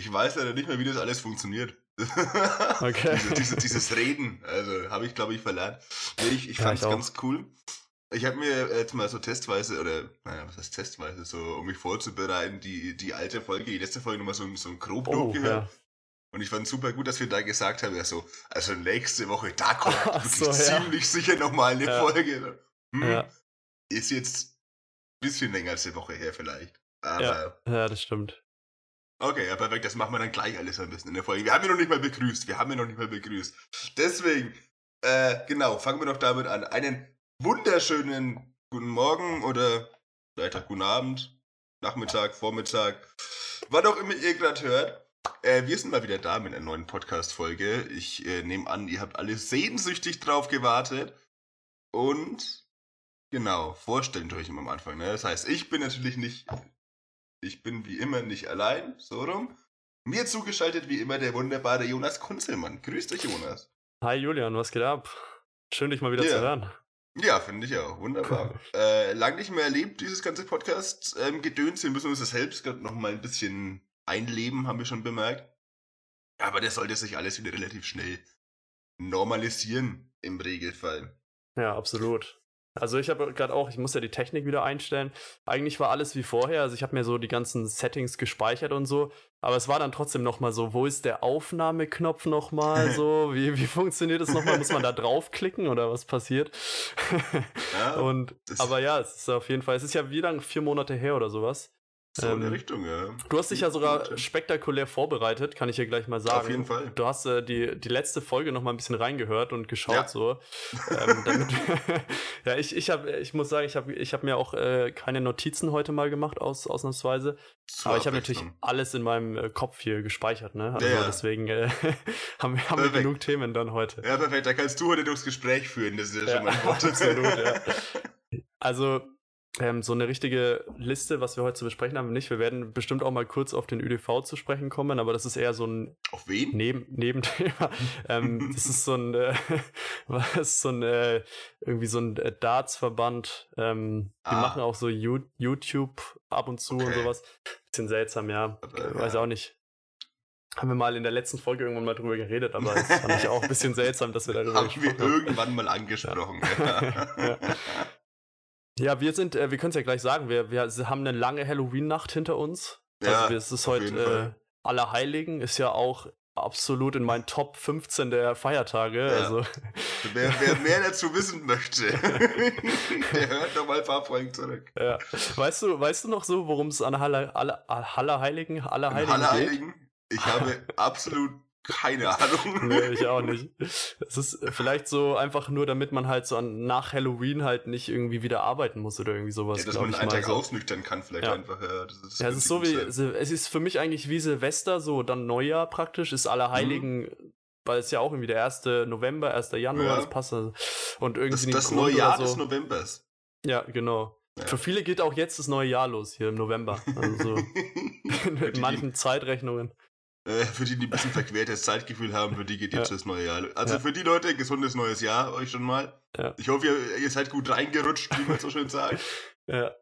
Ich weiß leider nicht mehr, wie das alles funktioniert. Okay. Diese, diese, dieses Reden, also habe ich, glaube ich, verlernt. Nee, ich, ich Ja, fand es ganz cool. Ich habe mir jetzt mal so testweise, oder, naja, was heißt testweise, so, um mich vorzubereiten, die, die alte Folge, die letzte Folge nochmal so, ein- so ein grob Oh, durchgehört. ja. Und ich fand super gut, dass wir da gesagt haben, ja so, also nächste Woche, da kommt so, ja. ziemlich sicher nochmal eine Ja. Folge. Hm, Ja. Ist jetzt ein bisschen länger als eine Woche her vielleicht. Aber, Ja. ja, das stimmt. Okay, ja, perfekt, das machen wir dann gleich alles ein bisschen in der Folge. Wir haben ihn noch nicht mal begrüßt, wir haben ihn noch nicht mal begrüßt. Deswegen, äh, genau, fangen wir doch damit an. Einen wunderschönen guten Morgen oder vielleicht auch guten Abend, Nachmittag, Vormittag, wann auch immer ihr gerade hört. Äh, wir sind mal wieder da mit einer neuen Podcast-Folge. Ich äh, nehme an, ihr habt alle sehnsüchtig drauf gewartet. Und genau, vorstellen euch immer am Anfang. Ne? Das heißt, ich bin natürlich nicht, ich bin wie immer nicht allein, so rum. Mir zugeschaltet wie immer der wunderbare Jonas Kunzelmann. Grüß dich, Jonas. Hi Julian, was geht ab? Schön, dich mal wieder Ja. zu hören. Ja, finde ich auch. Wunderbar. äh, lang nicht mehr erlebt, dieses ganze Podcast-Gedöns. wir müssen uns das selbst gerade noch mal ein bisschen einleben, haben wir schon bemerkt. Aber das sollte sich alles wieder relativ schnell normalisieren, im Regelfall. Ja, absolut. Also ich habe gerade auch, ich muss ja die Technik wieder einstellen. Eigentlich war alles wie vorher, also ich habe mir so die ganzen Settings gespeichert und so, aber es war dann trotzdem nochmal so, wo ist der Aufnahmeknopf nochmal so, wie, wie funktioniert das nochmal? Muss man da draufklicken oder was passiert? Ja, und, aber ja, es ist auf jeden Fall, es ist ja wie lang, vier Monate her oder sowas. So in der ähm, Richtung, ja. Du hast dich ja sogar spektakulär vorbereitet, kann ich hier gleich mal sagen. Auf jeden Fall. Du hast äh, die, die letzte Folge noch mal ein bisschen reingehört und geschaut Ja. so. ähm, damit, ja, ich, ich, hab, ich muss sagen, ich habe ich hab mir auch äh, keine Notizen heute mal gemacht, aus, ausnahmsweise. Zur Aber ich habe natürlich alles in meinem äh, Kopf hier gespeichert, ne? Also Ja, deswegen äh, haben, wir- haben wir genug Themen dann heute. Ja, perfekt, da kannst du heute durchs Gespräch führen, das ist ja, Ja, schon mal ein Wort. absolut, ja. Also, ähm, so eine richtige Liste, was wir heute zu besprechen haben, nicht. Wir werden bestimmt auch mal kurz auf den ÜDV zu sprechen kommen, aber das ist eher so ein Auf wen? Neben, Nebenthema. ähm, das ist so ein, äh, was so ein, äh, irgendwie so ein äh, Darts-Verband. Ähm, die Ah. machen auch so You YouTube ab und zu und Okay. sowas. Bisschen seltsam, ja. Äh, Weiß auch nicht. Haben wir mal in der letzten Folge irgendwann mal drüber geredet, aber es fand ich auch ein bisschen seltsam, dass wir darüber Haben wir gesprochen haben. irgendwann mal angesprochen. Ja. Ja, wir sind, äh, wir können es ja gleich sagen, wir, wir haben eine lange Halloween-Nacht hinter uns. Ja, also es ist heute äh, Allerheiligen, ist ja auch absolut in meinen Top 15 der Feiertage. Ja. Also Wer, wer mehr dazu wissen möchte, der hört noch mal ein paar Folgen zurück. ja. weißt du, weißt du noch so, worum es an Halle, Alle, Allerheiligen, Allerheiligen Halle geht? Heiligen? Ich habe absolut keine Ahnung. Nee, ich auch nicht. Es ist vielleicht so einfach nur, damit man halt so an, nach Halloween halt nicht irgendwie wieder arbeiten muss oder irgendwie sowas. Ja, dass man einen Tag so. ausnüchtern kann, vielleicht Ja. einfach. Ja, das ist, Ja, es ist so wie, Sil- es ist für mich eigentlich wie Silvester, so dann Neujahr praktisch, ist Allerheiligen, weil es ja auch irgendwie der 1. November, 1. Januar, Ja. das passt. also. Und irgendwie Das, das neue Jahr oder des so. Novembers. Ja, genau. Ja. Für viele geht auch jetzt das neue Jahr los, hier im November. Also so in manchen Zeitrechnungen. Äh, für die, die ein bisschen verquertes Zeitgefühl haben, für die geht jetzt Ja. das neue Jahr. Also Ja. für die Leute, gesundes neues Jahr euch schon mal. Ja. Ich hoffe, ihr, ihr seid gut reingerutscht, wie man so schön sagt. Ja.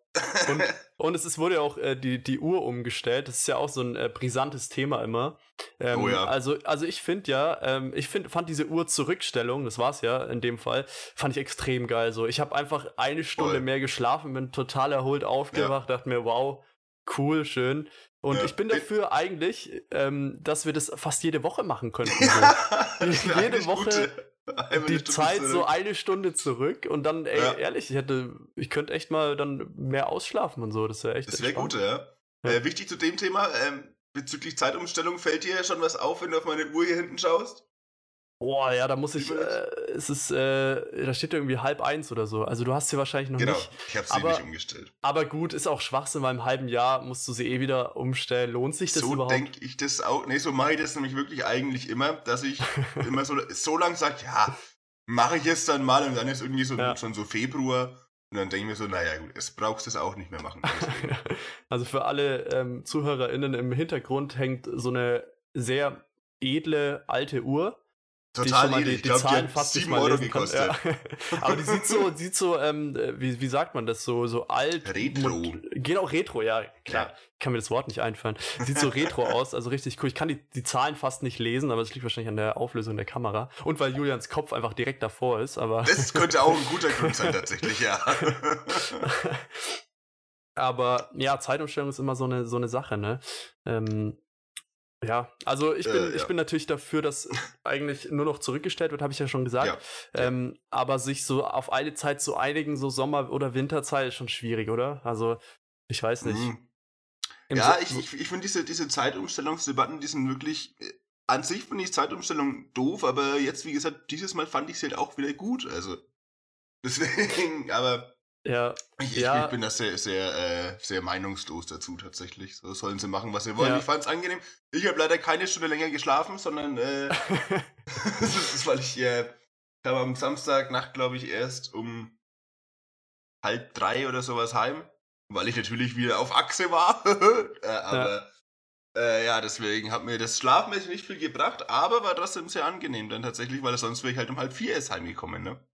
Und, und es ist, wurde ja auch äh, die, die Uhr umgestellt. Das ist ja auch so ein äh, brisantes Thema immer. Ähm, Oh ja. Also, also ich finde ja, ähm, ich find, fand diese Uhr-Zurückstellung, das war's ja in dem Fall, fand ich extrem geil. So, ich habe einfach eine Stunde Voll. mehr geschlafen, bin total erholt aufgewacht, dachte mir, wow, cool, schön. Und Ja. ich bin dafür eigentlich, ähm, dass wir das fast jede Woche machen könnten. So. Jede Woche die Zeit so zurück. eine Stunde zurück und dann, ey, Ja. ehrlich, ich hätte, ich könnte echt mal dann mehr ausschlafen und so. Das wäre echt Das wäre gut, ja. Ja. Äh, wichtig zu dem Thema, ähm, bezüglich Zeitumstellung, fällt dir schon was auf, wenn du auf meine Uhr hier hinten schaust? Boah, ja, da muss ich, äh, es ist, äh, da steht irgendwie halb eins oder so. Also du hast sie wahrscheinlich noch Genau, nicht. ich habe sie aber- nicht umgestellt. Aber gut, ist auch Schwachsinn, weil im halben Jahr musst du sie eh wieder umstellen. Lohnt sich das So überhaupt? denke ich das auch. Nee, so mache ich das nämlich wirklich eigentlich immer, dass ich immer so, so lang sage, ja, mache ich es dann mal und dann ist irgendwie so, Ja. schon so Februar und dann denke ich mir so, naja gut, jetzt brauchst du es auch nicht mehr machen. Deswegen. Also für alle ähm, ZuhörerInnen im Hintergrund hängt so eine sehr edle alte Uhr. Die Total edel. die, Ich die glaube, die Zahlen fast nicht 7 mal Euro lesen gekostet. Ja. Aber die sieht so, sieht so, ähm, wie, wie sagt man das, so, so alt. Retro. mod- Genau, Retro, ja, klar. Ja. Kann mir das Wort nicht einfallen. Sieht so retro aus, also richtig cool. Ich kann die, die Zahlen fast nicht lesen, aber es liegt wahrscheinlich an der Auflösung der Kamera. Und weil Julians Kopf einfach direkt davor ist, aber. Das könnte auch ein guter Grund sein, tatsächlich, ja. aber ja, Zeitumstellung ist immer so eine, so eine Sache, ne? Ähm, ja, also ich bin, äh, ja. ich bin natürlich dafür, dass eigentlich nur noch zurückgestellt wird, habe ich ja schon gesagt. Ja. Ähm, aber sich so auf eine Zeit zu einigen, so Sommer- oder Winterzeit, ist schon schwierig, oder? Also, ich weiß nicht. Mhm. Ja, ich, ich, ich finde diese, diese Zeitumstellungsdebatten, die sind wirklich. Äh, an sich finde ich Zeitumstellung doof, aber jetzt, wie gesagt, dieses Mal fand ich sie halt auch wieder gut. Also. Deswegen, aber ja. Ich, ja. ich bin da sehr, sehr, äh, sehr meinungslos dazu tatsächlich. So sollen sie machen, was sie wollen. Ja. Ich fand es angenehm. Ich habe leider keine Stunde länger geschlafen, sondern äh, das ist, weil ich äh, kam am Samstagnacht, glaube ich, erst um halb drei oder sowas heim, weil ich natürlich wieder auf Achse war. äh, aber ja. Äh, ja, deswegen hat mir das schlafmäßig nicht viel gebracht, aber war trotzdem sehr angenehm dann tatsächlich, weil sonst wäre ich halt um halb vier erst heimgekommen, ne?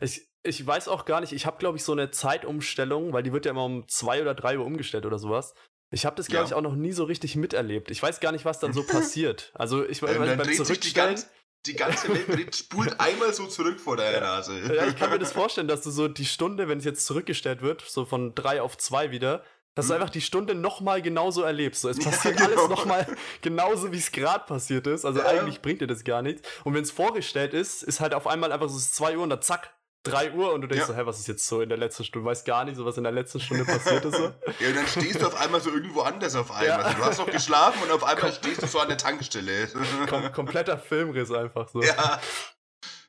Ich, ich weiß auch gar nicht, ich habe, glaube ich, so eine Zeitumstellung, weil die wird ja immer um zwei oder drei Uhr umgestellt oder sowas. Ich habe das, glaube ja. ich, auch noch nie so richtig miterlebt. Ich weiß gar nicht, was dann so passiert. Also ich weiß, ähm, beim Zurückstellen... Die ganze Welt spult einmal so zurück vor deiner Nase. Ja, ich kann mir das vorstellen, dass du so die Stunde, wenn es jetzt zurückgestellt wird, so von drei auf zwei wieder, dass hm. du einfach die Stunde nochmal genauso erlebst. So, es passiert ja, genau. alles nochmal genauso, wie es gerade passiert ist. Also ja. eigentlich bringt dir das gar nichts. Und wenn es vorgestellt ist, ist halt auf einmal einfach so 2 Uhr und dann zack, 3 Uhr und du denkst ja. so, hä, was ist jetzt so in der letzten Stunde? Du weißt gar nicht, so was in der letzten Stunde passiert ist. So. ja, und dann stehst du auf einmal so irgendwo anders auf einmal. Ja. Also, du hast noch geschlafen und auf einmal stehst du so an der Tankstelle. Kom kompletter Filmriss einfach so. Ja.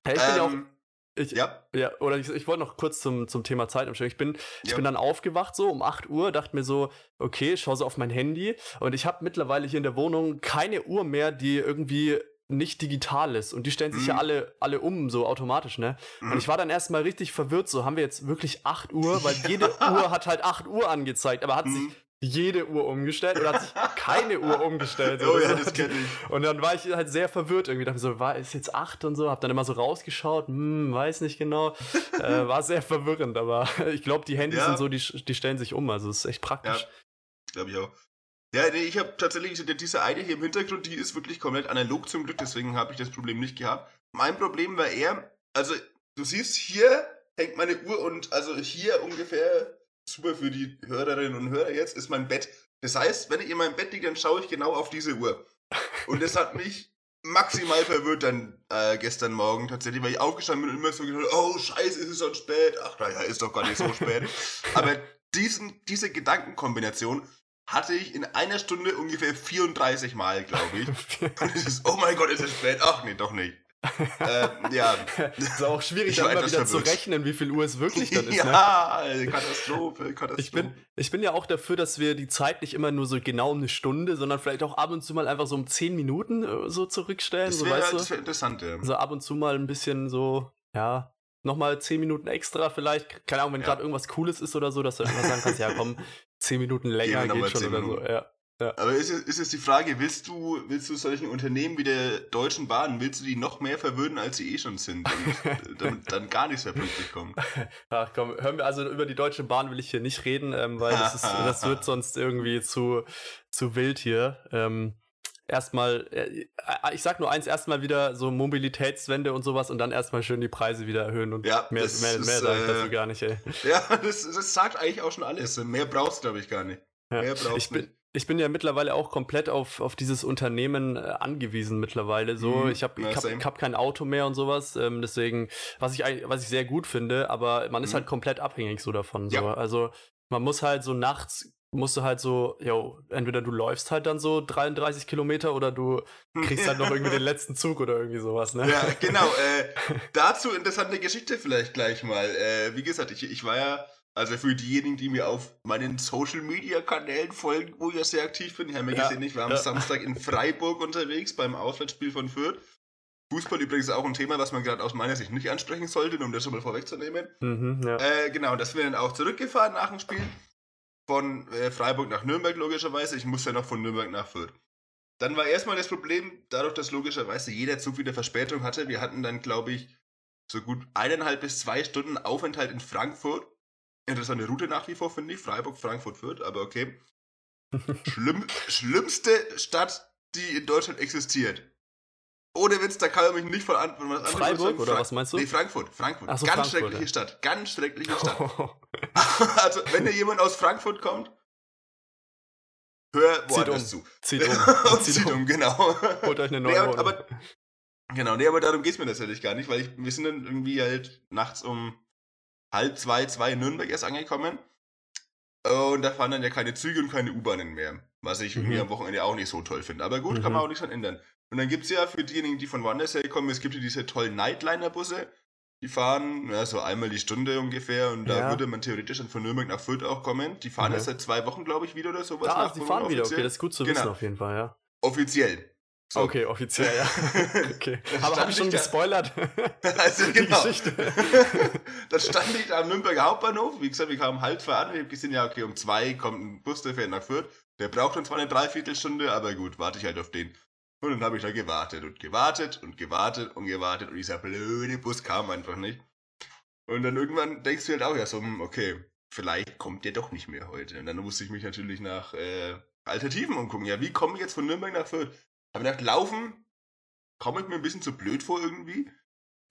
Hey, ich bin ähm, ja auch. Ähm, ich, ja. ja, oder ich, ich wollte noch kurz zum, zum Thema Zeitumstellung. Ich bin, ich bin dann aufgewacht so um 8 Uhr, dachte mir so, okay, schau so auf mein Handy und ich habe mittlerweile hier in der Wohnung keine Uhr mehr, die irgendwie nicht digital ist und die stellen sich mhm. ja alle, alle um, so automatisch, ne? Mhm. Und ich war dann erstmal richtig verwirrt, so haben wir jetzt wirklich 8 Uhr, weil jede Uhr hat halt 8 Uhr angezeigt, aber hat mhm. sich jede Uhr umgestellt oder hat sich keine Uhr umgestellt. oh ja, das kenne ich. Und dann war ich halt sehr verwirrt irgendwie, dachte so, war ist jetzt 8 und so, hab dann immer so rausgeschaut, hm, weiß nicht genau. äh, war sehr verwirrend, aber ich glaube, die Handys ja. sind so, die, die stellen sich um, also es ist echt praktisch. Ja, glaube ich auch. Ja, nee, ich habe tatsächlich diese eine hier im Hintergrund, die ist wirklich komplett analog zum Glück, deswegen habe ich das Problem nicht gehabt. Mein Problem war eher, also du siehst, hier hängt meine Uhr und also hier ungefähr, super für die Hörerinnen und Hörer jetzt, ist mein Bett. Das heißt, wenn ich in meinem Bett liege, dann schaue ich genau auf diese Uhr. Und das hat mich maximal verwirrt dann äh, gestern Morgen tatsächlich, weil ich aufgestanden bin und immer so gedacht, oh scheiße, ist es schon spät. Ach naja, ist doch gar nicht so spät. Aber diesen, diese Gedankenkombination hatte ich in einer Stunde ungefähr 34 Mal, glaube ich. Und es ist, oh mein Gott, ist es spät? Ach nee, doch nicht. äh, ja. ist auch schwierig, dann immer wieder verwirrt. zu rechnen, wie viel Uhr es wirklich dann ist. ja, ne? Katastrophe, Katastrophe. Ich bin, ich bin ja auch dafür, dass wir die Zeit nicht immer nur so genau um eine Stunde, sondern vielleicht auch ab und zu mal einfach so um 10 Minuten äh, so zurückstellen. Das wäre so, wär interessant, ja. So ab und zu mal ein bisschen so, ja, nochmal 10 Minuten extra vielleicht. Keine Ahnung, wenn ja. gerade irgendwas Cooles ist oder so, dass du immer sagen kannst, ja komm, 10 Minuten länger geht schon oder so. Ja. Ja. Aber ist, ist jetzt die Frage, willst du, willst du solchen Unternehmen wie der Deutschen Bahn, willst du die noch mehr verwöhnen, als sie eh schon sind und damit dann gar nichts mehr pünktlich kommt? Ach komm, hören wir, also über die Deutsche Bahn will ich hier nicht reden, ähm, weil das, ist, das wird sonst irgendwie zu, zu wild hier. Ähm, erstmal, äh, äh, ich sag nur eins, erstmal wieder so Mobilitätswende und sowas und dann erstmal schön die Preise wieder erhöhen und ja, mehr, mehr, mehr, mehr sage ich dazu äh, gar nicht, ey. Ja, das, das sagt eigentlich auch schon alles. Mehr brauchst du, glaube ich, gar nicht. Ja. Mehr brauchst ich bin, ich bin ja mittlerweile auch komplett auf, auf dieses Unternehmen angewiesen mittlerweile. So, mhm, ich habe ich hab, ich hab kein Auto mehr und sowas. Ähm, deswegen, was ich was ich sehr gut finde, aber man ist mhm. halt komplett abhängig so davon. So. Ja. Also man muss halt so nachts musst du halt so, yo, entweder du läufst halt dann so 33 Kilometer oder du kriegst halt noch irgendwie den letzten Zug oder irgendwie sowas, ne? Ja, genau. Äh, dazu interessante Geschichte vielleicht gleich mal. Äh, wie gesagt, ich, ich war ja, also für diejenigen, die mir auf meinen Social Media Kanälen folgen, wo ich ja sehr aktiv bin, die haben ja, ja gesehen, ich war am ja. Samstag in Freiburg unterwegs beim Auswärtsspiel von Fürth. Fußball übrigens auch ein Thema, was man gerade aus meiner Sicht nicht ansprechen sollte, um das schon mal vorwegzunehmen. Mhm, ja. äh, genau, das wir dann auch zurückgefahren nach dem Spiel von äh, Freiburg nach Nürnberg logischerweise. Ich muss ja noch von Nürnberg nach Fürth. Dann war erstmal das Problem, dadurch, dass logischerweise jeder Zug wieder Verspätung hatte. Wir hatten dann, glaube ich, so gut eineinhalb bis zwei Stunden Aufenthalt in Frankfurt. interessante Route nach wie vor, finde ich. Freiburg, Frankfurt, Fürth, aber okay. Schlimm, schlimmste Stadt, die in Deutschland existiert. Ohne Witz, da kann man mich nicht von, an, was Freiburg oder Fra was meinst du? Nee, Frankfurt. Frankfurt. So, ganz Frankfurt, schreckliche ja. Stadt. Ganz schreckliche Stadt. also, wenn hier jemand aus Frankfurt kommt, hör woanders um. zu. Zieht um. Zieht um, genau. Holt euch eine neue nee, aber, Genau, nee, aber darum geht es mir natürlich gar nicht, weil ich, wir sind dann irgendwie halt nachts um halb zwei, zwei in Nürnberg erst angekommen. Und da fahren dann ja keine Züge und keine U-Bahnen mehr. Was ich mhm. am Wochenende auch nicht so toll finde. Aber gut, mhm. kann man auch nichts dran ändern. Und dann gibt es ja für diejenigen, die von woanders herkommen, es gibt ja diese tollen Nightliner-Busse. Die fahren ja, so einmal die Stunde ungefähr und da würde man theoretisch dann von Nürnberg nach Fürth auch kommen. Die fahren erst seit zwei Wochen, glaube ich, wieder oder sowas. Ah, die fahren wieder, okay, das ist gut zu wissen genau. auf jeden Fall, ja. Offiziell. So. Okay, offiziell, ja. Okay. Aber habe ich schon gespoilert? also genau. Die Geschichte. dann stand ich da am Nürnberger Hauptbahnhof. Wie gesagt, wir kamen halb zwei an. Ich habe gesehen, ja, okay, um zwei kommt ein Bus, der fährt nach Fürth. Der braucht dann zwar eine Dreiviertelstunde, aber gut, warte ich halt auf den. Und dann habe ich da gewartet und gewartet und gewartet und gewartet und dieser blöde Bus kam einfach nicht. Und dann irgendwann denkst du halt auch ja so, hm, okay, vielleicht kommt der doch nicht mehr heute. Und dann musste ich mich natürlich nach äh, Alternativen umgucken. Ja, wie komme ich jetzt von Nürnberg nach Fürth? Habe gedacht, laufen komme ich mir ein bisschen zu blöd vor irgendwie.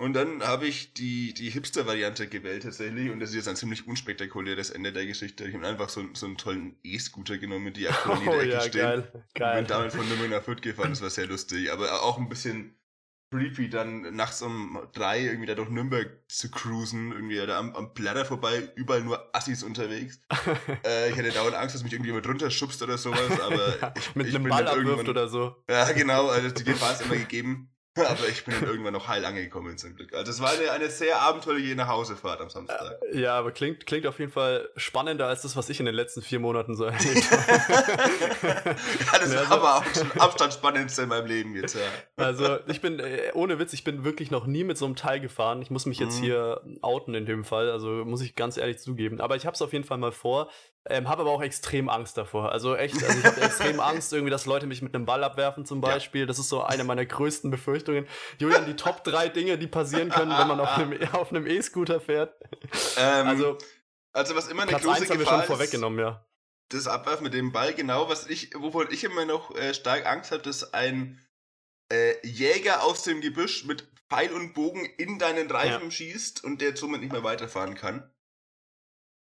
Und dann habe ich die, die Hipster-Variante gewählt tatsächlich und das ist jetzt ein ziemlich unspektakuläres Ende der Geschichte. Ich habe einfach so, so einen tollen E-Scooter genommen, die aktuell in der oh, Ecke ja, stehen. Geil, geil. Und bin damit von Nürnberg nach Fürth gefahren, das war sehr lustig, aber auch ein bisschen creepy, dann nachts um drei irgendwie da durch Nürnberg zu cruisen, irgendwie da am, am Blätter vorbei, überall nur Assis unterwegs. äh, ich hatte dauernd Angst, dass mich irgendjemand runterschubst oder sowas, aber ich, mit ich einem Ball abwirft oder so. Ja, genau, also die Gefahr ist immer gegeben. Aber ich bin dann irgendwann noch heil angekommen zum Glück. Also es war eine, eine sehr abenteuerliche Nachhausefahrt am Samstag. Ja, aber klingt, klingt auf jeden Fall spannender als das, was ich in den letzten vier Monaten so erlebt habe. ja, das war aber auch schon Abstand spannendste in meinem Leben jetzt, ja. Also ich bin, äh, ohne Witz, ich bin wirklich noch nie mit so einem Teil gefahren. Ich muss mich jetzt mhm. hier outen in dem Fall, also muss ich ganz ehrlich zugeben. Aber ich habe es auf jeden Fall mal vor. Ähm, habe aber auch extrem Angst davor. Also echt, also ich habe extrem Angst, irgendwie, dass Leute mich mit einem Ball abwerfen zum Beispiel. Ja. Das ist so eine meiner größten Befürchtungen. Julian, die Top 3 Dinge, die passieren können, wenn man auf einem auf einem E-Scooter fährt. Ähm, also, also was immer eine Platz große 1 haben wir schon vorweggenommen, ja. Das Abwerfen mit dem Ball, genau, was ich, wovon ich immer noch äh, stark Angst habe, dass ein äh, Jäger aus dem Gebüsch mit Pfeil und Bogen in deinen Reifen ja. schießt und der somit nicht mehr weiterfahren kann.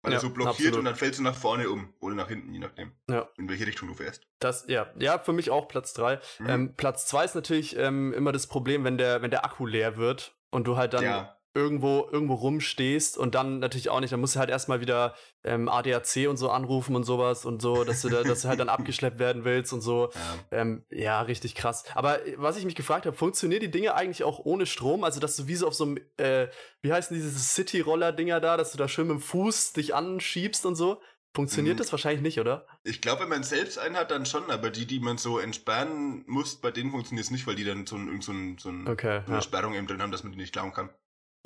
Weil ja, er so blockiert absolut. und dann fällst du nach vorne um oder nach hinten, je nachdem, ja. in welche Richtung du fährst. Das, ja, ja, für mich auch Platz 3. Mhm. Ähm, Platz 2 ist natürlich ähm, immer das Problem, wenn der, wenn der Akku leer wird und du halt dann ja irgendwo, irgendwo rumstehst und dann natürlich auch nicht, dann musst du halt erstmal wieder ähm, ADAC und so anrufen und sowas und so, dass du, da, dass du halt dann abgeschleppt werden willst und so. Ja. Ähm, ja, richtig krass. Aber äh, was ich mich gefragt habe, funktionieren die Dinge eigentlich auch ohne Strom? Also, dass du wie so auf so einem, äh, wie heißen diese City-Roller-Dinger da, dass du da schön mit dem Fuß dich anschiebst und so? Funktioniert mhm. das wahrscheinlich nicht, oder? Ich glaube, wenn man selbst einen hat, dann schon, aber die, die man so entsperren muss, bei denen funktioniert es nicht, weil die dann so, ein, so, ein, so, ein, okay, so eine ja. Sperrung eben drin haben, dass man die nicht klauen kann.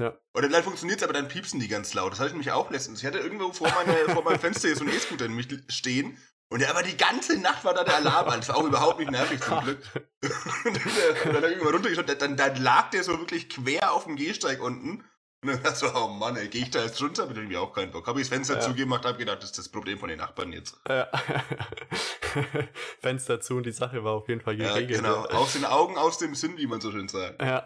Ja. Oder dann funktioniert es, aber dann piepsen die ganz laut. Das hatte ich nämlich auch letztens. Ich hatte irgendwo vor, meine, vor meinem Fenster hier so ein E-Scooter nämlich stehen. Und der, aber die ganze Nacht war da der Alarm an. Das war auch überhaupt nicht nervig zum Glück. und dann, dann irgendwann runtergeschaut, dann, dann lag der so wirklich quer auf dem Gehsteig unten. Und dann dachte ich so, oh Mann, ey, geh ich da jetzt runter? Ich irgendwie auch keinen Bock. Habe ich das Fenster ja. zugemacht, habe gedacht, das ist das Problem von den Nachbarn jetzt. Ja. Fenster zu und die Sache war auf jeden Fall geregelt. Ja, genau. Aus den Augen, aus dem Sinn, wie man so schön sagt. Ja.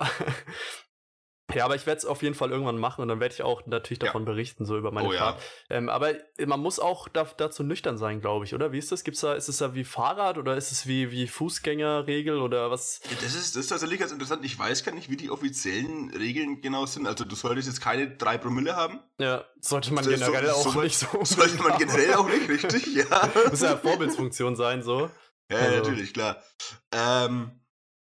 Ja, aber ich werde es auf jeden Fall irgendwann machen und dann werde ich auch natürlich davon ja. berichten, so über meine oh, Fahrt. Ja. Ähm, aber man muss auch da, dazu nüchtern sein, glaube ich, oder? Wie ist das? Gibt's da, ist es da wie Fahrrad oder ist es wie, wie Fußgängerregel oder was? Das ist, das ist tatsächlich ganz interessant. Ich weiß gar nicht, wie die offiziellen Regeln genau sind. Also du solltest jetzt keine drei Promille haben. Ja, sollte man das generell so, auch so, nicht so. Sollte man generell auch nicht, richtig, ja. Muss ja Vorbildsfunktion sein, so. Ja, also. natürlich, klar. Ähm,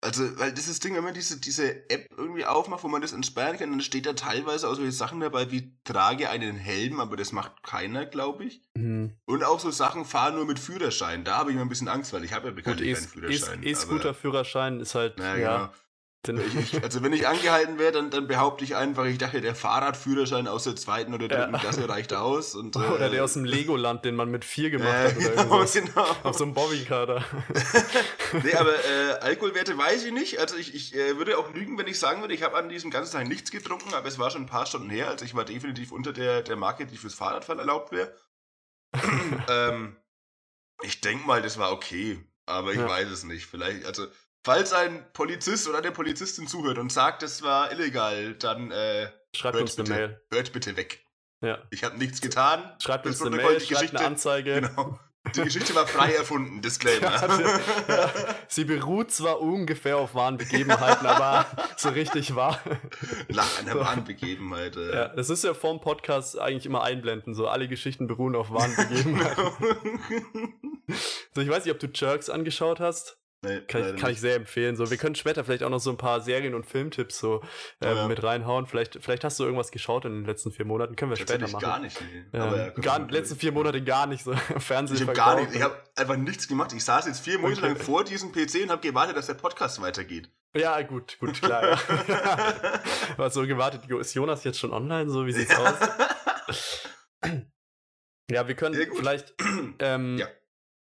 also, weil dieses Ding, wenn man diese, diese App irgendwie aufmacht, wo man das entsperren kann, dann steht da teilweise auch solche Sachen dabei wie trage einen Helm, aber das macht keiner, glaube ich. Mhm. Und auch so Sachen, fahr nur mit Führerschein. Da habe ich mir ein bisschen Angst, weil ich habe ja bekanntlich keinen Führerschein. E-Scooter-Führerschein ist halt, na, ja. Genau. Ich, also wenn ich angehalten wäre, dann, dann behaupte ich einfach, ich dachte, der Fahrradführerschein aus der zweiten oder dritten ja. Klasse reicht aus. Und, äh, oder der aus dem Legoland, den man mit vier gemacht äh, hat. Oder genau, genau. Auf so einem Bobbykader. nee, aber äh, Alkoholwerte weiß ich nicht. Also ich, ich äh, würde auch lügen, wenn ich sagen würde, ich habe an diesem ganzen Tag nichts getrunken, aber es war schon ein paar Stunden her. Also ich war definitiv unter der, der Marke, die fürs Fahrradfahren erlaubt wäre. ähm, ich denke mal, das war okay. Aber ich ja. weiß es nicht. Vielleicht, also Falls ein Polizist oder eine Polizistin zuhört und sagt, es war illegal, dann äh, schreibt uns bitte, eine Mail. Hört bitte weg. Ja. Ich habe nichts getan. Schreibt uns eine Mail, schreibt eine Anzeige. Genau. Die Geschichte war frei erfunden, Disclaimer. ja, sie beruht zwar ungefähr auf wahren Begebenheiten, aber so richtig wahr. Nach einer so. wahren Begebenheit. Äh. Ja, das ist ja vorm Podcast eigentlich immer einblenden. So, alle Geschichten beruhen auf wahren Begebenheiten. so, ich weiß nicht, ob du Jerks angeschaut hast. Nee, kann, ich, kann ich, sehr empfehlen. So, wir können später vielleicht auch noch so ein paar Serien- und Filmtipps so ähm, ja. mit reinhauen. Vielleicht, vielleicht hast du irgendwas geschaut in den letzten vier Monaten. Können wir später machen. gar nicht. Nee. Ähm, ja, gar, letzten vier Monate gar nicht so. Fernsehen. Ich habe gar nicht. Ich habe einfach nichts gemacht. Ich saß jetzt vier Monate okay. lang vor diesem PC und habe gewartet, dass der Podcast weitergeht. Ja, gut, gut, klar. Ja. Was so gewartet? Ist Jonas jetzt schon online? So, wie sieht's aus? ja, wir können vielleicht. Ähm, ja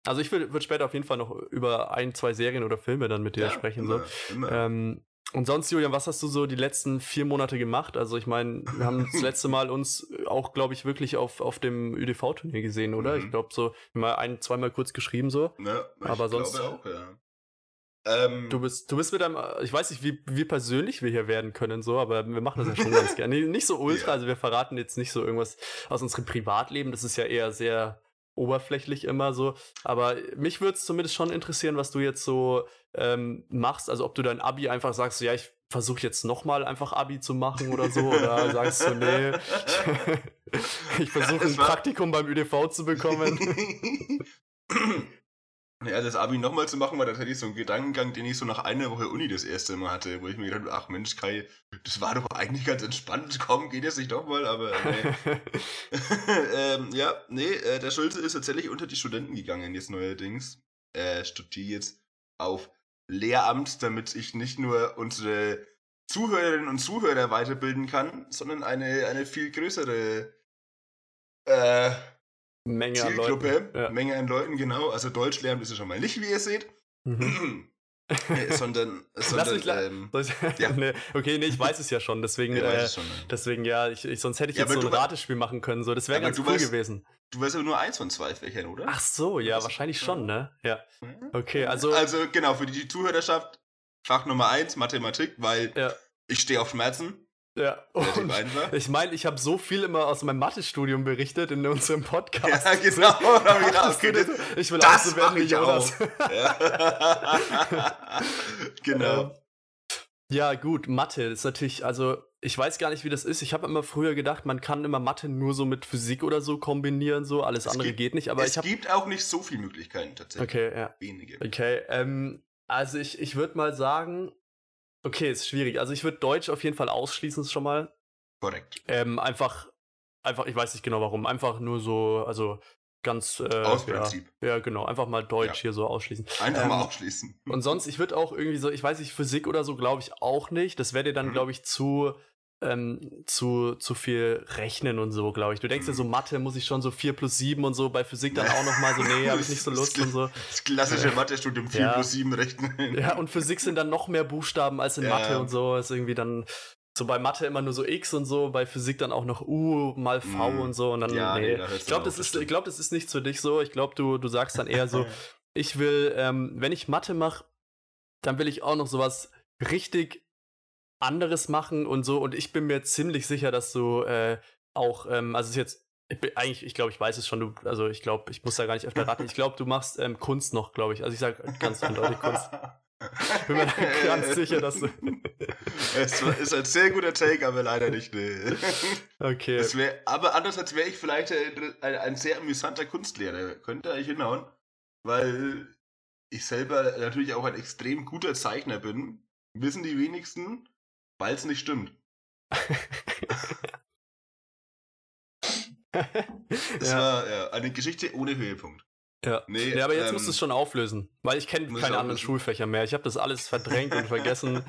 also ich würde später auf jeden Fall noch über ein, zwei Serien oder Filme dann mit dir ja, sprechen. Immer, so. Immer. Ähm, und sonst, Julian, was hast du so die letzten vier Monate gemacht? Also ich meine, wir haben das letzte Mal uns auch, glaube ich, wirklich auf, auf dem ÜDV-Turnier gesehen, oder? Mhm. Ich glaube so, mal ein, zweimal kurz geschrieben so. Ja, aber sonst. Auch, ja. Ähm, du bist, du bist mit einem, ich weiß nicht, wie, wie persönlich wir hier werden können, so, aber wir machen das ja schon ganz gerne. Nicht so ultra, ja. also wir verraten jetzt nicht so irgendwas aus unserem Privatleben, das ist ja eher sehr oberflächlich immer so. Aber mich würde es zumindest schon interessieren, was du jetzt so ähm, machst. Also ob du dein Abi einfach sagst, ja, ich versuche jetzt nochmal einfach Abi zu machen oder so. Oder sagst du, nee, ich versuche ein Praktikum beim ÜDV zu bekommen. Ja, das Abi nochmal zu machen, weil das hatte ich so einen Gedankengang, den ich so nach einer Woche Uni das erste Mal hatte, wo ich mir gedacht habe, ach Mensch, Kai, das war doch eigentlich ganz entspannt, komm, geht jetzt nicht doch mal, aber nee. ähm, ja, nee, äh, der Schulze ist tatsächlich unter die Studenten gegangen jetzt neuerdings. Studiere jetzt auf Lehramt, damit ich nicht nur unsere Zuhörerinnen und Zuhörer weiterbilden kann, sondern eine, eine viel größere äh, Menge an Leuten. Ja. Menge an Leuten, genau. Also Deutsch lernen ist es schon mal nicht, wie ihr seht. Mhm. Äh, sondern, sondern Lass mich ähm, ja. nee, okay, nee, ich weiß es ja schon, deswegen, ja, äh, schon, deswegen ja, ich, ich, sonst hätte ich ja, jetzt so ein Ratespiel machen können, so, das wäre ganz cool weißt, gewesen. Du weißt aber nur eins von zwei Fächern, oder? Ach so, ja, das wahrscheinlich schon, ne? Ja. Okay, also. Also, genau, für die Zuhörerschaft, Fach Nummer eins, Mathematik, weil ich stehe auf Schmerzen. Ja, und ich meine, ich habe so viel immer aus meinem Mathestudium berichtet in unserem Podcast. Ja, genau. das, ich will das auch so werden wie Jonas. Ja. genau. Ähm, ja, gut, Mathe ist natürlich, also ich weiß gar nicht, wie das ist. Ich habe immer früher gedacht, man kann immer Mathe nur so mit Physik oder so kombinieren, so alles es andere gibt, geht nicht. Aber es gibt auch nicht so viele Möglichkeiten tatsächlich. Okay, ja. Wenige. Okay, ähm, also ich, ich würde mal sagen, Okay, ist schwierig. Also ich würde Deutsch auf jeden Fall ausschließen schon mal. Korrekt. Ähm, einfach, einfach, ich weiß nicht genau warum. Einfach nur so, also ganz. Äh, Aus Prinzip. Ja, ja, genau. Einfach mal Deutsch ja. hier so ausschließen. Einfach ähm, mal ausschließen. Und sonst, ich würde auch irgendwie so, ich weiß nicht, Physik oder so, glaube ich auch nicht. Das wäre dir dann, mhm. glaube ich, zu ähm, zu, zu viel rechnen und so, glaube ich. Du denkst ja so, Mathe muss ich schon so 4 plus 7 und so, bei Physik dann auch nochmal so, nee, habe ich nicht so Lust und so. Das klassische Mathe-Studium 4 ja. plus 7 rechnen. Ja, und Physik sind dann noch mehr Buchstaben als in ja. Mathe und so. Ist irgendwie dann so bei Mathe immer nur so X und so, bei Physik dann auch noch U mal V mm. und so und dann, ja, nee. nee ich glaube, das, ist, ich glaub, das ist nichts für dich so. Ich glaube, du, du sagst dann eher so, ich will, ähm, wenn ich Mathe mache, dann will ich auch noch sowas richtig anderes machen und so. Und ich bin mir ziemlich sicher, dass du äh, auch, ähm, also es ist jetzt, ich bin, eigentlich, ich glaube, ich weiß es schon, du, also ich glaube, ich muss da gar nicht öfter raten. Ich glaube, du machst ähm, Kunst noch, glaube ich. Also ich sage ganz eindeutig Kunst. Ich bin mir ganz sicher, dass du. es ist ein sehr guter Take, aber leider nicht. Nee. Okay. Wär, aber andererseits wäre ich vielleicht ein, ein, sehr amüsanter Kunstlehrer. Könnte eigentlich hinhauen. Weil ich selber natürlich auch ein extrem guter Zeichner bin. Wissen die wenigsten. Weil es nicht stimmt. Es ja. war ja, eine Geschichte ohne Höhepunkt. Ja. Nee, ja, aber jetzt ähm, musst du es schon auflösen, weil ich kenne keine anderen Schulfächer mehr. Ich habe das alles verdrängt und vergessen.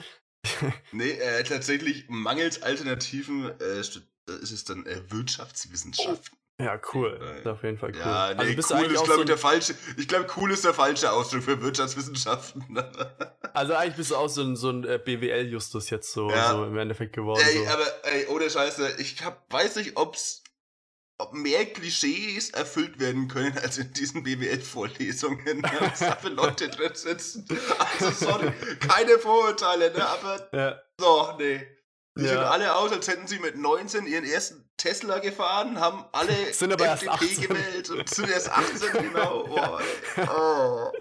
nee, äh, tatsächlich mangels Alternativen äh, ist es dann äh, Wirtschaftswissenschaften. Ja, cool. Äh, auf jeden Fall cool. Ja, nee, also bist cool ist, glaube ich, der falsche. Ich glaube, cool ist der falsche Ausdruck für Wirtschaftswissenschaften. also eigentlich bist du auch so ein, so ein äh, BWL-Justus jetzt so, ja. so, im Endeffekt geworden. Ey, so. aber ey, ohne Scheiße, ich hab, weiß nicht, ob's ob mehr Klischees erfüllt werden können als in diesen BWL-Vorlesungen, was da für Leute drin sitzen. Also sorry, keine Vorurteile, ne? Aber ja. doch, nee. Die ja. sehen alle aus, als hätten sie mit 19 ihren ersten Tesla gefahren, haben alle sind aber FDP gewählt und sind erst 18, genau. Oh, oh.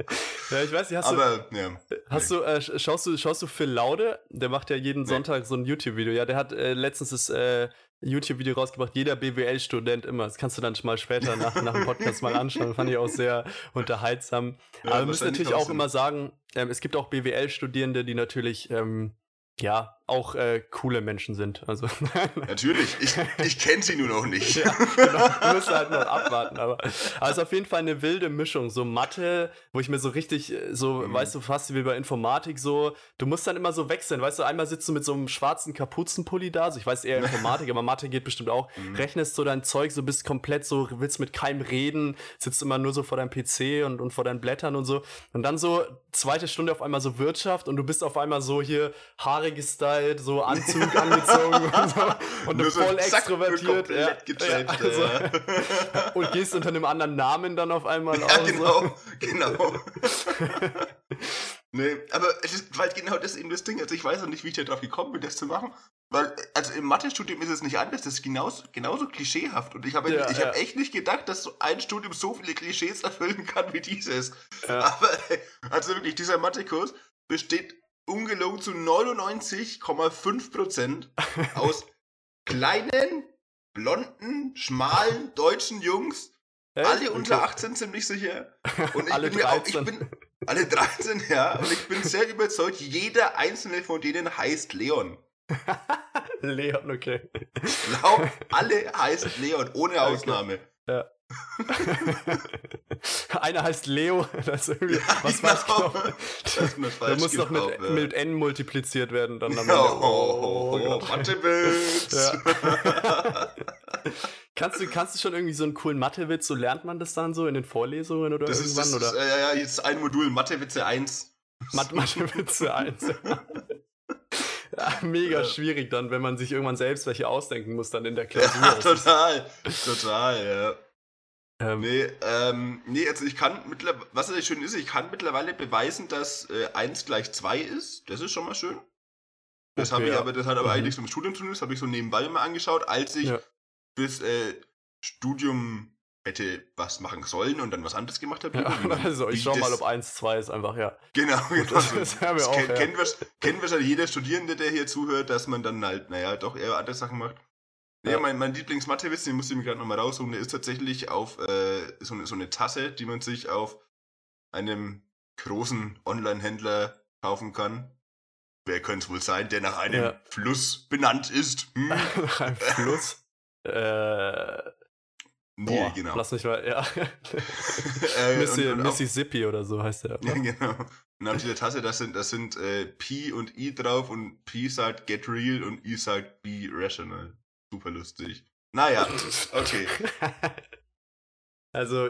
Ja, ich weiß nicht, hast aber, du, ja, hast nee. du äh, schaust du, schaust du Phil Laude? Der macht ja jeden nee. Sonntag so ein YouTube-Video. Ja, der hat äh, letztens das äh, YouTube-Video rausgebracht, jeder BWL-Student immer. Das kannst du dann mal später nach, nach dem Podcast mal anschauen. Fand ich auch sehr unterhaltsam. Ja, Aber wir müssen natürlich auch immer sagen, ähm, es gibt auch BWL-Studierende, die natürlich ähm, ja, auch äh, coole Menschen sind. Also Natürlich, ich, ich kenne sie nur noch nicht. ja, genau, du musst halt noch abwarten. Aber also auf jeden Fall eine wilde Mischung. So Mathe, wo ich mir so richtig, äh, so, mhm. weißt du, fast wie bei Informatik so, du musst dann immer so wechseln. Weißt du, einmal sitzt du mit so einem schwarzen Kapuzenpulli da, also ich weiß eher Informatik, aber Mathe geht bestimmt auch. Mhm. Rechnest so dein Zeug, so bist komplett so, willst mit keinem reden, sitzt immer nur so vor deinem PC und, und vor deinen Blättern und so. Und dann so zweite Stunde auf einmal so Wirtschaft und du bist auf einmal so hier haariges Style gestylt, so Anzug angezogen und so. Und Nur voll so extrovertiert. Ja, ja, also, und gehst unter einem anderen Namen dann auf einmal ja, aus. Genau, so. genau. nee, aber es ist, weil genau das eben das Ding. Also ich weiß auch nicht, wie ich da drauf gekommen bin, das zu machen. Weil, also im Mathestudium ist es nicht anders, das ist genauso, genauso klischeehaft. Und ich habe ja, ich ja. hab echt nicht gedacht, dass so ein Studium so viele Klischees erfüllen kann wie dieses. Ja. Aber, also wirklich, dieser Mathekurs besteht ungelogen zu 99,5% aus kleinen, blonden, schmalen deutschen Jungs. Echt? Alle unter 18 ziemlich sicher. Und ich alle bin 13. Auch, ich bin, alle 13, ja. Und ich bin sehr überzeugt, jeder einzelne von denen heißt Leon. Leon, okay. Ich glaube, alle heißen Leon, ohne Ausnahme. Okay. Ja. Einer heißt Leo. Das ist irgendwie, ja, was genau. genau. Das ist Der muss doch mit, ja. mit N multipliziert werden. Dann am Ende. Oh, oh, oh, oh Mathewitz. Ja. kannst, du, kannst du schon irgendwie so einen coolen Mathewitz, so lernt man das dann so in den Vorlesungen oder das irgendwann? Ist, das oder? Ist, ja, ja, jetzt ein Modul Mathewitze 1. Mathewitze 1. Ja, mega schwierig dann, wenn man sich irgendwann selbst welche ausdenken muss, dann in der Klausur. Ja, total, total, ja. Ähm, nee, ähm, nee, also ich kann mittlerweile, was natürlich schön ist, ich kann mittlerweile beweisen, dass äh, 1 gleich 2 ist. Das ist schon mal schön. Das okay, habe ich ja. aber, das hat aber mhm. eigentlich so im Studium zu tun, das habe ich so nebenbei mal angeschaut, als ich ja. bis äh, Studium hätte was machen sollen und dann was anderes gemacht habe. Ja, also ich schau mal, ob 1, 2 ist einfach, ja. Genau, genau. Das, das, das auch, kennt, ja. kennt wahrscheinlich jeder Studierende, der hier zuhört, dass man dann halt, naja, doch eher andere Sachen macht. Ja, mein, mein Lieblings-Mathewitz, den muss ich mir gerade nochmal raussuchen, der ist tatsächlich auf äh, so, eine, so eine Tasse, die man sich auf einem großen Online-Händler kaufen kann. Wer könnte es wohl sein, der nach einem ja. Fluss benannt ist? Hm? nach einem Fluss? äh. Nee, Boah, genau. Lass mich mal, ja. äh, Missi, und, und Mississippi oder so heißt der. Ja, genau. Und auf dieser Tasse, das sind, das sind äh, P und I drauf und P sagt get real und I sagt be rational super lustig. Naja, okay. also,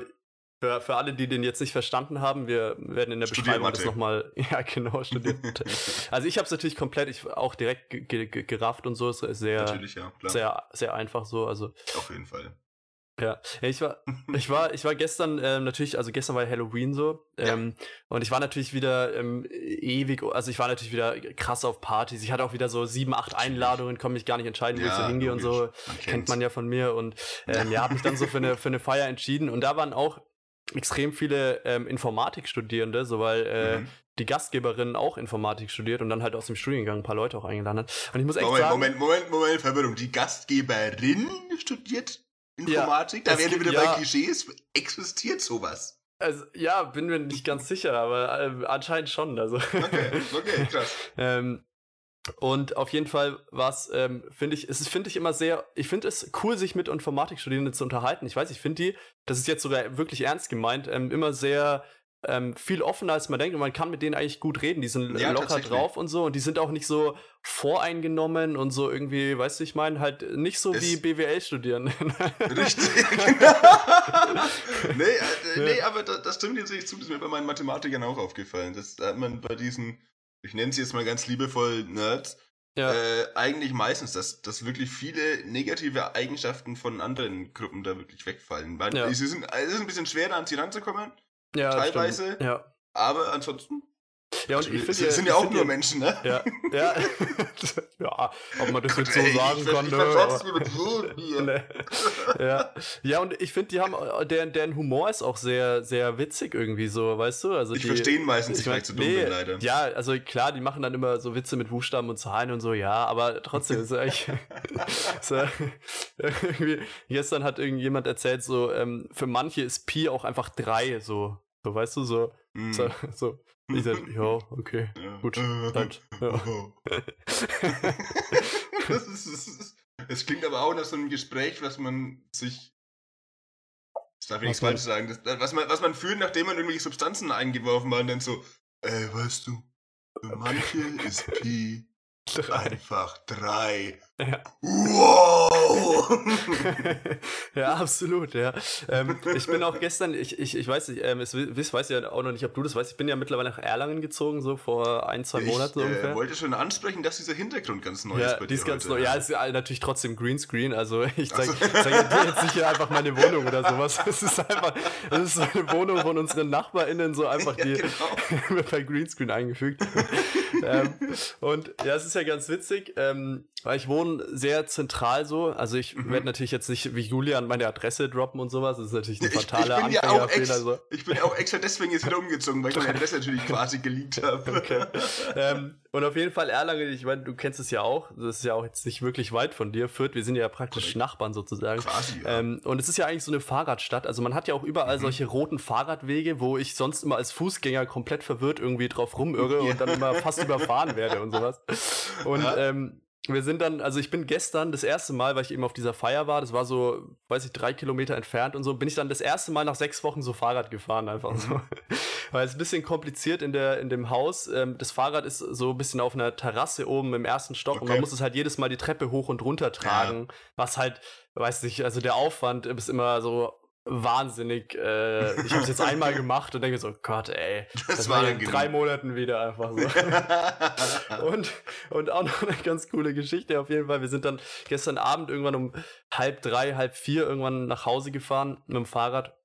für, für alle, die den jetzt nicht verstanden haben, wir werden in der Beschreibung das nochmal, ja genau, studiert. also ich habe es natürlich komplett, ich auch direkt gerafft und so, es ist sehr, ja, sehr, sehr einfach so. Also auf jeden Fall. Ja, ich war, ich war, ich war gestern ähm, natürlich, also gestern war Halloween so ähm, ja. und ich war natürlich wieder ähm, ewig, also ich war natürlich wieder krass auf Partys. Ich hatte auch wieder so sieben, acht Einladungen, konnte mich gar nicht entscheiden, wo ja, ich so hingehe und so. Man Kennt man ja von mir und ähm, ja, habe mich dann so für eine für eine Feier entschieden und da waren auch extrem viele ähm, Informatikstudierende, so weil äh, mhm. die Gastgeberin auch Informatik studiert und dann halt aus dem Studiengang ein paar Leute auch eingeladen hat. Und ich muss echt Moment, sagen, Moment, Moment, Moment, Verwirrung. Die Gastgeberin studiert Informatik? Ja, da wären wir wieder ja, bei Klischees. Existiert sowas? Also, ja, bin mir nicht ganz sicher, aber äh, anscheinend schon. Also. Okay, okay, krass. ähm, und auf jeden Fall was ähm, finde ich, es finde ich immer sehr, ich finde es cool, sich mit Informatikstudierenden zu unterhalten. Ich weiß, ich finde die, das ist jetzt sogar wirklich ernst gemeint, ähm, immer sehr ähm, viel offener, als man denkt und man kann mit denen eigentlich gut reden. Die sind Ja, locker drauf und so und die sind auch nicht so voreingenommen und so irgendwie, weißt du, ich meine, halt nicht so Es- wie BWL studieren. Richtig. nee, äh, nee, aber das, das stimmt jetzt nicht zu. Das ist mir bei meinen Mathematikern auch aufgefallen. Das hat man bei diesen, ich nenne sie jetzt mal ganz liebevoll Nerds, ja. äh, eigentlich meistens, dass, dass wirklich viele negative Eigenschaften von anderen Gruppen da wirklich wegfallen. Weil Ja. es, ist, ein- es ist ein bisschen schwerer, an sie ranzukommen, ja, teilweise- Stimmt. Ja. aber ansonsten Ja, und ich finde sind ich ja auch nur Menschen, ne? Ja, ja. ja, ob man das jetzt so Ey, sagen ich, kann, ich aber- mir mit jedem hier. Ne. ja. ja, und ich finde, die haben, äh, deren, deren Humor ist auch sehr, sehr witzig irgendwie so, weißt du? Also Ich die, verstehe ihn meistens ich nicht, weil mein, ich zu dumm nee, bin, leider. Ja, also klar, die machen dann immer so Witze mit Buchstaben und Zahlen und so, ja, aber trotzdem ist eigentlich. ist, äh, irgendwie, gestern hat irgendjemand erzählt, so, ähm, für manche ist Pi auch einfach drei, so. So, weißt du, so. Hm. so, so. Ich sag, ja, okay. Ja. Gut, Äh, halt, ja. oh. das ist, es klingt aber auch nach so einem Gespräch, was man sich. Das darf ich nichts falsch sagen. Das, was, man, was man führt, nachdem man irgendwelche Substanzen eingeworfen hat und dann so, äh, weißt du, für manche ist Pi einfach drei. Ja. Wow! ja, absolut, ja. Ähm, ich bin auch gestern, ich, ich, ich weiß nicht, ähm, es, wi- weiß ja auch noch nicht, ob du das weißt, ich bin ja mittlerweile nach Erlangen gezogen, so vor ein, zwei Monaten ich äh, ungefähr. wollte schon ansprechen, dass dieser Hintergrund ganz neu ist Ja, bei die ist dir ganz heute. neu. Ja, ist ja natürlich trotzdem Greenscreen. Also ich zeige so. zeig dir jetzt nicht hier einfach meine Wohnung oder sowas. Es ist einfach, es ist so eine Wohnung von unseren NachbarInnen, so einfach Ja, die genau. wird bei Greenscreen eingefügt. ähm, und ja, es ist ja ganz witzig, ähm, weil ich wohne sehr zentral so. Also ich Mhm. werde natürlich jetzt nicht wie Julian meine Adresse droppen und sowas. Das ist natürlich ein Ich, ich, fataler bin ja auch Anfängerfehler. ex, So. ich bin auch extra deswegen jetzt wieder umgezogen, weil ich meine Adresse natürlich quasi geleakt habe. Okay. ähm, und auf jeden Fall Erlangen, ich meine, du kennst es ja auch, das ist ja auch jetzt nicht wirklich weit von dir, Fürth, wir sind ja praktisch Korrekt. Nachbarn sozusagen. Quasi, ja. Ähm, und es ist ja eigentlich so eine Fahrradstadt, also man hat ja auch überall Mhm. solche roten Fahrradwege, wo ich sonst immer als Fußgänger komplett verwirrt irgendwie drauf rumirre Ja. und dann immer fast überfahren werde und sowas. Und Ja. ähm, wir sind dann, also ich bin gestern das erste Mal, weil ich eben auf dieser Feier war, das war so, weiß ich, drei Kilometer entfernt und so, bin ich dann das erste Mal nach sechs Wochen so Fahrrad gefahren, einfach so. Mhm. Weil es ein bisschen kompliziert in, der, in dem Haus. Ähm, das Fahrrad ist so ein bisschen auf einer Terrasse oben im ersten Stock und Okay. man muss es halt jedes Mal die Treppe hoch und runter tragen, was halt, weiß nicht, also der Aufwand ist immer so wahnsinnig. Äh, ich habe es jetzt einmal gemacht und denke so, Gott, ey, Das das, war in drei Monaten wieder einfach so. Und, und auch noch eine ganz coole Geschichte auf jeden Fall. Wir sind dann gestern Abend irgendwann um halb drei, halb vier irgendwann nach Hause gefahren mit dem Fahrrad.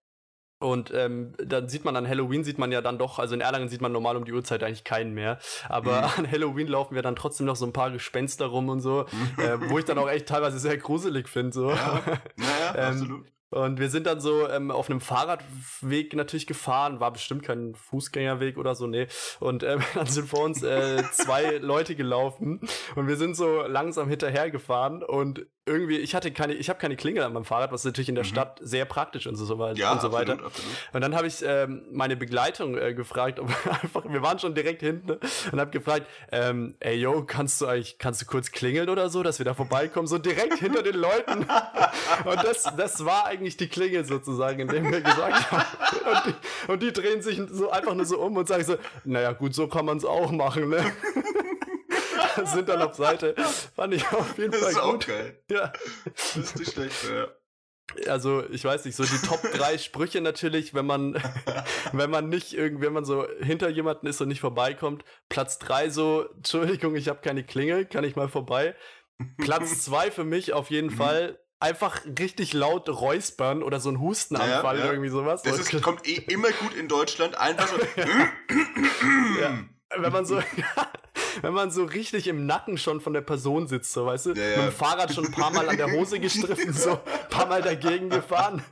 Und ähm, dann sieht man an Halloween, sieht man ja dann doch, also in Erlangen sieht man normal um die Uhrzeit eigentlich keinen mehr. Aber Mhm. an Halloween laufen wir dann trotzdem noch so ein paar Gespenster rum und so, äh, wo ich dann auch echt teilweise sehr gruselig finde. So. ja, naja, Ähm, absolut. Und wir sind dann so ähm, auf einem Fahrradweg natürlich gefahren, war bestimmt kein Fußgängerweg oder so, nee. Und ähm, dann sind vor uns äh, zwei Leute gelaufen. Und wir sind so langsam hinterhergefahren. Und irgendwie, ich hatte keine, ich habe keine Klingel an meinem Fahrrad, was natürlich in der Mhm. Stadt sehr praktisch und so, so, weit- Ja, und so weiter. absolut, absolut. Und dann habe ich ähm, meine Begleitung äh, gefragt, ob einfach, wir waren schon direkt hinten ne? und habe gefragt, ähm, ey yo, kannst du eigentlich, kannst du kurz klingeln oder so, dass wir da vorbeikommen, so direkt hinter den Leuten. Und das, das war eigentlich die Klingel sozusagen, indem wir gesagt haben. Und die, und die drehen sich so einfach nur so um und sagen so, naja gut, so kann man es auch machen, ne? Sind dann auf Seite. Fand ich auf jeden Das Fall ist auch gut. geil. Ja. Das ist nicht schlecht, ja. Also, ich weiß nicht, so die Top 3 Sprüche natürlich, wenn man, wenn man nicht irgendwie, wenn man so hinter jemanden ist und nicht vorbeikommt. Platz 3 so, Entschuldigung, ich habe keine Klingel, kann ich mal vorbei. Platz 2 für mich auf jeden Mhm. Fall einfach richtig laut räuspern oder so ein Hustenanfall Ja, ja. oder irgendwie sowas. Das ist, kommt eh immer gut in Deutschland. Einfach so. Ja. wenn man so, wenn man so richtig im Nacken schon von der Person sitzt, so weißt du, Ja, ja. mit dem Fahrrad schon ein paar Mal an der Hose gestriffen, so ein paar Mal dagegen gefahren,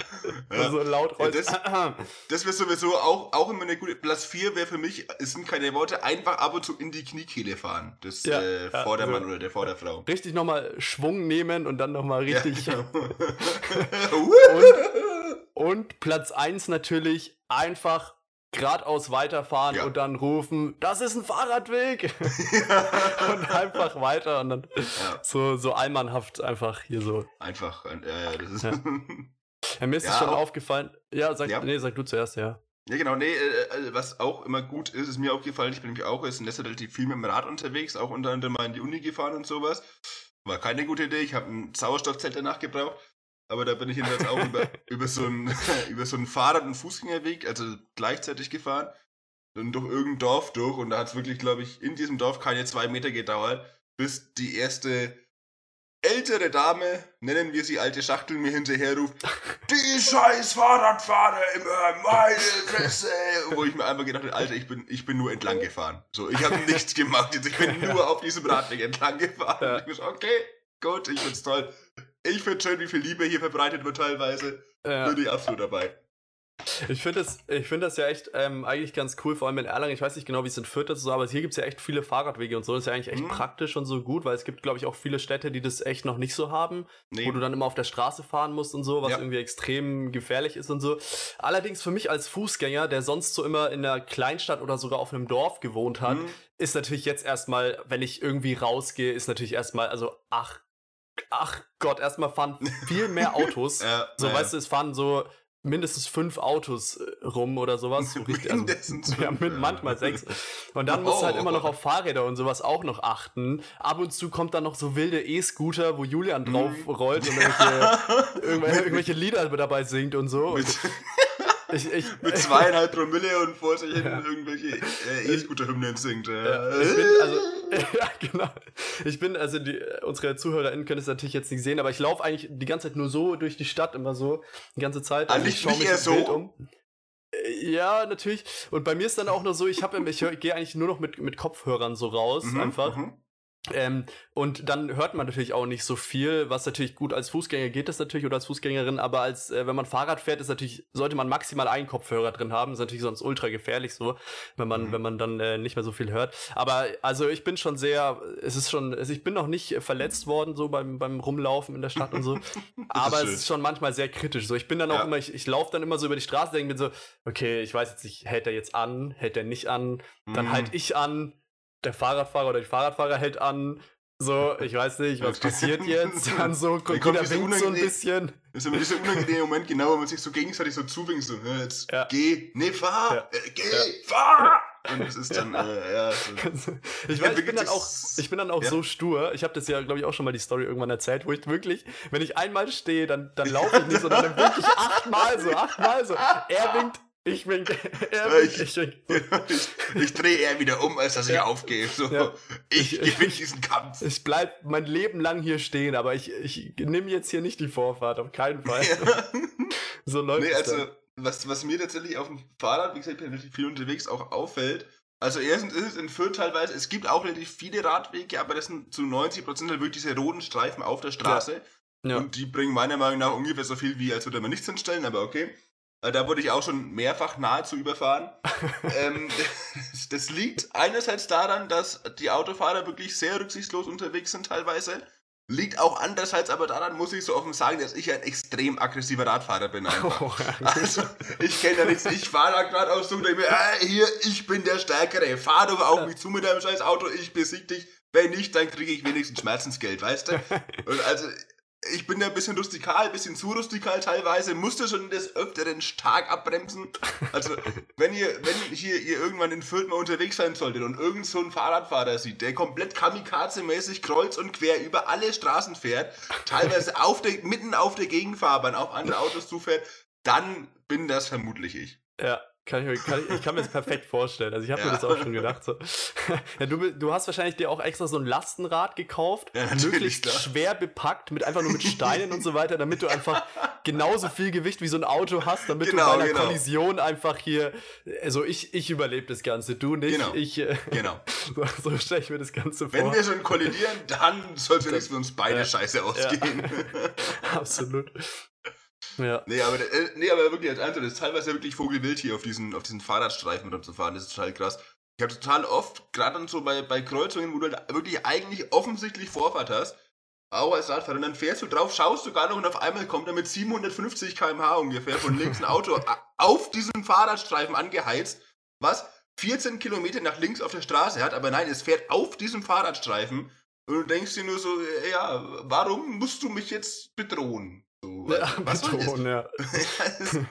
Ja. so laut Ja, räuspern. Das wäre sowieso auch, auch immer eine gute. Platz 4 wäre für mich, es sind keine Worte, einfach ab und zu in die Kniekehle fahren. Das äh, Vordermann so. oder der Vorderfrau. richtig nochmal Schwung nehmen und dann nochmal richtig. Ja. Und Platz 1 natürlich einfach geradeaus weiterfahren Ja. und dann rufen, das ist ein Fahrradweg. und einfach weiter und dann Ja. so, so allmannhaft einfach hier so. Einfach. äh, Ja, ja, das ist. Ja. Ja, mir ist es Ja, schon aufgefallen. Ja, sag, Ja. nee, sag du zuerst, ja. Ja, genau, nee, äh, äh, was auch immer gut ist, ist mir aufgefallen, ich bin nämlich auch jetzt in letzter Zeit relativ viel mit dem Rad unterwegs, auch unter anderem mal in die Uni gefahren und sowas. War keine gute Idee, ich habe ein Sauerstoffzelt danach gebraucht, aber da bin ich jedenfalls auch über, über, so ein, über so einen Fahrrad- und Fußgängerweg, also gleichzeitig gefahren, dann durch irgendein Dorf durch und da hat es wirklich, glaube ich, in diesem Dorf keine zwei Meter gedauert, bis die erste ältere Dame, nennen wir sie alte Schachtel, mir hinterher ruft, die scheiß Fahrradfahrer immer, meine Fresse. Wo ich mir einfach gedacht habe, Alter, ich bin, ich bin nur entlang gefahren. So, ich habe nichts gemacht, jetzt, ich bin nur auf diesem Radweg entlang gefahren. Ja. Und ich bin okay, gut, ich find's toll. Ich finde schön, wie viel Liebe hier verbreitet wird teilweise. Ja. Bin ich absolut dabei. Ich finde das, find das ja echt ähm, eigentlich ganz cool, vor allem in Erlangen. Ich weiß nicht genau, wie es in Fürth ist, so, aber hier gibt es ja echt viele Fahrradwege und so. Das ist ja eigentlich echt mhm. praktisch und so gut, weil es gibt, glaube ich, auch viele Städte, die das echt noch nicht so haben, nee. wo du dann immer auf der Straße fahren musst und so, was ja. irgendwie extrem gefährlich ist und so. Allerdings für mich als Fußgänger, der sonst so immer in einer Kleinstadt oder sogar auf einem Dorf gewohnt hat, mhm. ist natürlich jetzt erstmal, wenn ich irgendwie rausgehe, ist natürlich erstmal, also ach, ach Gott, erstmal fahren viel mehr Autos. ja, so, ja. weißt du, es fahren so mindestens fünf Autos äh, rum oder sowas. So richtig, also, mindestens ja, mit, manchmal sechs. Und dann oh. musst du halt immer noch auf Fahrräder und sowas auch noch achten. Ab und zu kommt dann noch so wilde E-Scooter, wo Julian drauf mhm. rollt und irgendwelche, irgendwelche Lieder dabei singt und so. Und ich, ich, Mit zweieinhalb Promille und vor sich hin ja. irgendwelche äh, E-Scooter-Hymnen singt. Ja. Ich bin, also, ja, genau. Ich bin, also die, unsere ZuhörerInnen können es natürlich jetzt nicht sehen, aber ich laufe eigentlich die ganze Zeit nur so durch die Stadt, immer so, die ganze Zeit. Also ich schaue mich eher so? um. Äh, ja, natürlich. Und bei mir ist dann auch nur so, ich habe, ich gehe eigentlich nur noch mit, mit Kopfhörern so raus, mhm, einfach. Mhm. Ähm, und dann hört man natürlich auch nicht so viel, was natürlich gut als Fußgänger geht das natürlich oder als Fußgängerin, aber als äh, wenn man Fahrrad fährt, ist natürlich sollte man maximal einen Kopfhörer drin haben, ist natürlich sonst ultra gefährlich so, wenn man mhm. wenn man dann äh, nicht mehr so viel hört. Aber also ich bin schon sehr, es ist schon, also ich bin noch nicht verletzt worden so beim beim Rumlaufen in der Stadt und so, aber ist es ist schon manchmal sehr kritisch. So ich bin dann auch ja. immer, ich, ich laufe dann immer so über die Straße, denke mir so, okay, ich weiß jetzt nicht, hält er jetzt an, hält er nicht an, dann mhm. halt ich an der Fahrradfahrer oder die Fahrradfahrer hält an. So, ich weiß nicht, was passiert jetzt. Dann so, guck, jeder winkt so ein bisschen. Das ist immer dieser unangenehme Moment, genau, wenn man sich so gegenseitig so zuwinkt, so, jetzt ja. geh, nee, fahr, ja. äh, geh, ja. fahr! Und es ist dann, äh, ja. So. Ich, weiß, ich bin dann auch, ich bin dann auch so stur. Ich habe das ja, glaube ich, auch schon mal die Story irgendwann erzählt, wo ich wirklich, wenn ich einmal stehe, dann, dann laufe ich nicht, sondern dann wirklich achtmal so, achtmal so. Er winkt, ich bin. ich, ich, ich, ich drehe eher wieder um, als dass ich ja. aufgehe. So, ja. Ich gewinne diesen Kampf. Ich bleib mein Leben lang hier stehen, aber ich, ich nehme jetzt hier nicht die Vorfahrt, auf keinen Fall. Ja. so läuft nee, also, was, was mir tatsächlich auf dem Fahrrad, wie gesagt, ich bin relativ viel unterwegs, auch auffällt. Also erstens ist es in Fürth teilweise, es gibt auch relativ viele Radwege, aber das sind zu 90% halt wirklich diese roten Streifen auf der Straße. Ja. Und die bringen meiner Meinung nach ungefähr so viel, wie als würde man nichts hinstellen, aber okay. Äh, da wurde ich auch schon mehrfach nahezu überfahren. ähm, das, liegt einerseits daran, dass die Autofahrer wirklich sehr rücksichtslos unterwegs sind teilweise. Liegt auch andererseits aber daran, muss ich so offen sagen, dass ich ein extrem aggressiver Radfahrer bin. Oh, also, ich kenne ja nichts. Ich fahre da gerade aus so und denke mir, äh, hier, ich bin der Stärkere. Fahr doch auf mich zu mit deinem scheiß Auto, ich besieg dich. Wenn nicht, dann kriege ich wenigstens Schmerzensgeld, weißt du? Und also, ich bin ja ein bisschen rustikal, ein bisschen zu rustikal teilweise, musste schon des Öfteren stark abbremsen. Also, wenn ihr, wenn hier ihr irgendwann in Fürth mal unterwegs sein solltet und irgend so ein Fahrradfahrer sieht, der komplett kamikaze-mäßig kreuz und quer über alle Straßen fährt, teilweise auf der, mitten auf der Gegenfahrbahn auf andere Autos zufährt, dann bin das vermutlich ich. Ja, kann ich, kann ich, ich, kann mir das perfekt vorstellen. Also ich habe ja. mir das auch schon gedacht. So. Ja, du, du hast wahrscheinlich dir auch extra so ein Lastenrad gekauft, ja, möglichst klar. schwer bepackt, mit einfach nur mit Steinen und so weiter, damit du einfach genauso viel Gewicht wie so ein Auto hast, damit genau, du bei einer genau. Kollision einfach hier. Also ich, ich überlebe das Ganze, du nicht. Genau. Ich, äh, genau. So, so stelle ich mir das Ganze vor. Wenn wir schon kollidieren, dann sollte es für uns beide scheiße ausgehen. Absolut. Ja. Nee, aber, äh, nee, aber wirklich als Einzelne ist teilweise wirklich vogelwild hier auf diesen, auf diesen Fahrradstreifen rumzufahren. Das ist total krass. Ich habe total oft, gerade dann so bei, bei Kreuzungen, wo du halt wirklich eigentlich offensichtlich Vorfahrt hast, auch als Radfahrer, und dann fährst du drauf, schaust du gar noch und auf einmal kommt er mit 750 km/h ungefähr von links ein Auto auf diesem Fahrradstreifen angeheizt, was 14 Kilometer nach links auf der Straße hat, aber nein, es fährt auf diesem Fahrradstreifen und du denkst dir nur so, ja, warum musst du mich jetzt bedrohen? So, ja, was Beton, ja.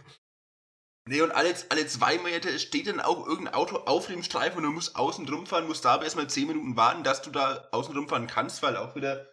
Nee, und alle, alle zwei Meter steht dann auch irgendein Auto auf dem Streifen und du musst außen drum fahren, musst da aber erstmal 10 Minuten warten, dass du da außen drum fahren kannst, weil auch wieder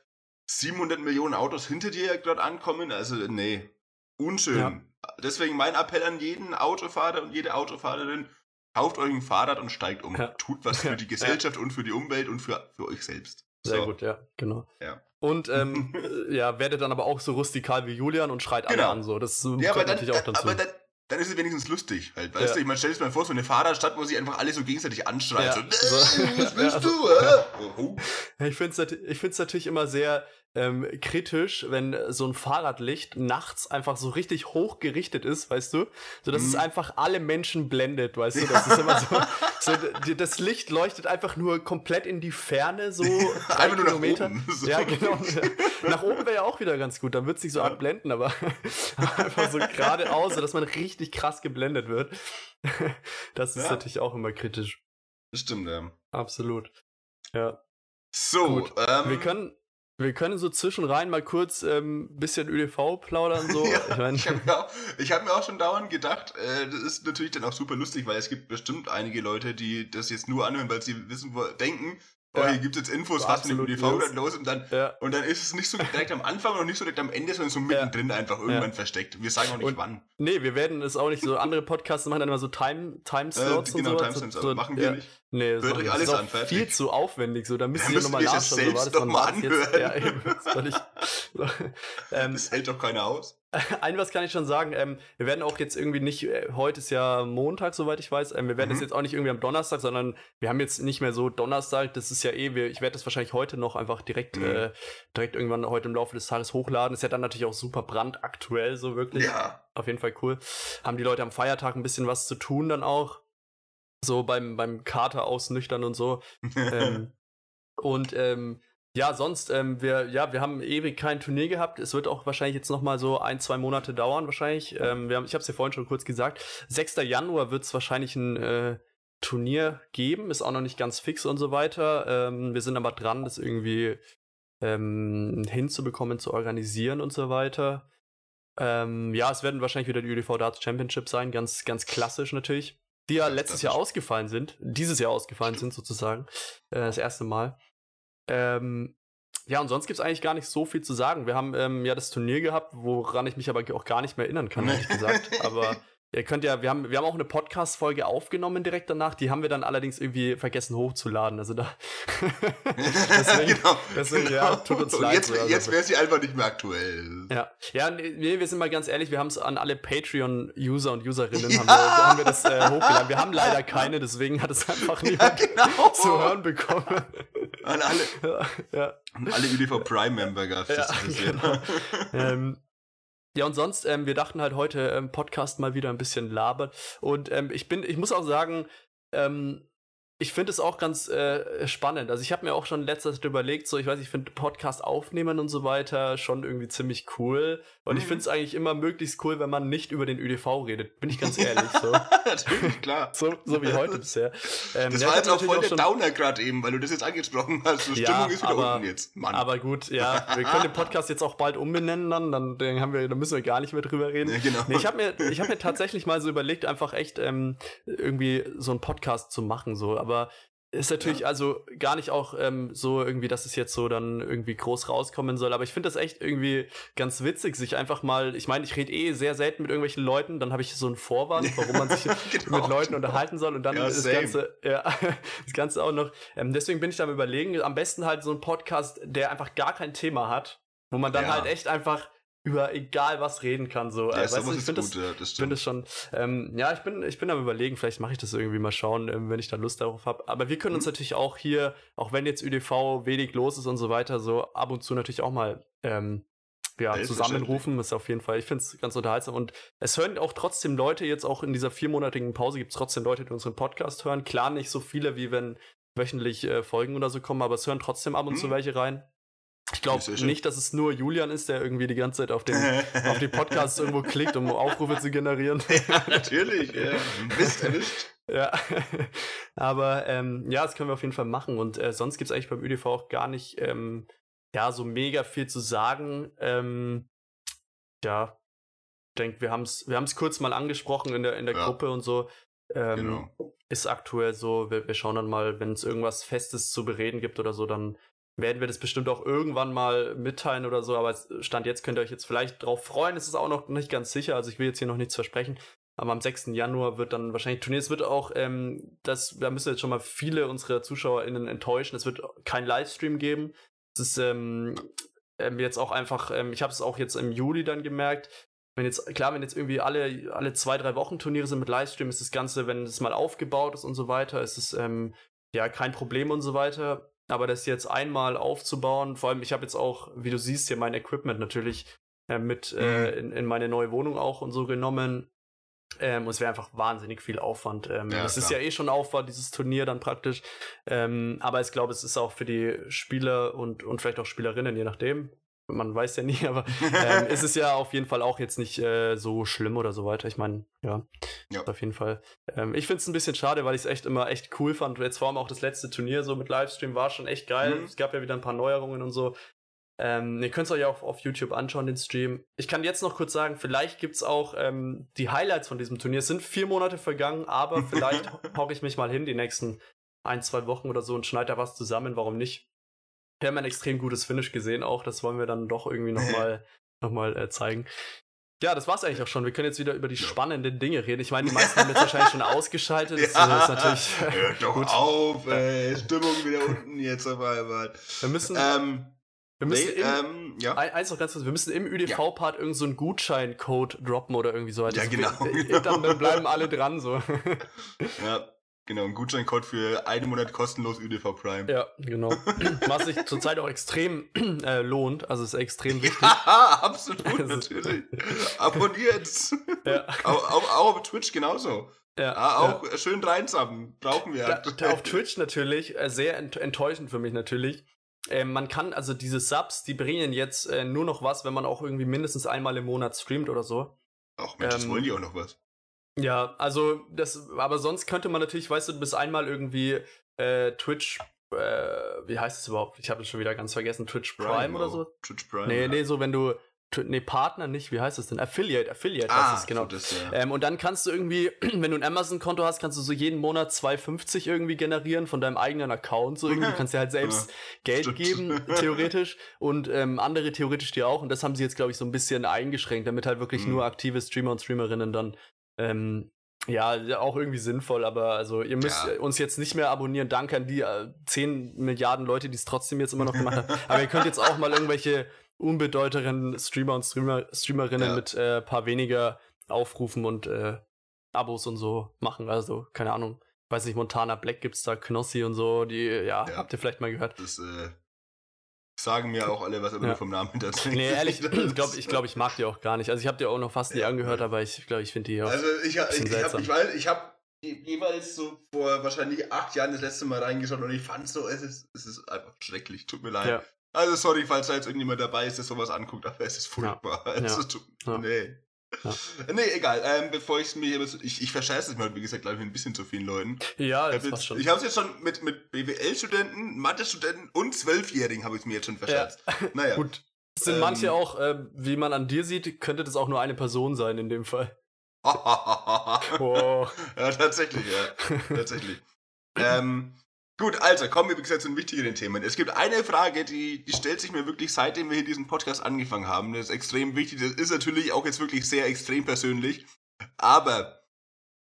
700 Millionen Autos hinter dir gerade ankommen. Also, nee, unschön. Ja. Deswegen mein Appell an jeden Autofahrer und jede Autofahrerin, kauft euch ein Fahrrad und steigt um. Ja. Tut was für die Gesellschaft ja. und für die Umwelt und für, für euch selbst. Sehr so. gut, ja, genau. Ja. Und ähm, ja, werdet dann aber auch so rustikal wie Julian und schreit genau. alle an. So. Das ja, aber dann, natürlich auch dazu. Aber dann, dann ist es wenigstens lustig halt. Weißt ja. du, ich meine, stell dir mal vor, so eine Fahrradstadt, wo sie einfach alle so gegenseitig anschreien. Ja. So, äh, was willst ja, du? Äh? Oh. Ich finde es ich find's natürlich immer sehr ähm, kritisch, wenn so ein Fahrradlicht nachts einfach so richtig hoch gerichtet ist, weißt du? So dass mhm. es einfach alle Menschen blendet, weißt du? Das ist immer so, so das Licht leuchtet einfach nur komplett in die Ferne, so drei einfach Kilometer. Nur nach oben. So. Ja, genau. nach oben wäre ja auch wieder ganz gut, dann wird es nicht so ja. abblenden, aber einfach so geradeaus, dass man richtig krass geblendet wird. das ist ja. natürlich auch immer kritisch. Das stimmt, ja. Absolut. Ja. So, ähm, wir können wir können so zwischenrein mal kurz ein ähm, bisschen ÖDV plaudern. So. ja, ich, mein, ich habe mir, hab mir, auch schon dauernd gedacht, äh, das ist natürlich dann auch super lustig, weil es gibt bestimmt einige Leute, die das jetzt nur anhören, weil sie wissen, denken, Oh, hier gibt es jetzt Infos, was mit dem UDV los und dann, und dann ist es nicht so direkt am Anfang und nicht so direkt am Ende, sondern so mittendrin einfach irgendwann versteckt. Wir sagen auch nicht und, wann. Nee, wir werden es auch nicht so, andere Podcasts machen dann immer so Time, Time Slots äh, genau, und so. Time Slots, so, machen wir nicht. Nee, Hört euch alles das an, fertig. viel zu aufwendig, so, da müsst ihr nochmal nachschauen. So, war das doch mal anhören. Jetzt, ja, eben, das, ich, so, ähm, das hält doch keiner aus. Ein was kann ich schon sagen, ähm, wir werden auch jetzt irgendwie nicht, äh, heute ist ja Montag, soweit ich weiß, ähm, wir werden mhm. das jetzt auch nicht irgendwie am Donnerstag, sondern wir haben jetzt nicht mehr so Donnerstag, das ist ja eh, wir, ich werde das wahrscheinlich heute noch einfach direkt, mhm. äh, direkt irgendwann heute im Laufe des Tages hochladen. Ist ja dann natürlich auch super brandaktuell, so wirklich. Ja. Auf jeden Fall cool. Haben die Leute am Feiertag ein bisschen was zu tun dann auch. So beim, beim Kater ausnüchtern und so. ähm, und ähm, ja, sonst, ähm, wir, ja, wir haben ewig kein Turnier gehabt. Es wird auch wahrscheinlich jetzt noch mal so ein, zwei Monate dauern, wahrscheinlich. Ähm, wir haben, ich habe es ja vorhin schon kurz gesagt. 6. Januar wird es wahrscheinlich ein äh, Turnier geben, ist auch noch nicht ganz fix und so weiter. Ähm, wir sind aber dran, das irgendwie ähm, hinzubekommen, zu organisieren und so weiter. Ähm, ja, es werden wahrscheinlich wieder die UDV Darts Championship sein, ganz, ganz klassisch natürlich. Die ja letztes Jahr ausgefallen sind, dieses Jahr ausgefallen sind sozusagen. Äh, das erste Mal. Ähm, ja, und sonst gibt es eigentlich gar nicht so viel zu sagen. Wir haben ähm, ja das Turnier gehabt, woran ich mich aber auch gar nicht mehr erinnern kann, ehrlich gesagt. Aber Ihr könnt ja, wir haben, wir haben auch eine Podcast-Folge aufgenommen direkt danach, die haben wir dann allerdings irgendwie vergessen hochzuladen. Also da. deswegen, genau, deswegen genau. ja, tut uns leid. Jetzt, jetzt wäre sie einfach nicht mehr aktuell. Ja, ja, nee, wir sind mal ganz ehrlich, wir haben es an alle Patreon-User und Userinnen ja. haben, wir, haben wir das äh, hochgeladen. Wir haben leider keine, deswegen hat es einfach niemand ja, genau. zu hören bekommen. An alle, ja, An alle UDV Prime-Member gab es das. Genau. ähm, ja, und sonst, ähm, wir dachten halt heute ähm, Podcast mal wieder ein bisschen labert. Und ähm, ich bin, ich muss auch sagen, ähm, ich finde es auch ganz äh, spannend. Also ich habe mir auch schon letztes überlegt, so ich weiß, ich finde Podcast aufnehmen und so weiter schon irgendwie ziemlich cool. Und mhm. ich finde es eigentlich immer möglichst cool, wenn man nicht über den ÖDV redet. Bin ich ganz ehrlich. So. Natürlich, klar. So, so wie heute bisher. Ähm, das war jetzt auch voll der Downer gerade eben, weil du das jetzt angesprochen hast. Die ja, Stimmung ist wieder aber, unten jetzt. Mann. Aber gut, ja, wir können den Podcast jetzt auch bald umbenennen dann, dann, dann haben wir, dann müssen wir gar nicht mehr drüber reden. Ja, genau. Nee, ich habe mir, ich habe mir tatsächlich mal so überlegt, einfach echt ähm, irgendwie so einen Podcast zu machen, so. Aber ist natürlich ja. also gar nicht auch ähm, so irgendwie, dass es jetzt so dann irgendwie groß rauskommen soll, aber ich finde das echt irgendwie ganz witzig, sich einfach mal, ich meine, ich rede eh sehr selten mit irgendwelchen Leuten, dann habe ich so ein Vorwand, warum man sich genau, mit Leuten unterhalten soll und dann ja, das Ganze, ja, das Ganze auch noch, ähm, deswegen bin ich da am überlegen, am besten halt so ein Podcast, der einfach gar kein Thema hat, wo man dann ja. halt echt einfach über egal was reden kann. So. Ja, also, weißt du, ich finde das, ja, das find das schon. Ähm, ja, ich bin, ich bin am überlegen, vielleicht mache ich das irgendwie mal schauen, ähm, wenn ich da Lust darauf habe. Aber wir können mhm. uns natürlich auch hier, auch wenn jetzt ÖDV wenig los ist und so weiter, so ab und zu natürlich auch mal ähm, ja, zusammenrufen. Ist auf jeden Fall, ich finde es ganz unterhaltsam. Und es hören auch trotzdem Leute, jetzt auch in dieser viermonatigen Pause gibt es trotzdem Leute, die unseren Podcast hören. Klar, nicht so viele, wie wenn wöchentlich äh, Folgen oder so kommen, aber es hören trotzdem ab und mhm. zu welche rein. Ich glaube nicht, dass es nur Julian ist, der irgendwie die ganze Zeit auf, den, auf die Podcasts irgendwo klickt, um Aufrufe zu generieren. Ja, natürlich. Ja. Mist erwischt. Ja, aber ähm, ja, das können wir auf jeden Fall machen. Und äh, sonst gibt es eigentlich beim ÖDV auch gar nicht ähm, ja, so mega viel zu sagen. Ähm, ja, denke, wir haben es wir kurz mal angesprochen in der, in der ja. Gruppe und so. Ähm, genau. Ist aktuell so, wir, wir schauen dann mal, wenn es irgendwas Festes zu bereden gibt oder so, dann werden wir das bestimmt auch irgendwann mal mitteilen oder so, aber Stand jetzt könnt ihr euch jetzt vielleicht drauf freuen. Es ist auch noch nicht ganz sicher, also ich will jetzt hier noch nichts versprechen. Aber am 6. Januar wird dann wahrscheinlich Turnier. Es wird auch, ähm, das, da müssen jetzt schon mal viele unserer ZuschauerInnen enttäuschen. Es wird kein Livestream geben. Es ist ähm, ähm, jetzt auch einfach, ähm, ich habe es auch jetzt im Juli dann gemerkt. Wenn jetzt, klar, wenn jetzt irgendwie alle, alle zwei, drei Wochen Turniere sind mit Livestream, ist das Ganze, wenn es mal aufgebaut ist und so weiter, ist es ähm, ja kein Problem und so weiter. Aber das jetzt einmal aufzubauen, vor allem, ich habe jetzt auch, wie du siehst, hier mein Equipment natürlich äh, mit äh, mhm. in, in meine neue Wohnung auch und so genommen. Ähm, und es wäre einfach wahnsinnig viel Aufwand. Ähm, ja, klar. ist ja eh schon Aufwand, dieses Turnier dann praktisch. Ähm, aber ich glaube, es ist auch für die Spieler und, und vielleicht auch Spielerinnen, je nachdem. Man weiß ja nie, aber ähm, ist es ja auf jeden Fall auch jetzt nicht äh, so schlimm oder so weiter. Ich meine, ja, ja, auf jeden Fall. Ähm, ich finde es ein bisschen schade, weil ich es echt immer echt cool fand. Jetzt vor allem auch das letzte Turnier so mit Livestream war schon echt geil. Mhm. Es gab ja wieder ein paar Neuerungen und so. Ähm, ihr könnt es euch auch auf YouTube anschauen, den Stream. Ich kann jetzt noch kurz sagen, vielleicht gibt es auch ähm, die Highlights von diesem Turnier. Es sind vier Monate vergangen, aber vielleicht hocke ich mich mal hin die nächsten ein, zwei Wochen oder so und schneide da was zusammen. Warum nicht? Wir haben ein extrem gutes Finish gesehen auch. Das wollen wir dann doch irgendwie nochmal noch mal, äh, zeigen. Ja, das war's eigentlich auch schon. Wir können jetzt wieder über die spannenden Dinge reden. Ich meine, die meisten haben jetzt wahrscheinlich schon ausgeschaltet. Das ja, ist natürlich. Hört doch gut. auf, ey. Stimmung wieder unten jetzt auf einmal. Wir müssen. Ähm, wir müssen nee, im, ähm, ja. eins noch ganz kurz, wir müssen im ÜDV-Part ja. irgend so einen Gutscheincode droppen oder irgendwie so. Ja, genau. Dann, dann, bleiben alle dran so. Ja, genau, ein Gutscheincode für einen Monat kostenlos ÜDV Prime. Ja, genau. Was sich zurzeit auch extrem äh, lohnt, also ist extrem wichtig. Ja, absolut, also, natürlich. Abonniert. Ja. Auch, auch, auch auf Twitch genauso. Ja, ah, auch ja. schön reinzappen. Brauchen wir. Da, da auf Twitch natürlich, äh, sehr enttäuschend für mich natürlich. Äh, man kann, also diese Subs, die bringen jetzt äh, nur noch was, wenn man auch irgendwie mindestens einmal im Monat streamt oder so. Ach Mensch, ähm, wollen die auch noch was. Ja, also das, aber sonst könnte man natürlich, weißt du, bis einmal irgendwie äh, Twitch, äh, wie heißt es überhaupt? Ich habe es schon wieder ganz vergessen, Twitch Prime, Prime oder so. Twitch Prime. Nee, ja. nee, so wenn du nee, Partner nicht, wie heißt es denn? Affiliate, Affiliate ah, heißt es, genau. Das, ja. ähm, und dann kannst du irgendwie, wenn du ein Amazon-Konto hast, kannst du so jeden Monat 2,50 irgendwie generieren von deinem eigenen Account. So irgendwie, du kannst dir halt selbst Geld stimmt. geben, theoretisch. Und ähm, andere theoretisch dir auch. Und das haben sie jetzt, glaube ich, so ein bisschen eingeschränkt, damit halt wirklich mhm. nur aktive Streamer und Streamerinnen dann ähm, ja, auch irgendwie sinnvoll, aber also ihr müsst ja. uns jetzt nicht mehr abonnieren. Danke an die äh, 10 Milliarden Leute, die es trotzdem jetzt immer noch gemacht haben. aber ihr könnt jetzt auch mal irgendwelche unbedeutenden Streamer und Streamer, Streamerinnen ja. mit äh, paar weniger Aufrufen und äh, Abos und so machen. Also, keine Ahnung. Weiß nicht, Montana Black gibt's da, Knossi und so, die, ja, ja. habt ihr vielleicht mal gehört. Das, äh, sagen mir auch alle was, aber ja. vom Namen hinter Nee, ehrlich, ich glaube, ich, glaub, ich mag die auch gar nicht. Also ich habe die auch noch fast nie angehört, aber ich glaube, ich finde die auch Also ich, ich, ich, hab, ich weiß, ich habe jeweils so vor wahrscheinlich acht Jahren das letzte Mal reingeschaut und ich fand so, es ist, es ist einfach schrecklich, tut mir leid. Ja. Also sorry, falls da jetzt irgendjemand dabei ist, der sowas anguckt, aber es ist furchtbar. Ja. Also, ja. Nee. Ja. Nee, egal. Ähm, bevor ich mir ich, ich verscheiße es mal, wie gesagt, glaube ich, ein bisschen zu vielen Leuten. Ja, das passt schon. Ich habe es jetzt schon mit, mit BWL-Studenten, Mathe-Studenten und Zwölfjährigen habe ich es mir jetzt schon verscherzt. Ja. Naja. Gut. Es sind ähm, manche auch, äh, wie man an dir sieht, könnte das auch nur eine Person sein in dem Fall. wow. Ja, tatsächlich, ja. tatsächlich. ähm, Gut, also kommen wir wie gesagt zu den wichtigeren Themen. Es gibt eine Frage, die, die stellt sich mir wirklich, seitdem wir hier diesen Podcast angefangen haben. Das ist extrem wichtig. Das ist natürlich auch jetzt wirklich sehr extrem persönlich. Aber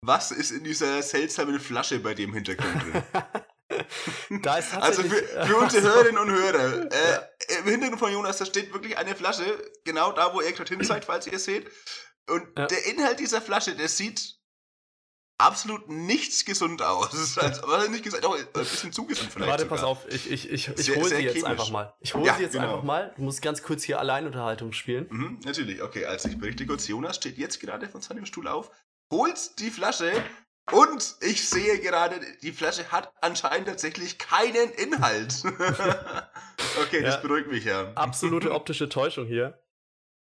was ist in dieser seltsamen Flasche bei dem Hintergrund drin? da ist also für, für unsere Hörerinnen und Hörer, äh, im Hintergrund von Jonas, da steht wirklich eine Flasche, genau da, wo er gerade hin zeigt, falls ihr es seht. Und ja. der Inhalt dieser Flasche, der sieht absolut nichts gesund aus. Also, nicht gesagt, auch ein bisschen zu gesund vielleicht. Warte, sogar. pass auf, ich, ich, ich, ich hole sie jetzt chemisch. einfach mal. Ich hole ja, sie jetzt genau. einfach mal. Du musst ganz kurz hier Alleinunterhaltung spielen. Mhm, natürlich, okay, also ich berichte kurz. Jonas steht jetzt gerade von seinem Stuhl auf, holt die Flasche und ich sehe gerade, die Flasche hat anscheinend tatsächlich keinen Inhalt. okay, ja, das beruhigt mich ja. Absolute optische Täuschung hier.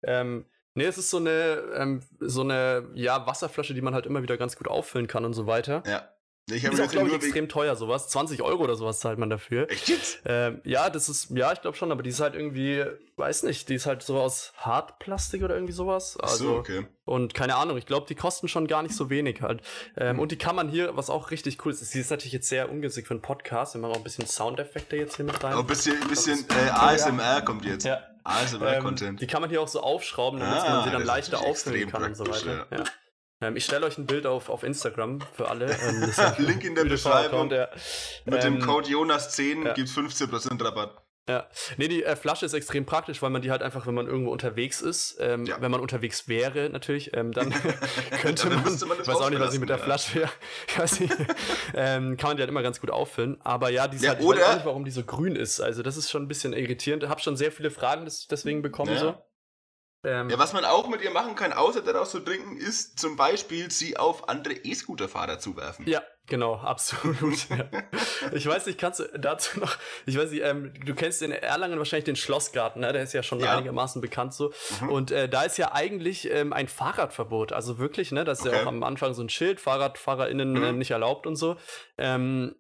Ähm, Nee, es ist so eine, ähm, so eine, ja, Wasserflasche, die man halt immer wieder ganz gut auffüllen kann und so weiter. Ja. Ich ist habe auch, jetzt glaube ich, extrem teuer, sowas. 20 Euro oder sowas zahlt man dafür. Echt jetzt? Ähm, ja, das ist, ja, ich glaube schon, aber die ist halt irgendwie, weiß nicht, die ist halt so aus Hartplastik oder irgendwie sowas. Also, so, okay. Und keine Ahnung, ich glaube, die kosten schon gar nicht so wenig halt. Ähm, und die kann man hier, was auch richtig cool ist, sie ist natürlich jetzt sehr ungünstig für einen Podcast, wenn man auch ein bisschen Soundeffekte jetzt hier mit rein. Aber ein bisschen, ein bisschen äh, ist- ASMR kommt jetzt. Ja. Ähm, ASMR-Content. die kann man hier auch so aufschrauben, damit Ah, man sie dann leichter extrem kann und so weiter. ja. Ja. Ähm, ich stelle euch ein Bild auf, auf Instagram für alle. Ähm, Link in der Beschreibung. Ja. Mit Ähm, dem Code Jonas10 ja. gibt's 15% Rabatt. Ja, nee, die äh, Flasche ist extrem praktisch, weil man die halt einfach, wenn man irgendwo unterwegs ist, ähm, Ja. wenn man unterwegs wäre natürlich, ähm, dann könnte Dann man, man ich weiß auch nicht, was ich mit der Flasche, ja, ich weiß nicht, ähm, kann man die halt immer ganz gut auffüllen, aber ja, die ist Ja, halt, ich weiß auch nicht, warum die so grün ist, also das ist schon ein bisschen irritierend, ich habe schon sehr viele Fragen des, deswegen bekommen Ja. so. Ähm, Ja, was man auch mit ihr machen kann, außer daraus zu trinken, ist zum Beispiel sie auf andere E-Scooter-Fahrer zuwerfen. Ja, genau, absolut. ja. Ich weiß nicht, kannst du dazu noch, ich weiß nicht, ähm, du kennst in Erlangen wahrscheinlich den Schlossgarten, ne? der ist ja schon Ja. einigermaßen bekannt so. Mhm. Und äh, da ist ja eigentlich ähm, ein Fahrradverbot, also wirklich, ne, das ist ja Okay. auch am Anfang so ein Schild, FahrradfahrerInnen Mhm. äh, nicht erlaubt und so. Ähm,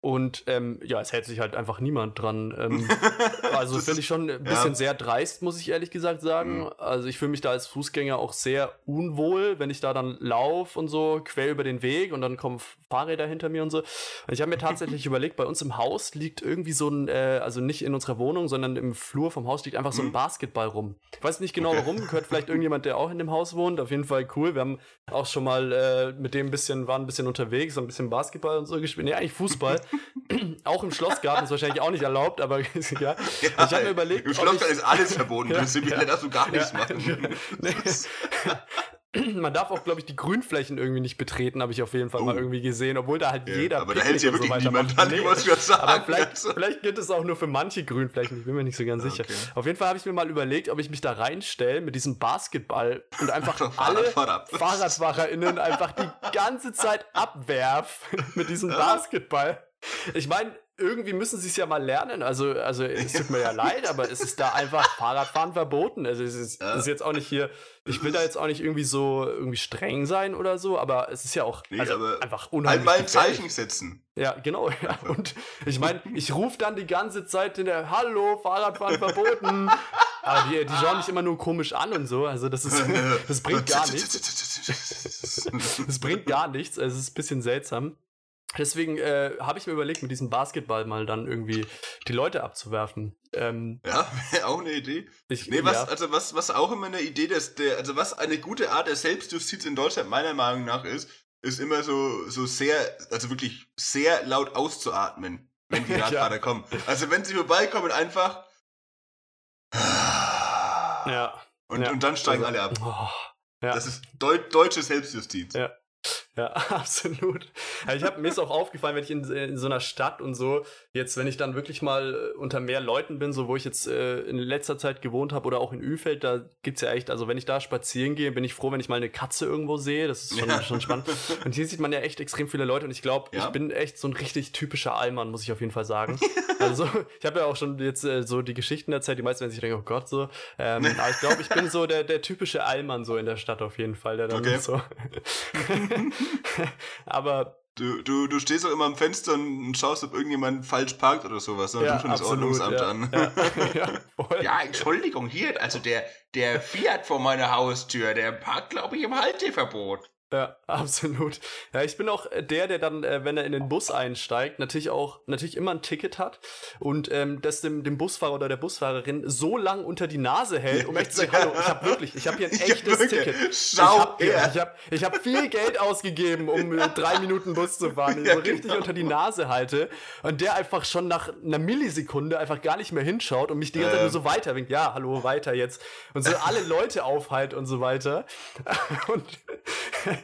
und ähm, ja, es hält sich halt einfach niemand dran. Ähm, also finde ich schon ein bisschen ja. sehr dreist, muss ich ehrlich gesagt sagen. Mhm. Also ich fühle mich da als Fußgänger auch sehr unwohl, wenn ich da dann laufe und so quer über den Weg und dann kommen Fahrräder hinter mir und so. Und ich habe mir tatsächlich überlegt, bei uns im Haus liegt irgendwie so ein, äh, also nicht in unserer Wohnung, sondern im Flur vom Haus liegt einfach so ein Mhm. Basketball rum. Ich weiß nicht genau Okay. warum, gehört vielleicht irgendjemand, der auch in dem Haus wohnt. Auf jeden Fall cool. Wir haben auch schon mal äh, mit dem ein bisschen, waren ein bisschen unterwegs, haben ein bisschen Basketball und so gespielt. Nee, eigentlich Fußball. auch im Schlossgarten ist wahrscheinlich auch nicht erlaubt, aber ist egal. ich habe mir überlegt, Im ob Schlossgarten ich- ist alles verboten. Ja, wir, ja. darfst du gar nichts Ja. machen. Man darf auch, glaube ich, die Grünflächen irgendwie nicht betreten, habe ich auf jeden Fall mal Oh. irgendwie gesehen, obwohl da halt Ja, jeder. aber da hält ja so wirklich weiter niemand macht. dran, Nee. ich gerade sagen. Aber vielleicht, Also. vielleicht gilt es auch nur für manche Grünflächen, ich bin mir nicht so ganz sicher. Okay. Auf jeden Fall habe ich mir mal überlegt, ob ich mich da reinstelle mit diesem Basketball und einfach alle Fahrrad. FahrradfahrerInnen einfach die ganze Zeit abwerf mit diesem Ja. Basketball. Ich meine, irgendwie müssen sie es ja mal lernen. Also, also es tut mir ja leid, aber es ist da einfach Fahrradfahren verboten. Also es ist, Ja. ist jetzt auch nicht hier, ich will da jetzt auch nicht irgendwie so irgendwie streng sein oder so, aber es ist ja auch Nee, also einfach Halt unheimlich. mal ein. Zeichen setzen. Ja, genau. Ja. Und ich meine, ich rufe dann die ganze Zeit hinter, hallo, Fahrradfahren verboten. Aber die, die schauen mich immer nur komisch an und so. Also das ist, das bringt gar nichts. Das bringt gar nichts. Also es ist ein bisschen seltsam. Deswegen äh, habe ich mir überlegt, mit diesem Basketball mal dann irgendwie die Leute abzuwerfen. Ähm, Ja, wäre auch eine Idee. ich, Nee, was, ja, also was, was auch immer eine Idee des, der, also was eine gute Art der Selbstjustiz in Deutschland meiner Meinung nach ist, ist immer so, so sehr, also wirklich sehr laut auszuatmen, wenn die Ja. Radfahrer kommen. Also wenn sie vorbeikommen, einfach. ja, Und, ja. und dann steigen Also, alle ab. oh, ja. Das ist deu deutsche Selbstjustiz. Ja. Ja, absolut. Ja, ich habe mir ist auch aufgefallen, wenn ich in, in so einer Stadt und so, jetzt, wenn ich dann wirklich mal äh, unter mehr Leuten bin, so wo ich jetzt äh, in letzter Zeit gewohnt habe oder auch in Üfeld, da gibt's ja echt, also wenn ich da spazieren gehe, bin ich froh, wenn ich mal eine Katze irgendwo sehe. Das ist schon, Ja. schon spannend. Und hier sieht man ja echt extrem viele Leute und ich glaube, Ja. ich bin echt so ein richtig typischer Allmann, muss ich auf jeden Fall sagen. also, ich habe ja auch schon jetzt äh, so die Geschichten erzählt, die meisten werden sich denken, oh Gott, so. Ähm, aber ich glaube, ich bin so der, der typische Allmann so in der Stadt auf jeden Fall, der dann Okay. so. aber Du, du, du stehst auch immer am Fenster und schaust, ob irgendjemand falsch parkt oder sowas. Dann ja, schon das Ordnungsamt ja, an. Ja. Ja, Entschuldigung, hier, also der, der Fiat vor meiner Haustür, der parkt, glaube ich, im Halteverbot. Ja, absolut. Ja, ich bin auch äh, der, der dann, äh, wenn er in den Bus einsteigt, natürlich auch, natürlich immer ein Ticket hat und ähm, das dem, dem Busfahrer oder der Busfahrerin so lang unter die Nase hält, um echt zu sagen, hallo, ich habe wirklich, ich habe hier ein echtes wirklich. Ticket. Schau ich habe ich hab, ich hab viel Geld ausgegeben, um äh, drei Minuten Bus zu fahren, ich so richtig genau. unter die Nase halte und der einfach schon nach einer Millisekunde einfach gar nicht mehr hinschaut und mich die ganze Zeit Ähm. nur so weiter winkt, ja, hallo, weiter jetzt und so alle Leute aufhalt und so weiter und,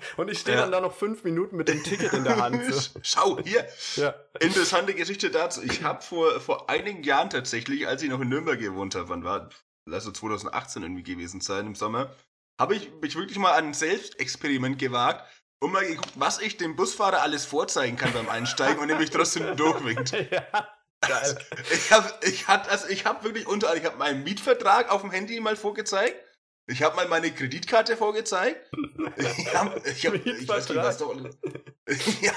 und ich stehe Ja. dann da noch fünf Minuten mit dem Ticket in der Hand. So. Schau, hier. Ja. Interessante Geschichte dazu. Ich habe vor, vor einigen Jahren tatsächlich, als ich noch in Nürnberg gewohnt habe, wann war, lass es 2018 irgendwie gewesen sein, im Sommer, habe ich mich wirklich mal an ein Selbstexperiment gewagt und mal geguckt, was ich dem Busfahrer alles vorzeigen kann beim Einsteigen und nämlich trotzdem durchwinkt. ja. Geil. Ich habe ich hab, also ich hab wirklich unter, ich habe meinen Mietvertrag auf dem Handy mal vorgezeigt. Ich habe mal meine Kreditkarte vorgezeigt. Ich, hab, ich, hab, ich weiß nicht, was doch. ja,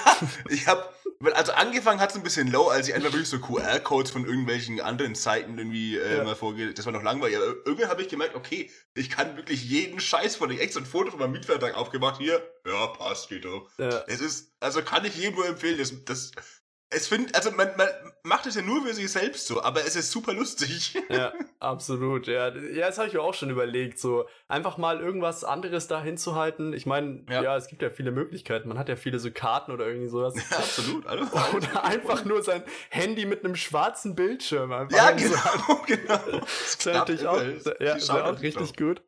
ich habe. Also angefangen hat es ein bisschen low, als ich einfach wirklich so QR-Codes von irgendwelchen anderen Seiten irgendwie äh, ja. mal vorge... Das war noch langweilig. Aber irgendwann habe ich gemerkt, okay, ich kann wirklich jeden Scheiß von ich extra ein Foto von meinem Mietvertrag aufgemacht. Hier, ja, passt, geht doch. Ja. Es ist, also kann ich jedem nur empfehlen, das, das es findet, also man, man macht es ja nur für sich selbst so, aber es ist super lustig. Ja, absolut. Ja, ja das habe ich mir auch schon überlegt, so einfach mal irgendwas anderes da hinzuhalten. Ich meine, ja. ja. es gibt ja viele Möglichkeiten. Man hat ja viele so Karten oder irgendwie sowas. Ja, absolut. Also, oder einfach nur sein Handy mit einem schwarzen Bildschirm. Einfach ja, genau, genau. Das ist natürlich auch, ja, auch richtig gut.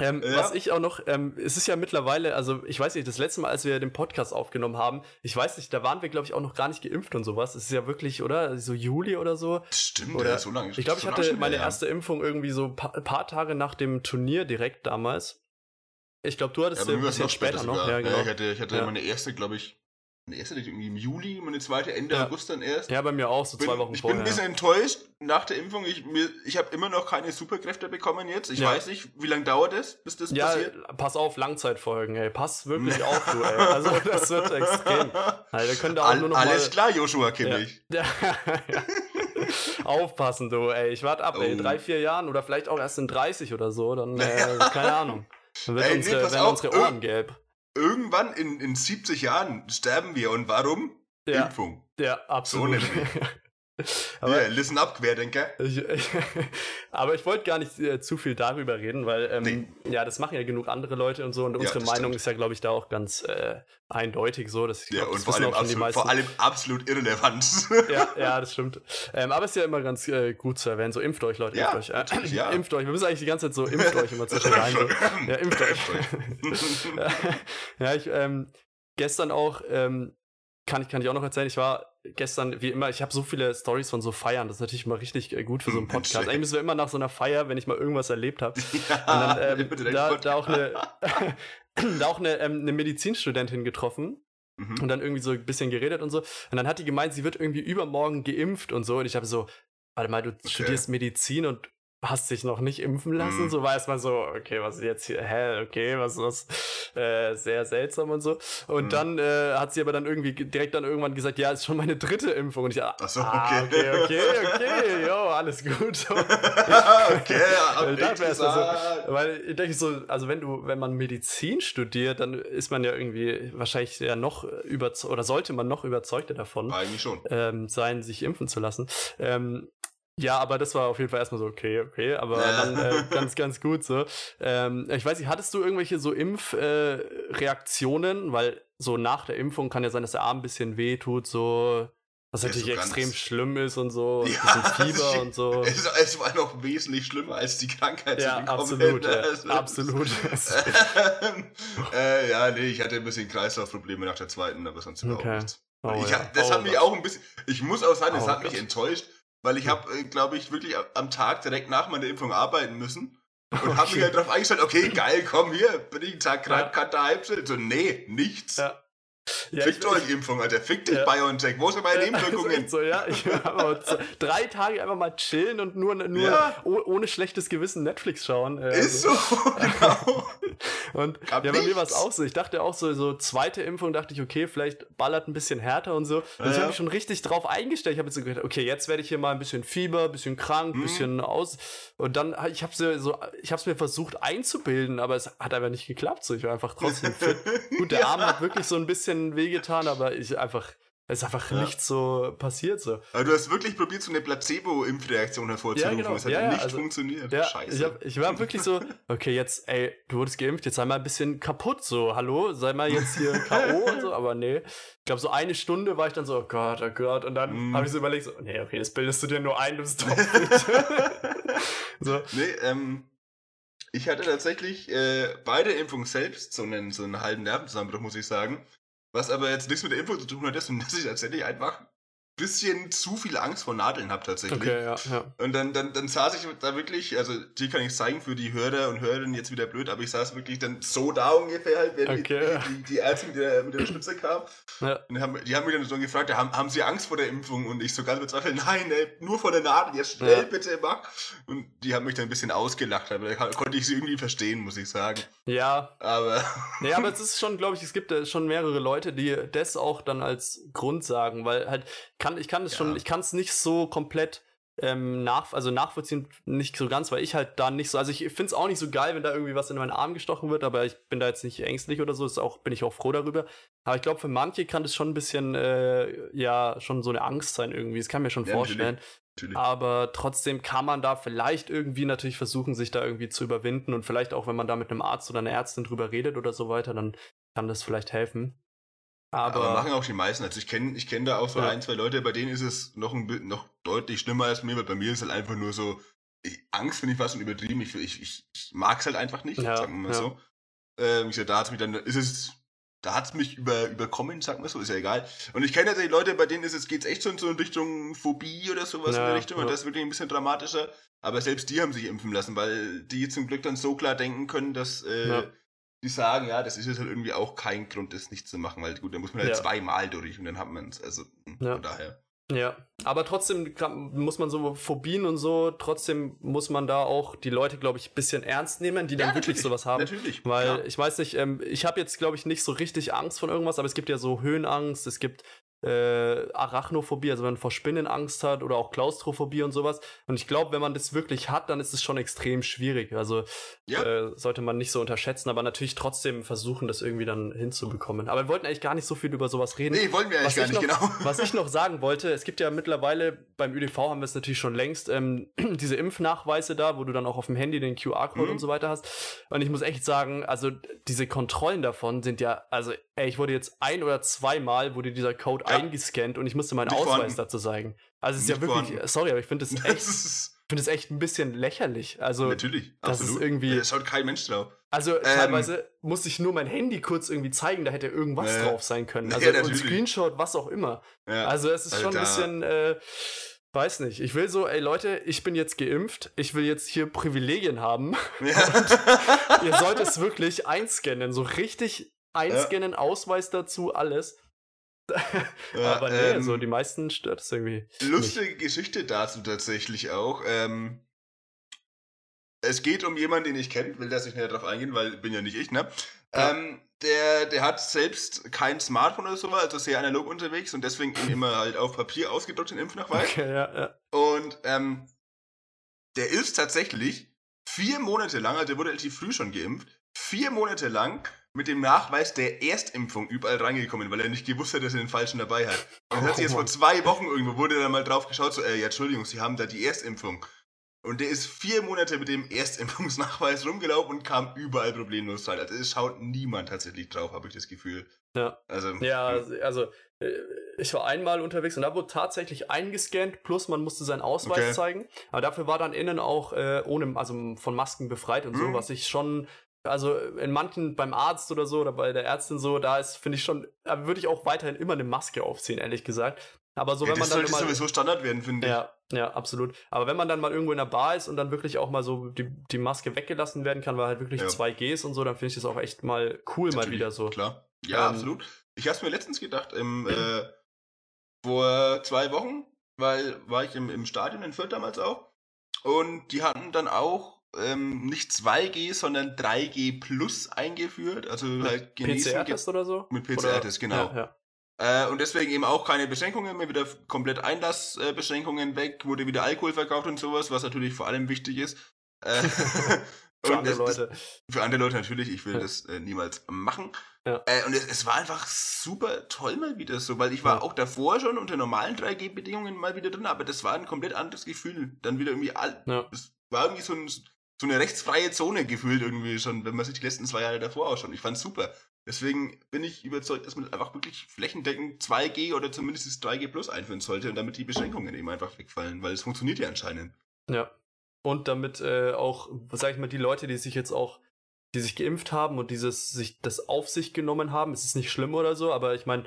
Ähm, ja. Was ich auch noch, ähm, es ist ja mittlerweile, also ich weiß nicht, das letzte Mal, als wir den Podcast aufgenommen haben, ich weiß nicht, da waren wir, glaube ich, auch noch gar nicht geimpft und sowas. Es ist ja wirklich, oder? So Juli oder so. Stimmt, oder, ja, so lange. Ich glaube, ich hatte meine mehr, erste Impfung irgendwie so ein paar, paar, Tage nach dem Turnier direkt damals. Ich glaube, du hattest ja, ein bisschen später, später noch. Ja, genau. ich hatte, ich hatte meine erste, glaube ich, meine erste irgendwie im Juli, meine zweite Ende ja. August dann erst. Ja, bei mir auch, so bin, zwei Wochen ich vorher. Ich bin ein bisschen enttäuscht nach der Impfung. Ich, ich habe immer noch keine Superkräfte bekommen jetzt. Ich ja. weiß nicht, wie lange dauert das, bis das ja, passiert? pass auf, Langzeitfolgen, ey. Pass wirklich auf, du, ey. Also, das wird extrem. Also, könnt auch All, nur noch alles mal... klar, Joshua Kimmich. Ja. Aufpassen, du, ey. Ich warte ab, oh. ey. In drei, vier Jahren oder vielleicht auch erst in 30 oder so. Dann, äh, keine Ahnung. Dann wird ey, unsere, nee, werden unsere Ohren gelb irgendwann in, in 70 Jahren sterben wir. Und warum? Ja. Impfung. Ja, absolut. So aber, yeah, listen up, Querdenker. Ich, ich, aber ich wollte gar nicht äh, zu viel darüber reden, weil ähm, nee. ja, das machen ja genug andere Leute und so und unsere ja, Meinung stimmt. ist ja, glaube ich, da auch ganz äh, eindeutig so. Dass, ja, glaub, und vor allem, absolut, vor allem, absolut, irrelevant. ja, ja, das stimmt. Ähm, aber es ist ja immer ganz äh, gut zu erwähnen, so impft euch, Leute, impft ja, euch. Ja. impft euch. Wir müssen eigentlich die ganze Zeit so impft euch immer zwischen rein. So. Ja, impft euch. ja, ich, ähm, gestern auch, ähm, kann ich, kann ich auch noch erzählen, ich war gestern, wie immer, ich habe so viele Stories von so Feiern, das ist natürlich mal richtig äh, gut für so einen Podcast. Eigentlich müssen wir immer nach so einer Feier, wenn ich mal irgendwas erlebt habe. Ja, ähm, da, da, auch eine, da auch eine, ähm, eine Medizinstudentin getroffen. Mhm. Und dann irgendwie so ein bisschen geredet und so. Und dann hat die gemeint, sie wird irgendwie übermorgen geimpft und so. Und ich habe so, warte mal, du okay. studierst Medizin und hast dich noch nicht impfen lassen, mhm. so weiß man so, okay, was ist jetzt hier, hä, okay, was ist das, äh, sehr seltsam und so. Und mhm. dann äh, hat sie aber dann irgendwie direkt dann irgendwann gesagt, ja, ist schon meine dritte Impfung. Und ich, Ach so, ah, okay. okay, okay, okay, jo, alles gut. Okay, dann wär's so, weil ich denke so, also wenn du, wenn man Medizin studiert, dann ist man ja irgendwie wahrscheinlich ja noch überzeugt, oder sollte man noch überzeugter davon Eigentlich schon. Ähm, sein, sich impfen zu lassen. Ähm, ja, aber das war auf jeden Fall erstmal so, okay, okay, aber dann äh, ganz, ganz gut so. Ähm, ich weiß nicht, hattest du irgendwelche so Impfreaktionen? Äh, Weil so nach der Impfung kann ja sein, dass der Arm ein bisschen weh tut, so. Was ja, natürlich so extrem schlimm ist und so. Und ja, Fieber und so. Es, es, war noch wesentlich schlimmer als die Krankheit. Ja, absolut. Ja, also, absolut. äh, ja, nee, ich hatte ein bisschen Kreislaufprobleme nach der zweiten, aber sonst überhaupt okay. nichts. Oh, ich hab, das oh, hat mich auch ein bisschen, ich muss auch sagen, es oh, hat Gott. mich enttäuscht, weil ich habe, äh, glaube ich, wirklich am Tag direkt nach meiner Impfung arbeiten müssen. Und okay. habe mich halt darauf eingestellt, okay, geil, komm hier, bin ich einen Tag krank, ja. kann da Halbzeit. So, nee, nichts. Ja. Ja, Fickt euch Impfung, Alter. Fick dich ja. BioNTech. Wo sind meine ja, Nebenwirkungen? So, ja. Ich habe drei Tage einfach mal chillen und nur, nur ja. ohne schlechtes Gewissen Netflix schauen. Äh, ist also. so, genau. und ja, bei mir war es auch so. Ich dachte auch so, so zweite Impfung, dachte ich, okay, vielleicht ballert ein bisschen härter und so. Und ich habe mich schon richtig drauf eingestellt. Ich habe jetzt so gedacht, okay, jetzt werde ich hier mal ein bisschen Fieber, ein bisschen krank, ein mhm. bisschen aus. Und dann, ich habe so, ich habe es mir versucht einzubilden, aber es hat einfach nicht geklappt. So, ich war einfach trotzdem fit. Gut, der Arm hat wirklich so ein bisschen bisschen wehgetan, aber ich einfach, es ist einfach ja. nicht so passiert so. Aber du hast wirklich probiert, so eine Placebo-Impfreaktion hervorzurufen. Ja, genau. Es hat ja, nicht also, funktioniert. Ja, Scheiße. Ich, hab, ich war wirklich so, okay, jetzt, ey, du wurdest geimpft, jetzt sei mal ein bisschen kaputt, so, hallo, sei mal jetzt hier K.O. und so, aber nee. Ich glaube, so eine Stunde war ich dann so, oh Gott, oh Gott, und dann mm. habe ich so überlegt, so, nee, okay, das bildest du dir nur ein, du bist doch so. Nee, ähm, ich hatte tatsächlich äh, bei der Impfung selbst so einen, so einen halben Nervenzusammenbruch, muss ich sagen. Was aber jetzt nichts mit der Info zu tun hat, ist, dass ich tatsächlich einfach bisschen zu viel Angst vor Nadeln habe tatsächlich. Okay, ja, ja. Und dann, dann, dann saß ich da wirklich, also die kann ich zeigen für die Hörer und Hörerinnen jetzt wieder blöd, aber ich saß wirklich dann so da ungefähr halt, wenn Okay. die, die, die Ärzte mit der, mit der Spitze kam. Ja. Und die haben, die haben mich dann so gefragt, haben, haben sie Angst vor der Impfung? Und ich so ganz bezweifelt, nein, ey, nur vor der Nadel, jetzt schnell Ja. bitte mach. Und die haben mich dann ein bisschen ausgelacht, aber da konnte ich sie irgendwie verstehen, muss ich sagen. Ja, Aber Ja, aber es ist schon, glaube ich, es gibt äh, schon mehrere Leute, die das auch dann als Grund sagen, weil halt kann ich kann es Ja. schon, ich kann es nicht so komplett ähm, nach, also nachvollziehen, nicht so ganz, weil ich halt da nicht so, also ich finde es auch nicht so geil, wenn da irgendwie was in meinen Arm gestochen wird, aber ich bin da jetzt nicht ängstlich oder so, ist auch, bin ich auch froh darüber. Aber ich glaube, für manche kann das schon ein bisschen, äh, ja, schon so eine Angst sein irgendwie, das kann ich mir schon Ja, natürlich. vorstellen. natürlich. Aber trotzdem kann man da vielleicht irgendwie natürlich versuchen, sich da irgendwie zu überwinden und vielleicht auch, wenn man da mit einem Arzt oder einer Ärztin drüber redet oder so weiter, dann kann das vielleicht helfen. Aber, Aber, machen auch die meisten. Also ich kenne ich kenn da auch so Ja. ein, zwei Leute, bei denen ist es noch, ein, noch deutlich schlimmer als mir, weil bei mir ist halt einfach nur so, ich, Angst finde ich fast schon übertrieben. Ich, ich, ich, mag es halt einfach nicht, Ja, sagen wir mal ja. so. Ähm, ich sag, da hat mich dann, ist es, da hat es mich über, überkommen, sagen wir so, ist ja egal. Und ich kenne tatsächlich Leute, bei denen ist es, geht's echt schon so in Richtung Phobie oder sowas in Ja, der Richtung und das ist wirklich ein bisschen dramatischer. Aber selbst die haben sich impfen lassen, weil die zum Glück dann so klar denken können, dass äh. Die sagen, ja, das ist jetzt halt irgendwie auch kein Grund, das nicht zu machen, weil gut, da muss man halt Ja. zweimal durch und dann hat man es. Also Ja. von daher. Ja, aber trotzdem muss man so Phobien und so, trotzdem muss man da auch die Leute, glaube ich, ein bisschen ernst nehmen, die dann Ja, wirklich natürlich, sowas haben. Natürlich. Weil klar. ich weiß nicht, ähm, ich habe jetzt, glaube ich, nicht so richtig Angst von irgendwas, aber es gibt ja so Höhenangst, es gibt äh, Arachnophobie, also wenn man vor Spinnen Angst hat oder auch Klaustrophobie und sowas. Und ich glaube, wenn man das wirklich hat, dann ist es schon extrem schwierig. Also Ja. äh, sollte man nicht so unterschätzen, aber natürlich trotzdem versuchen, das irgendwie dann hinzubekommen. Aber wir wollten eigentlich gar nicht so viel über sowas reden. Nee, wollen wir eigentlich Was gar ich nicht, genau. Was ich noch sagen wollte, es gibt ja mittlerweile, beim ÖDV haben wir es natürlich schon längst, ähm, diese Impfnachweise da, wo du dann auch auf dem Handy den QR-Code Mhm. und so weiter hast. Und ich muss echt sagen, also diese Kontrollen davon sind ja, also ey, ich wurde jetzt ein oder zweimal, wurde dieser Code Ja. eingescannt und ich musste meinen Nicht Ausweis vorhanden. dazu zeigen. Also es ist ja Nicht wirklich, vorhanden. sorry, aber ich finde das echt, Das ist, finde es echt ein bisschen lächerlich. Also, natürlich, das ist absolut. irgendwie- Da schaut kein Mensch drauf. also teilweise musste ich nur mein Handy kurz irgendwie zeigen, da hätte irgendwas Ja. drauf sein können. Ja, Also ein natürlich. Screenshot, was auch immer. Ja. Also es ist schon ein Alter. bisschen, äh, weiß nicht. Ich will so, ey Leute, ich bin jetzt geimpft, ich will jetzt hier Privilegien haben. ja. Ihr sollt es wirklich einscannen, so richtig einscannen, Ausweis dazu, alles. Ja, Aber nee, ähm, so die meisten stört es irgendwie. Lustige Geschichte dazu tatsächlich auch. Ähm, es geht um jemanden, den ich kenne, will das nicht näher drauf eingehen, weil bin ja nicht ich, ne? Ja. Ähm, der, der hat selbst kein Smartphone oder so, also sehr analog unterwegs und deswegen immer halt auf Papier ausgedruckt, den Impfnachweis. Okay, ja, ja. Und ähm, der ist tatsächlich vier Monate lang, also der wurde relativ früh schon geimpft, vier Monate lang mit dem Nachweis der Erstimpfung überall reingekommen, weil er nicht gewusst hat, dass er den falschen dabei hat. Und hat sich jetzt Oh vor Mann. zwei Wochen irgendwo, wurde dann mal drauf geschaut, so, äh, ja, Entschuldigung, Sie haben da die Erstimpfung. Und der ist vier Monate mit dem Erstimpfungsnachweis rumgelaufen und kam überall problemlos rein. Also es schaut niemand tatsächlich drauf, habe ich das Gefühl. Ja. Also, Ja, also äh, ich war einmal unterwegs und da wurde tatsächlich eingescannt, plus man musste seinen Ausweis Okay. zeigen. Aber dafür war dann innen auch äh, ohne, also von Masken befreit und so, Mhm. was ich schon, also in manchen beim Arzt oder so oder bei der Ärztin so, da ist, finde ich schon, würde ich auch weiterhin immer eine Maske aufziehen, ehrlich gesagt. Aber so, ja, wenn man das dann sollte mal, sowieso Standard werden, finde ich. ja, ja, absolut. Aber wenn man dann mal irgendwo in der Bar ist und dann wirklich auch mal so die, die Maske weggelassen werden kann, weil halt wirklich Ja. 2Gs und so, dann finde ich das auch echt mal cool mal Natürlich, wieder so. Klar. Ja, Ähm, absolut. Ich habe mir letztens gedacht, im, äh, vor zwei Wochen, weil war ich im, im Stadion in Fürth damals auch. Und die hatten dann auch ähm, nicht 2G, sondern 3G Plus eingeführt. Also halt genesen PCR-Test oder so? mit PCR-Test, genau. Ja, ja. Äh, und deswegen eben auch keine Beschränkungen mehr, wieder komplett Einlassbeschränkungen weg, wurde wieder Alkohol verkauft und sowas, was natürlich vor allem wichtig ist. Äh, Für andere das- das- Leute. für andere Leute natürlich, ich will Ja. das äh, niemals machen. Ja. Äh, und es, es war einfach super toll mal wieder so, weil ich war Ja. auch davor schon unter normalen 3G-Bedingungen mal wieder drin, aber das war ein komplett anderes Gefühl. Dann wieder irgendwie all. Es war irgendwie so, ein, so eine rechtsfreie Zone gefühlt irgendwie schon, wenn man sich die letzten zwei Jahre davor ausschaut. Ich fand's super. Deswegen bin ich überzeugt, dass man einfach wirklich flächendeckend 2G oder zumindest das 3G Plus einführen sollte und damit die Beschränkungen eben einfach wegfallen, weil es funktioniert ja anscheinend. Ja. Und damit äh, auch, sag ich mal, die Leute, die sich jetzt auch, die sich geimpft haben und dieses, sich das auf sich genommen haben, es ist nicht schlimm oder so, aber ich meine,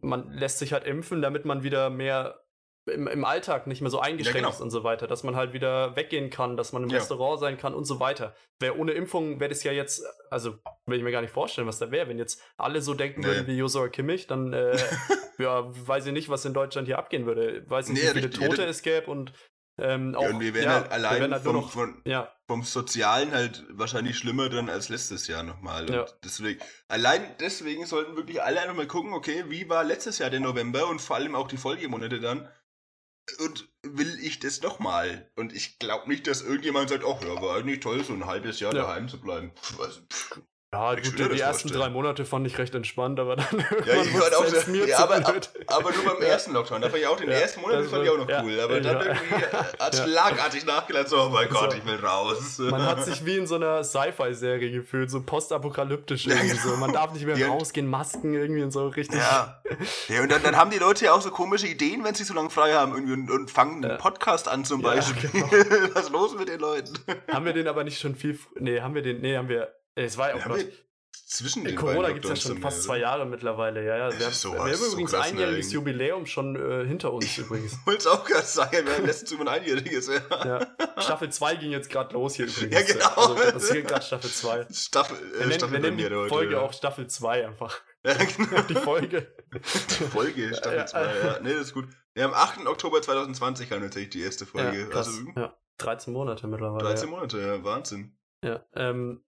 man lässt sich halt impfen, damit man wieder mehr im, im Alltag nicht mehr so eingeschränkt ja, genau. ist und so weiter, dass man halt wieder weggehen kann, dass man im ja. Restaurant sein kann und so weiter. Wer ohne Impfung wäre das ja jetzt, also will ich mir gar nicht vorstellen, was da wäre, wenn jetzt alle so denken nee. würden wie Josua Kimmich, dann äh, ja, weiß ich nicht, was in Deutschland hier abgehen würde. Weiß nicht, nee, wie viele richtig, Tote es gäbe und ähm, auch, ja, und wir wären ja, halt allein wir halt vom, noch, von, ja. vom Sozialen halt wahrscheinlich schlimmer dann als letztes Jahr nochmal. Ja. deswegen, allein deswegen sollten wirklich alle einfach mal gucken, okay, wie war letztes Jahr der November und vor allem auch die Folgemonate dann und will ich das nochmal? Und ich glaube nicht, dass irgendjemand sagt, ach ja, war eigentlich toll, so ein halbes Jahr ja. daheim zu bleiben. Also, pff, ja, gut, die ersten drei Monate fand ich recht entspannt, aber dann ja, ich fand auch mir ja, aber, aber, aber, nur beim ersten Lockdown. Da fand ich auch den ja, ersten Monat fand ich auch noch cool. Aber dann irgendwie hat es schlagartig nachgelassen, oh mein Gott, ich will raus. Man hat sich wie in so einer Sci-Fi-Serie gefühlt, so postapokalyptisch irgendwie genau. so. Man darf nicht mehr rausgehen, Masken irgendwie und so richtig. Ja, ja und dann, dann haben die Leute ja auch so komische Ideen, wenn sie so lange frei haben irgendwie und, und fangen einen Podcast an zum Beispiel. Genau. Was ist los mit den Leuten? Haben wir den aber nicht schon viel. Nee, haben wir den. Nee, haben wir es war ja auch ja, zwischen den Corona gibt es ja schon fast zwei Jahre mittlerweile, ja, ja. Wir, haben, so, wir haben übrigens so einjähriges Jubiläum schon äh, hinter uns ich übrigens. Ich wollte es auch gerade sagen, wir haben letztens über ein einjähriges, ja. ja. Staffel 2 ging jetzt gerade los hier übrigens. Ja, genau. Also, das hier gerade Staffel 2. Staffel, äh, wir nennen, Staffel wir nennen die Folge heute, auch Staffel 2 einfach. Ja, genau. Die Folge. Die Folge, Staffel 2, ja, ja. Nee, das ist gut. Ja, am 8. Oktober 2020 kam tatsächlich die erste Folge. Ja, krass. Also, ja, 13 Monate mittlerweile. 13 Monate, ja, Wahnsinn. Ja, ähm,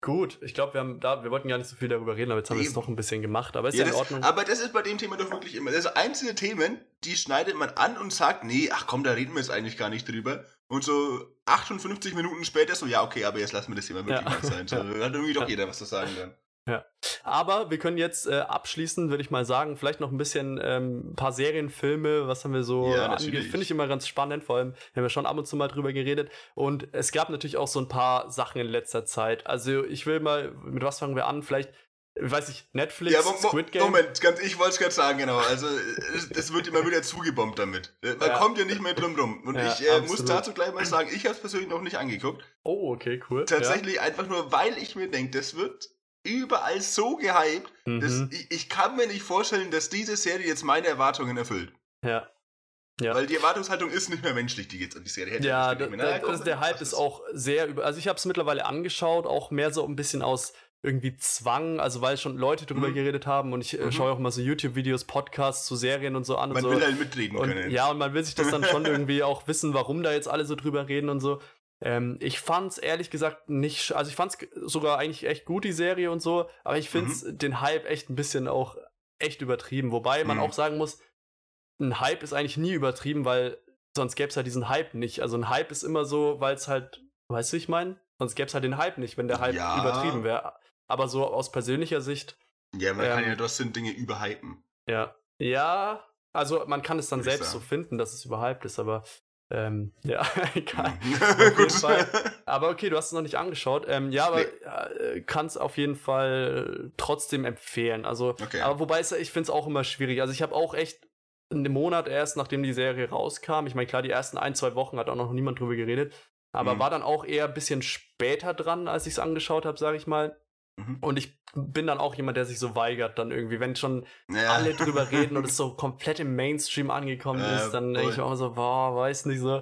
Gut, ich glaube, wir haben da, wir wollten gar nicht so viel darüber reden, aber jetzt haben wir es doch ein bisschen gemacht, aber ist ja, ja in das, Ordnung. Aber das ist bei dem Thema doch wirklich immer. Also einzelne Themen, die schneidet man an und sagt, nee, ach komm, da reden wir jetzt eigentlich gar nicht drüber. Und so 58 Minuten später so, ja, okay, aber jetzt lassen wir das Thema wirklich ja. mal sein. So, ja. hat irgendwie doch jeder was zu sagen dann. Ja. Aber wir können jetzt äh, abschließen, würde ich mal sagen, vielleicht noch ein bisschen ähm, ein paar Serienfilme, was haben wir so ja, angeht. Finde ich immer ganz spannend, vor allem haben wir schon ab und zu mal drüber geredet. Und es gab natürlich auch so ein paar Sachen in letzter Zeit. Also ich will mal, mit was fangen wir an? Vielleicht weiß ich, Netflix, ja, Squid Game. Moment, ganz, ich wollte es gerade sagen, genau. Also, es, es, wird immer wieder zugebombt damit. Äh, man ja. kommt ja nicht mehr drum rum. Und ja, ich äh, muss dazu gleich mal sagen, ich habe es persönlich noch nicht angeguckt. Oh, okay, cool. Tatsächlich einfach nur, weil ich mir denke, das wird überall so gehypt, mhm. dass ich, ich, kann mir nicht vorstellen, dass diese Serie jetzt meine Erwartungen erfüllt. Ja. Ja. Weil die Erwartungshaltung ist nicht mehr menschlich, die jetzt an die Serie hätte. Ja, da, da, das, der Hype ist auch sehr über. Also ich habe es mittlerweile angeschaut, auch mehr so ein bisschen aus irgendwie Zwang, also weil schon Leute drüber mhm. geredet haben und ich äh, mhm. schaue auch mal so YouTube-Videos, Podcasts zu Serien und so an. Man und will so. halt mitreden und, können. Ja, und man will sich das dann schon irgendwie auch wissen, warum da jetzt alle so drüber reden und so. Ähm, ich fand's ehrlich gesagt nicht, also ich fand's sogar eigentlich echt gut, die Serie und so, aber ich find's mhm. den Hype echt ein bisschen auch echt übertrieben. Wobei man mhm. auch sagen muss, ein Hype ist eigentlich nie übertrieben, weil sonst gäbe es halt diesen Hype nicht. Also ein Hype ist immer so, weil es halt, weißt du, ich meine? Sonst gäbe es halt den Hype nicht, wenn der Hype ja. übertrieben wäre. Aber so aus persönlicher Sicht. Ja, man ähm, kann ja trotzdem Dinge überhypen. Ja. Ja, also man kann es dann selbst so finden, dass es überhyped ist, aber ähm, ja, egal. Gut. Aber okay, du hast es noch nicht angeschaut. Ähm, ja, aber nee. äh, kann es auf jeden Fall trotzdem empfehlen. Also, okay. aber wobei es, ich finde es auch immer schwierig. Also ich habe auch echt einen Monat erst, nachdem die Serie rauskam, ich meine, klar, die ersten ein, zwei Wochen hat auch noch niemand drüber geredet, aber mhm. war dann auch eher ein bisschen später dran, als ich es angeschaut habe, sage ich mal. Mhm. Und ich bin dann auch jemand, der sich so weigert, dann irgendwie, wenn schon ja. alle drüber reden und es so komplett im Mainstream angekommen äh, ist, dann denke ich auch so, boah, weiß nicht so.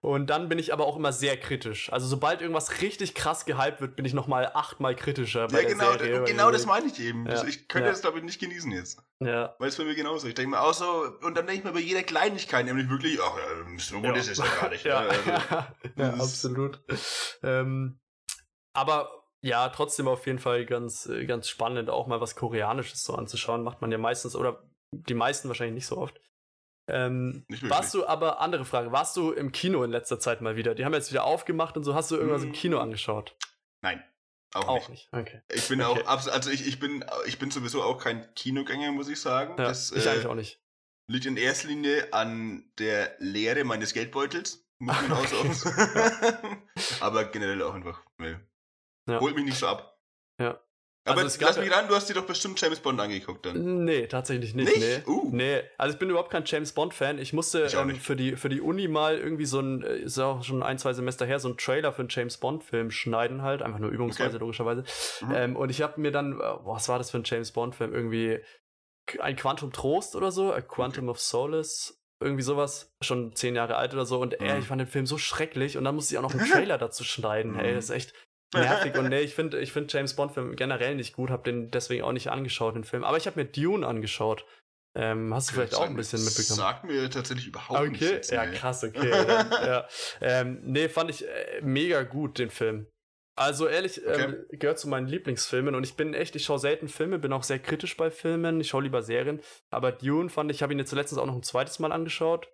Und dann bin ich aber auch immer sehr kritisch. Also sobald irgendwas richtig krass gehypt wird, bin ich nochmal achtmal kritischer bei ja, genau, Serie. Genau das meine ich eben. Ja. Ich könnte ja. das, glaube ich, nicht genießen jetzt. Ja. Weil es für mich genauso. Ich denke mir auch so, und dann denke ich mir bei jeder Kleinigkeit, nämlich wirklich, ach, so gut ist es ja gar nicht. ja, ne? also, ja absolut. Ähm, aber ja, trotzdem auf jeden Fall ganz, äh, ganz spannend, auch mal was Koreanisches so anzuschauen. Macht man ja meistens, oder die meisten wahrscheinlich nicht so oft. Ähm, warst du aber, andere Frage, warst du im Kino in letzter Zeit mal wieder? Die haben jetzt wieder aufgemacht und so. Hast du irgendwas im Kino mm. angeschaut? Nein. Auch, auch nicht. nicht. Okay. Ich bin okay. auch, also ich, ich bin, ich bin sowieso auch kein Kinogänger, muss ich sagen. Ja, das, ich äh, eigentlich auch nicht. Liegt in erster Linie an der Leere meines Geldbeutels. Muss man so Aber generell auch einfach, nee. Ja. Holt mich nicht so ab. Ja. Aber also lass mich ran, du hast dir doch bestimmt James Bond angeguckt dann. Nee, tatsächlich nicht. Nicht? Nee. Uh. nee. Also ich bin überhaupt kein James Bond-Fan. Ich musste ich ähm, für, die, für die Uni mal irgendwie so ein, äh, ist auch schon ein, zwei Semester her, so ein Trailer für einen James Bond-Film schneiden halt. Einfach nur übungsweise, okay. logischerweise. Mhm. Ähm, und ich habe mir dann, äh, was war das für ein James Bond-Film? Irgendwie ein Quantum Trost oder so, A Quantum okay. of Solace, irgendwie sowas, schon zehn Jahre alt oder so. Und mhm. ey, ich fand den Film so schrecklich und dann musste ich auch noch einen Trailer dazu schneiden. Ey, das ist echt nervig. und nee, ich finde ich find James Bond-Film generell nicht gut, habe den deswegen auch nicht angeschaut, den Film. Aber ich habe mir Dune angeschaut. Ähm, hast du vielleicht auch ein bisschen mitbekommen? Sagt mir tatsächlich überhaupt okay. Okay, ja, krass, okay. dann, ja. Ähm, nee, fand ich äh, mega gut, den Film. Also ehrlich, okay. ähm, gehört zu meinen Lieblingsfilmen und ich bin echt, ich schaue selten Filme, bin auch sehr kritisch bei Filmen, ich schaue lieber Serien. Aber Dune fand ich, habe ihn jetzt letztens auch noch ein zweites Mal angeschaut.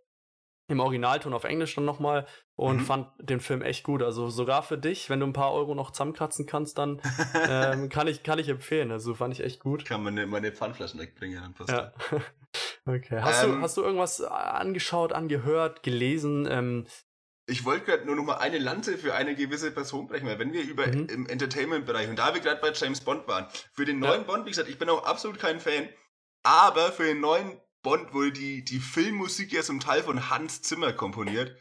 Im Originalton auf Englisch dann nochmal und mhm. fand den Film echt gut. Also sogar für dich, wenn du ein paar Euro noch zusammenkratzen kannst, dann ähm, kann, ich, kann ich empfehlen. Also fand ich echt gut. Kann man meine Pfandflaschen wegbringen, dann passt ja. okay. Hast, ähm, du, hast du irgendwas angeschaut, angehört, gelesen? Ähm, ich wollte gerade nur noch mal eine Lanze für eine gewisse Person brechen, weil wenn wir über mhm. im Entertainment-Bereich und da wir gerade bei James Bond waren, für den neuen ja. Bond, wie gesagt, ich bin auch absolut kein Fan, aber für den neuen Bond wurde die, die Filmmusik ja zum Teil von Hans Zimmer komponiert.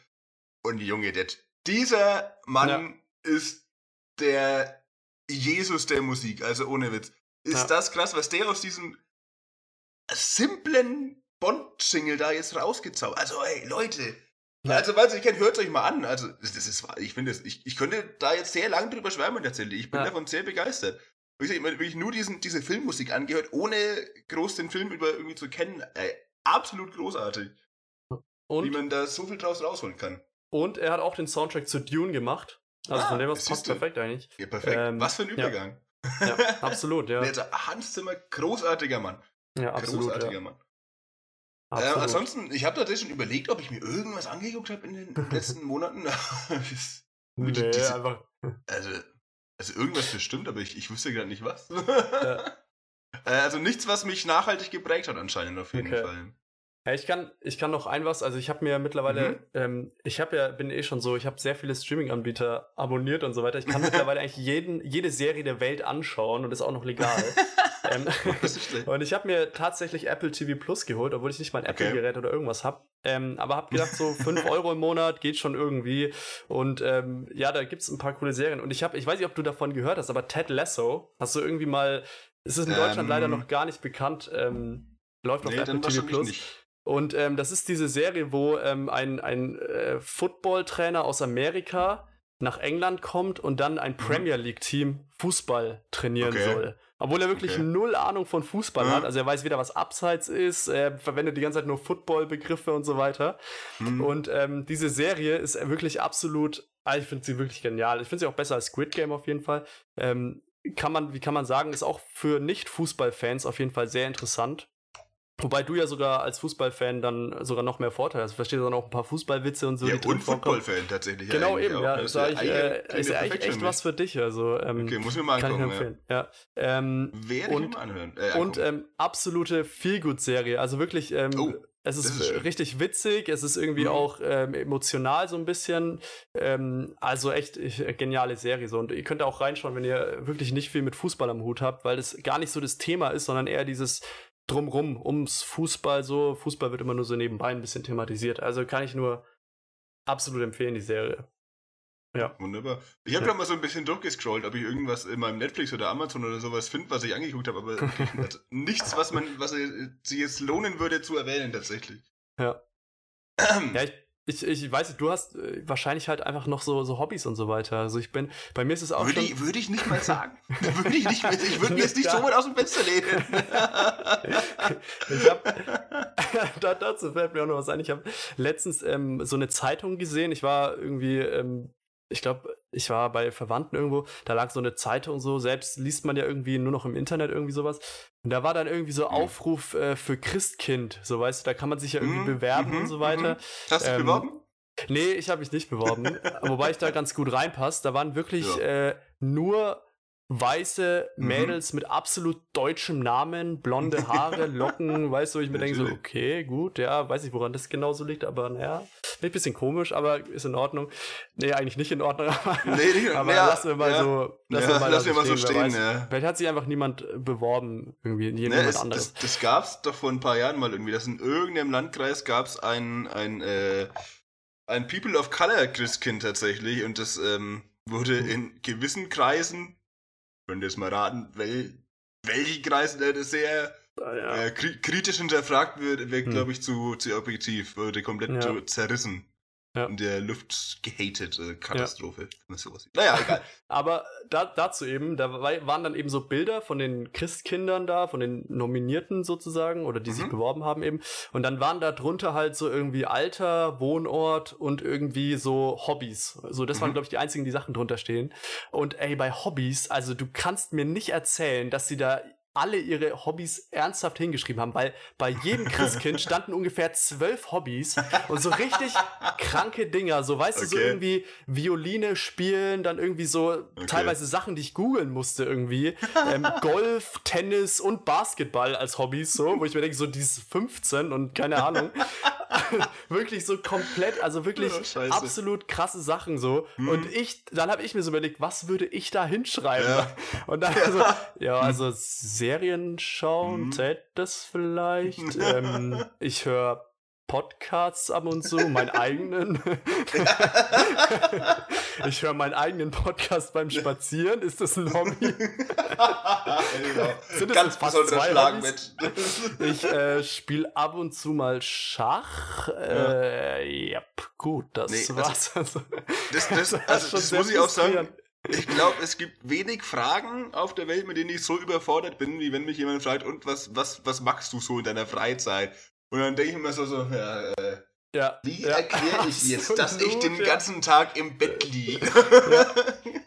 Und Junge, der, dieser Mann ja. ist der Jesus der Musik, also ohne Witz. Ist ja. das krass, was der aus diesem simplen Bond-Single da jetzt rausgezaubert. Also, ey, Leute, ja. Also, weil ihr kennt, hört euch mal an. Also, das, ist, ich finde, ich, ich könnte da jetzt sehr lang drüber schwärmen tatsächlich. Ich bin davon sehr begeistert. Ich habe wirklich nur diesen, diese Filmmusik angehört, ohne groß den Film über irgendwie zu kennen. Äh, absolut großartig. Und? Wie man da so viel draus rausholen kann. Und er hat auch den Soundtrack zu Dune gemacht. Also ah, von dem was passt perfekt eigentlich. Ja, perfekt. Ähm, was für ein Übergang. Ja, ja absolut, ja. Also Hans Zimmer, großartiger Mann. Ja, absolut. Großartiger ja. Mann. Äh, ansonsten, ich habe tatsächlich schon überlegt, ob ich mir irgendwas angeguckt habe in den letzten Monaten. nee, diese, einfach. Also, also irgendwas bestimmt, aber ich, ich wüsste gerade nicht was. Ja. äh, also nichts, was mich nachhaltig geprägt hat anscheinend auf jeden okay. Fall. Ja, ich kann, ich kann noch ein was, also ich habe mir mittlerweile, mhm. ähm, ich habe ja, bin eh schon so, ich habe sehr viele Streaming-Anbieter abonniert und so weiter. Ich kann mittlerweile eigentlich jeden, jede Serie der Welt anschauen und ist auch noch legal. ähm, und ich habe mir tatsächlich Apple TV Plus geholt, obwohl ich nicht mein Apple-Gerät oder irgendwas habe. Ähm, aber habe gedacht, so 5 Euro im Monat geht schon irgendwie. Und ähm, ja, da gibt's ein paar coole Serien. Und ich habe, ich weiß nicht, ob du davon gehört hast, aber Ted Lasso, hast du irgendwie mal, es ist in Deutschland leider ähm. noch gar nicht bekannt, ähm, läuft auf nee, Apple TV Plus. Nicht. Und ähm, das ist diese Serie, wo ein, ein äh, Football-Trainer aus Amerika nach England kommt und dann ein mhm. Premier League-Team Fußball trainieren okay. soll. Obwohl er wirklich okay. null Ahnung von Fußball mhm. hat. Also er weiß weder, was Abseits ist, er verwendet die ganze Zeit nur Football-Begriffe und so weiter. Mhm. Und ähm, diese Serie ist wirklich absolut, ah, ich finde sie wirklich genial. Ich finde sie auch besser als Squid Game auf jeden Fall. Ähm, kann man, wie kann man sagen, ist auch für Nicht-Fußball-Fans auf jeden Fall sehr interessant. Wobei du ja sogar als Fußballfan dann sogar noch mehr Vorteile hast. Verstehst du dann auch ein paar Fußballwitze und so. Ja, und Footballfan tatsächlich. Genau, eben, ja. Ist ja, ich, äh, ist eigentlich echt was für dich. Also, ähm, okay, muss mir mal angucken. Kann ich empfehlen. Ja. ja. Ähm, Werde und, ich mal anhören. Äh, und ähm, absolute Feelgood-Serie. Also wirklich, ähm, oh, es ist, ist richtig witzig, es ist irgendwie mhm. auch ähm, emotional so ein bisschen. Ähm, also echt äh, geniale Serie. So. Und ihr könnt auch reinschauen, wenn ihr wirklich nicht viel mit Fußball am Hut habt, weil das gar nicht so das Thema ist, sondern eher dieses drumrum, ums Fußball so. Fußball wird immer nur so nebenbei ein bisschen thematisiert. Also kann ich nur absolut empfehlen, die Serie. Ja. Wunderbar. Ich habe ja. mal so ein bisschen durchgescrollt, ob ich irgendwas in meinem Netflix oder Amazon oder sowas finde, was ich angeguckt habe, aber nichts, was man, was sich jetzt lohnen würde zu erwähnen tatsächlich. Ja. ja, ich ich, ich weiß nicht, du hast äh, wahrscheinlich halt einfach noch so, so Hobbys und so weiter. Also ich bin, bei mir ist es auch würde. Ich, würde ich nicht mal sagen. würde ich nicht, ich würde mir jetzt nicht so weit aus dem Fenster lehnen. ich hab, da, dazu fällt mir auch noch was ein. Ich habe letztens ähm, so eine Zeitung gesehen. Ich war irgendwie ähm, ich glaube, ich war bei Verwandten irgendwo, da lag so eine Zeitung so, selbst liest man ja irgendwie nur noch im Internet irgendwie sowas. Und da war dann irgendwie so mhm. Aufruf äh, für Christkind, so weißt du, da kann man sich ja irgendwie mhm. bewerben mhm. und so weiter. Mhm. Hast du dich ähm, beworben? Nee, ich habe mich nicht beworben, wobei ich da ganz gut reinpasse. Da waren wirklich ja. äh, nur weiße mhm. Mädels mhm. mit absolut deutschem Namen, blonde Haare, Locken, weißt du, ich mir denke so, okay, gut, ja, weiß ich, woran das genau so liegt, aber naja, ein bisschen komisch, aber ist in Ordnung. Nee, eigentlich nicht in Ordnung, aber, nee, nicht, aber ja, lassen wir mal ja. so, lassen ja, wir mal, lass wir mal so stehen, ja. Vielleicht hat sich einfach niemand beworben, irgendwie, jemand nee, es, anderes. Das, das gab's doch vor ein paar Jahren mal irgendwie, dass in irgendeinem Landkreis gab's ein, ein, äh, ein People of Color Christkind tatsächlich und das, ähm, wurde hm. in gewissen Kreisen könnt ihr es mal raten, wel, welche Kreise das sehr ja. äh, kritisch hinterfragt wird, wirkt, hm. glaube ich, zu, zu objektiv, würde komplett ja. zerrissen ja. in der Luft gehatet. Katastrophe. Ja. Naja, egal. Aber da, dazu eben, da waren dann eben so Bilder von den Christkindern da, von den Nominierten sozusagen, oder die mhm. sich beworben haben eben. Und dann waren da drunter halt so irgendwie Alter, Wohnort und irgendwie so Hobbys. So, das mhm. waren, glaube ich, die einzigen, die Sachen drunter stehen. Und ey, bei Hobbys, also du kannst mir nicht erzählen, dass sie da alle ihre Hobbys ernsthaft hingeschrieben haben, weil bei jedem Christkind standen ungefähr zwölf Hobbys und so richtig kranke Dinger, so weißt okay. du, so irgendwie Violine spielen, dann irgendwie so okay. teilweise Sachen, die ich googeln musste irgendwie, ähm, Golf, Tennis und Basketball als Hobbys, so, wo ich mir denke, so dieses 15 und keine Ahnung. wirklich so komplett, also wirklich oh, absolut krasse Sachen so. Hm. Und ich, dann habe ich mir so überlegt, was würde ich da hinschreiben? Ja. Und dann also, ja, also Serien schauen, hm. zählt das vielleicht? ähm, ich höre Podcasts ab und zu, meinen eigenen. ich höre meinen eigenen Podcast beim Spazieren. Ist das ein Hobby? genau. Sind das Ganz fast zwei Schlagmensch. Ich äh, spiele ab und zu mal Schach. Äh, ja, gut, das nee, war's. Also, das, das, also, das muss ich auch sagen. Ich glaube, es gibt wenig Fragen auf der Welt, mit denen ich so überfordert bin, wie wenn mich jemand fragt, und was, was, was machst du so in deiner Freizeit? Und dann denke ich mir so, so ja, äh, ja, wie ja, erkläre ich jetzt, dass ich den ganzen Tag im Bett liege?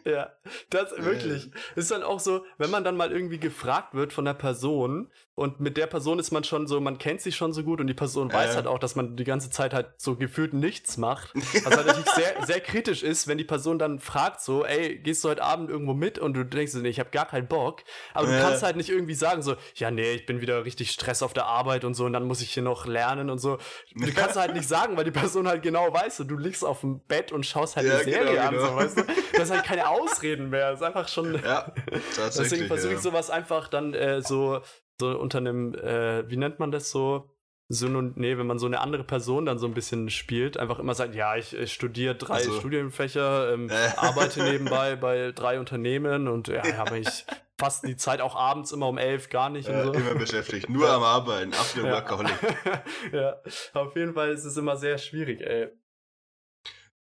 Ja, ja, das wirklich. Ist dann auch so, wenn man dann mal irgendwie gefragt wird von der Person, und mit der Person ist man schon so, man kennt sich schon so gut und die Person weiß halt auch, dass man die ganze Zeit halt so gefühlt nichts macht. Was halt natürlich sehr, sehr kritisch ist, wenn die Person dann fragt so, ey, gehst du heute Abend irgendwo mit? Und du denkst so, nee, ich habe gar keinen Bock. Aber du kannst halt nicht irgendwie sagen so, ja, nee, ich bin wieder richtig Stress auf der Arbeit und so und dann muss ich hier noch lernen und so. Du kannst halt nicht sagen, weil die Person halt genau weiß, so, du liegst auf dem Bett und schaust halt ja, eine Serie genau, an, genau. so, weißt du? Du hast halt keine Ausreden mehr. Das ist einfach schon. Ja, Deswegen versuche ich sowas einfach dann äh, so so unter einem, äh, wie nennt man das so? Synon nee, wenn man so eine andere Person dann so ein bisschen spielt, einfach immer sagt, ja, ich, ich studiere drei also. Studienfächer, ähm, äh. arbeite nebenbei bei drei Unternehmen und ja, habe ich fast die Zeit auch abends immer um elf gar nicht. Äh, so. Immer beschäftigt, nur am Arbeiten, absolut ja. Workaholic. ja, auf jeden Fall ist es immer sehr schwierig, ey.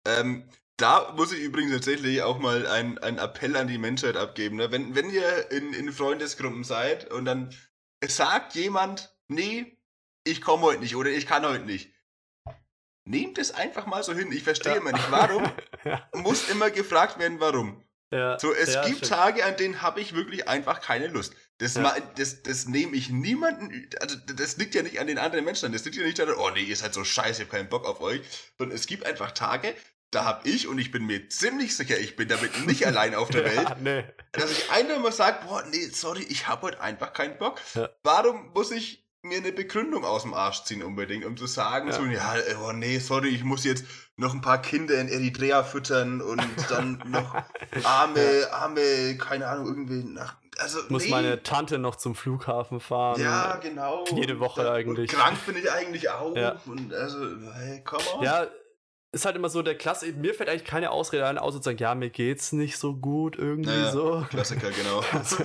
Ähm, da muss ich übrigens tatsächlich auch mal einen Appell an die Menschheit abgeben. Ne? Wenn, wenn ihr in, in Freundesgruppen seid und dann sagt jemand, nee, ich komme heute nicht oder ich kann heute nicht. Nehmt es einfach mal so hin. Ich verstehe ja. immer nicht, warum ja. muss immer gefragt werden, warum. Ja. So, es ja, gibt stimmt. Tage, an denen habe ich wirklich einfach keine Lust. Das, ja. das, das nehme ich niemanden, also das liegt ja nicht an den anderen Menschen, das liegt ja nicht daran, oh nee, ihr seid so scheiße, ich habe keinen Bock auf euch, sondern es gibt einfach Tage, da habe ich, und ich bin mir ziemlich sicher, ich bin damit nicht allein auf der Welt, nee. dass ich einfach mal sage, boah, nee, sorry, ich habe heute einfach keinen Bock. Warum muss ich mir eine Begründung aus dem Arsch ziehen unbedingt, um zu sagen, ja. so, ja, oh nee, sorry, ich muss jetzt noch ein paar Kinder in Eritrea füttern und dann noch arme, arme, keine Ahnung, irgendwie nach, also, muss nee. meine Tante noch zum Flughafen fahren. Ja, genau. Jede Woche eigentlich. Und krank bin ich eigentlich auch. Ja. Und also, hey, komm on. Ja, ist halt immer so der Klasse, mir fällt eigentlich keine Ausrede ein, außer zu sagen, ja, mir geht's nicht so gut irgendwie naja, so. Klassiker, genau. Also,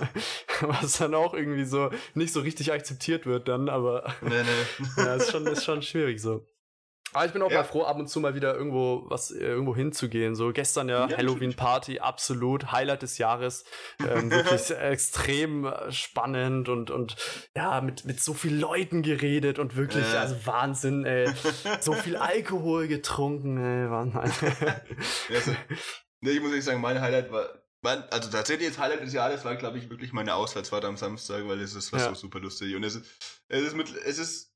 was dann auch irgendwie so nicht so richtig akzeptiert wird dann, aber nee, nee. ja, ist schon, ist schon schwierig so. Aber ich bin auch ja. mal froh, ab und zu mal wieder irgendwo was äh, irgendwo hinzugehen. So gestern ja, ja Halloween Party, absolut Highlight des Jahres, ähm, wirklich extrem äh, spannend und und ja mit mit so vielen Leuten geredet und wirklich äh. also Wahnsinn, ey. so viel Alkohol getrunken, ey, Wahnsinn. also, nee, ich muss nicht sagen, mein Highlight war also tatsächlich das Highlight des Jahres war, glaube ich, wirklich meine Auswärtsfahrt am Samstag, weil es ist was ja. so super lustig und es ist es ist mit es ist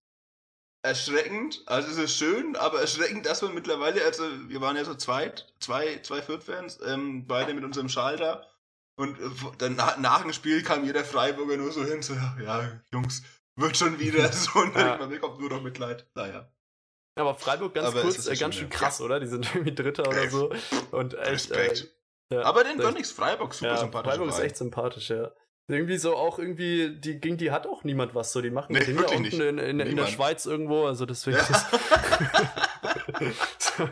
erschreckend. Also es ist schön, aber erschreckend, dass wir mittlerweile, also wir waren ja so zweit, zwei, zwei Fürth-Fans, ähm, beide mit unserem Schal da. Und äh, dann nach, nach dem Spiel kam jeder Freiburger nur so hin, so, ja, Jungs, wird schon wieder so. Und ja. man bekommt nur noch Mitleid. Naja. Aber Freiburg ganz aber kurz, äh, ganz schön krass, ja. oder? Die sind irgendwie Dritter oder so. Und echt, Respekt. Äh, ja, aber den war nichts. Freiburg super sympathisch. Freiburg ist echt sympathisch, ja. Irgendwie so auch irgendwie, die, gegen die hat auch niemand was so. Die machen nee, ja unten in, in, in, der Schweiz irgendwo, also deswegen. Ja. so.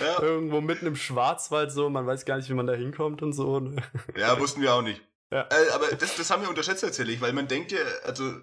ja. Irgendwo mitten im Schwarzwald so, man weiß gar nicht, wie man da hinkommt und so. Ne? Ja, wussten wir auch nicht. Ja. Äh, aber das, das haben wir unterschätzt tatsächlich, weil man denkt ja, also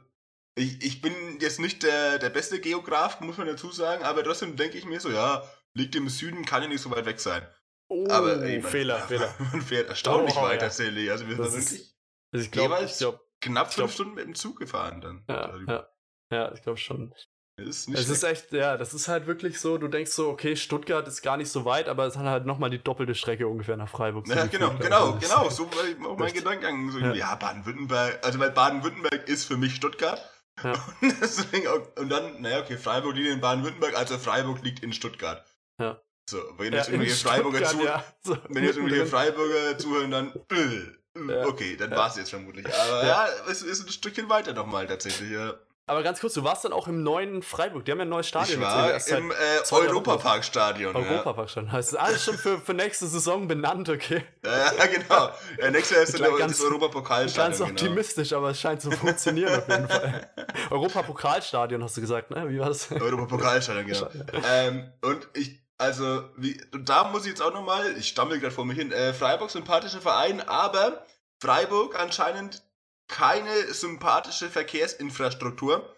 ich, ich bin jetzt nicht der, der beste Geograf, muss man dazu sagen, aber trotzdem denke ich mir so, ja, liegt im Süden, kann ja nicht so weit weg sein. Oh, aber ey, man, Fehler, Fehler. Man fährt erstaunlich oh, weit ja. tatsächlich. Also wir sind wirklich also ich glaub, jeweils ich glaub, knapp fünf glaub, Stunden mit dem Zug gefahren dann. Ja, ja, ja ich glaube schon. Es ist, es ist echt, ja, das ist halt wirklich so, du denkst so, okay, Stuttgart ist gar nicht so weit, aber es hat halt nochmal die doppelte Strecke ungefähr nach Freiburg. Ja, genau, genau, genau, so war auch mein Gedankengang. So, ja, ja Baden-Württemberg, also weil Baden-Württemberg ist für mich Stuttgart. Ja. Und, deswegen auch, und dann, naja, okay, Freiburg liegt in Baden-Württemberg, also Freiburg liegt in Stuttgart. Ja. So, wenn jetzt irgendwelche Freiburger zu, ja, so wenn jetzt irgendwelche Freiburger zuhören, dann, äh, ja. okay, dann war es jetzt vermutlich. Aber ja, es ist ein Stückchen weiter nochmal tatsächlich, ja. Aber ganz kurz, du warst dann auch im neuen Freiburg. Die haben ja ein neues Stadion. Ich war jetzt im äh, Europaparkstadion. Europaparkstadion. Heißt ja. alles schon für, für nächste Saison benannt, okay? Ja, genau. Ja, nächstes Jahr ist dann das Europapokalstadion. Ganz genau. optimistisch, aber es scheint zu funktionieren auf jeden Fall. Europapokalstadion hast du gesagt, ne? Wie war das? Europapokalstadion, genau. ähm, und ich, also, wie, da muss ich jetzt auch nochmal, ich stammel gerade vor mich hin, äh, Freiburg sympathischer Verein, aber Freiburg anscheinend keine sympathische Verkehrsinfrastruktur,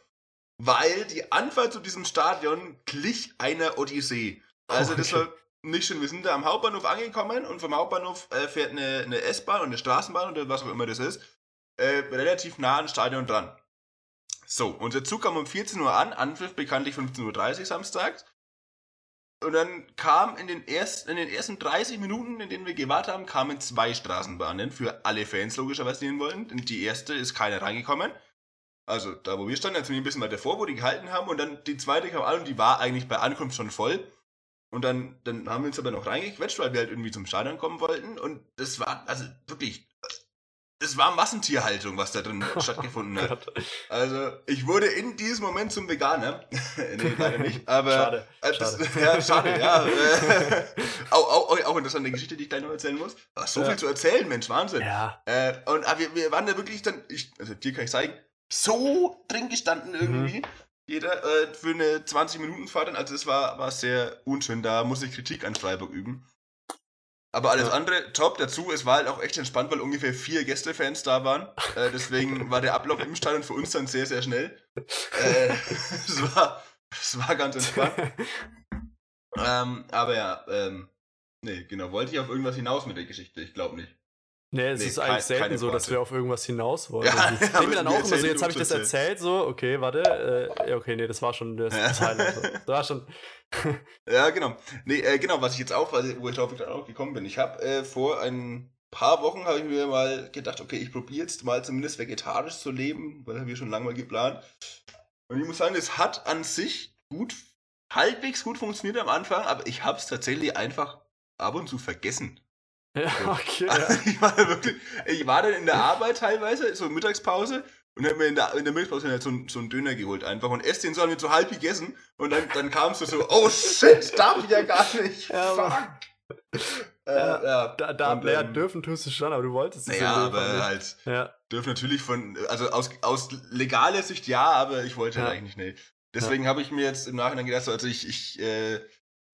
weil die Anfahrt zu diesem Stadion glich einer Odyssee. Also okay. das war nicht schön. Wir sind da am Hauptbahnhof angekommen und vom Hauptbahnhof äh, fährt eine, eine S-Bahn und eine Straßenbahn oder was auch immer das ist, äh, relativ nah ans Stadion dran. So, unser Zug kam um 14 Uhr an, Anpfiff bekanntlich 15.30 Uhr samstags. Und dann kam in den, ersten, in den ersten 30 Minuten, in denen wir gewartet haben, kamen zwei Straßenbahnen für alle Fans logischerweise, die hin wollen. Die erste ist keine reingekommen. Also da, wo wir standen, jetzt ein bisschen weiter vor, wo die gehalten haben. Und dann die zweite kam an und die war eigentlich bei Ankunft schon voll. Und dann, dann haben wir uns aber noch reingequetscht, weil wir halt irgendwie zum Stadion kommen wollten. Und das war, also wirklich, es war Massentierhaltung, was da drin stattgefunden hat. Also, ich wurde in diesem Moment zum Veganer. nee, leider nicht. Aber schade. Äh, das, schade. Ja, schade, ja. auch, auch, auch interessante Geschichte, die ich gleich noch erzählen muss. Ach, so ja. viel zu erzählen, Mensch, Wahnsinn. Ja. Äh, und aber wir, wir waren da wirklich dann, ich, also dir kann ich zeigen, so drin gestanden irgendwie. Mhm. Jeder äh, für eine 20 Minuten Fahrt. Also es war, war sehr unschön. Da muss ich Kritik an Freiburg üben. Aber alles ja. andere top. Dazu, es war halt auch echt entspannt, weil ungefähr vier Gästefans da waren. Äh, deswegen war der Ablauf im Stadion für uns dann sehr, sehr schnell. Äh, es, war, es war ganz entspannt. ähm, aber ja, ähm, nee, genau. Wollte ich auf irgendwas hinaus mit der Geschichte? Ich glaube nicht. Nee, es nee, ist eigentlich selten so, dass wir auf irgendwas hinaus wollen. Ja, also, ich denke mir dann auch immer so, jetzt habe ich das erzählt, so, okay, warte, äh, okay, nee, das war schon das, das Highlight. So. Das war schon. ja, genau. Nee, äh, genau, was ich jetzt auch, wo ich drauf auch gekommen bin. Ich habe äh, vor ein paar Wochen habe ich mir mal gedacht, okay, ich probiere jetzt mal zumindest vegetarisch zu leben, weil habe ich schon lange mal geplant. Und ich muss sagen, es hat an sich gut, halbwegs gut funktioniert am Anfang, aber ich habe es tatsächlich einfach ab und zu vergessen. Ja, okay. Also, ich, war wirklich, ich war dann in der Arbeit teilweise, so Mittagspause, und hab mir in der, in der Mittagspause halt so, so einen Döner geholt einfach und esse den so haben wir so halb gegessen und dann, dann kam es so, oh shit, darf ich ja gar nicht. Ja, Fuck. Äh, ja, ja. Da, da und, ähm, dürfen tust du schon, aber du wolltest es naja, aber nicht. halt ja. dürfen natürlich von, also aus, aus legaler Sicht ja, aber ich wollte ja. halt eigentlich nicht. Deswegen habe ich mir jetzt im Nachhinein gedacht, also ich, ich äh,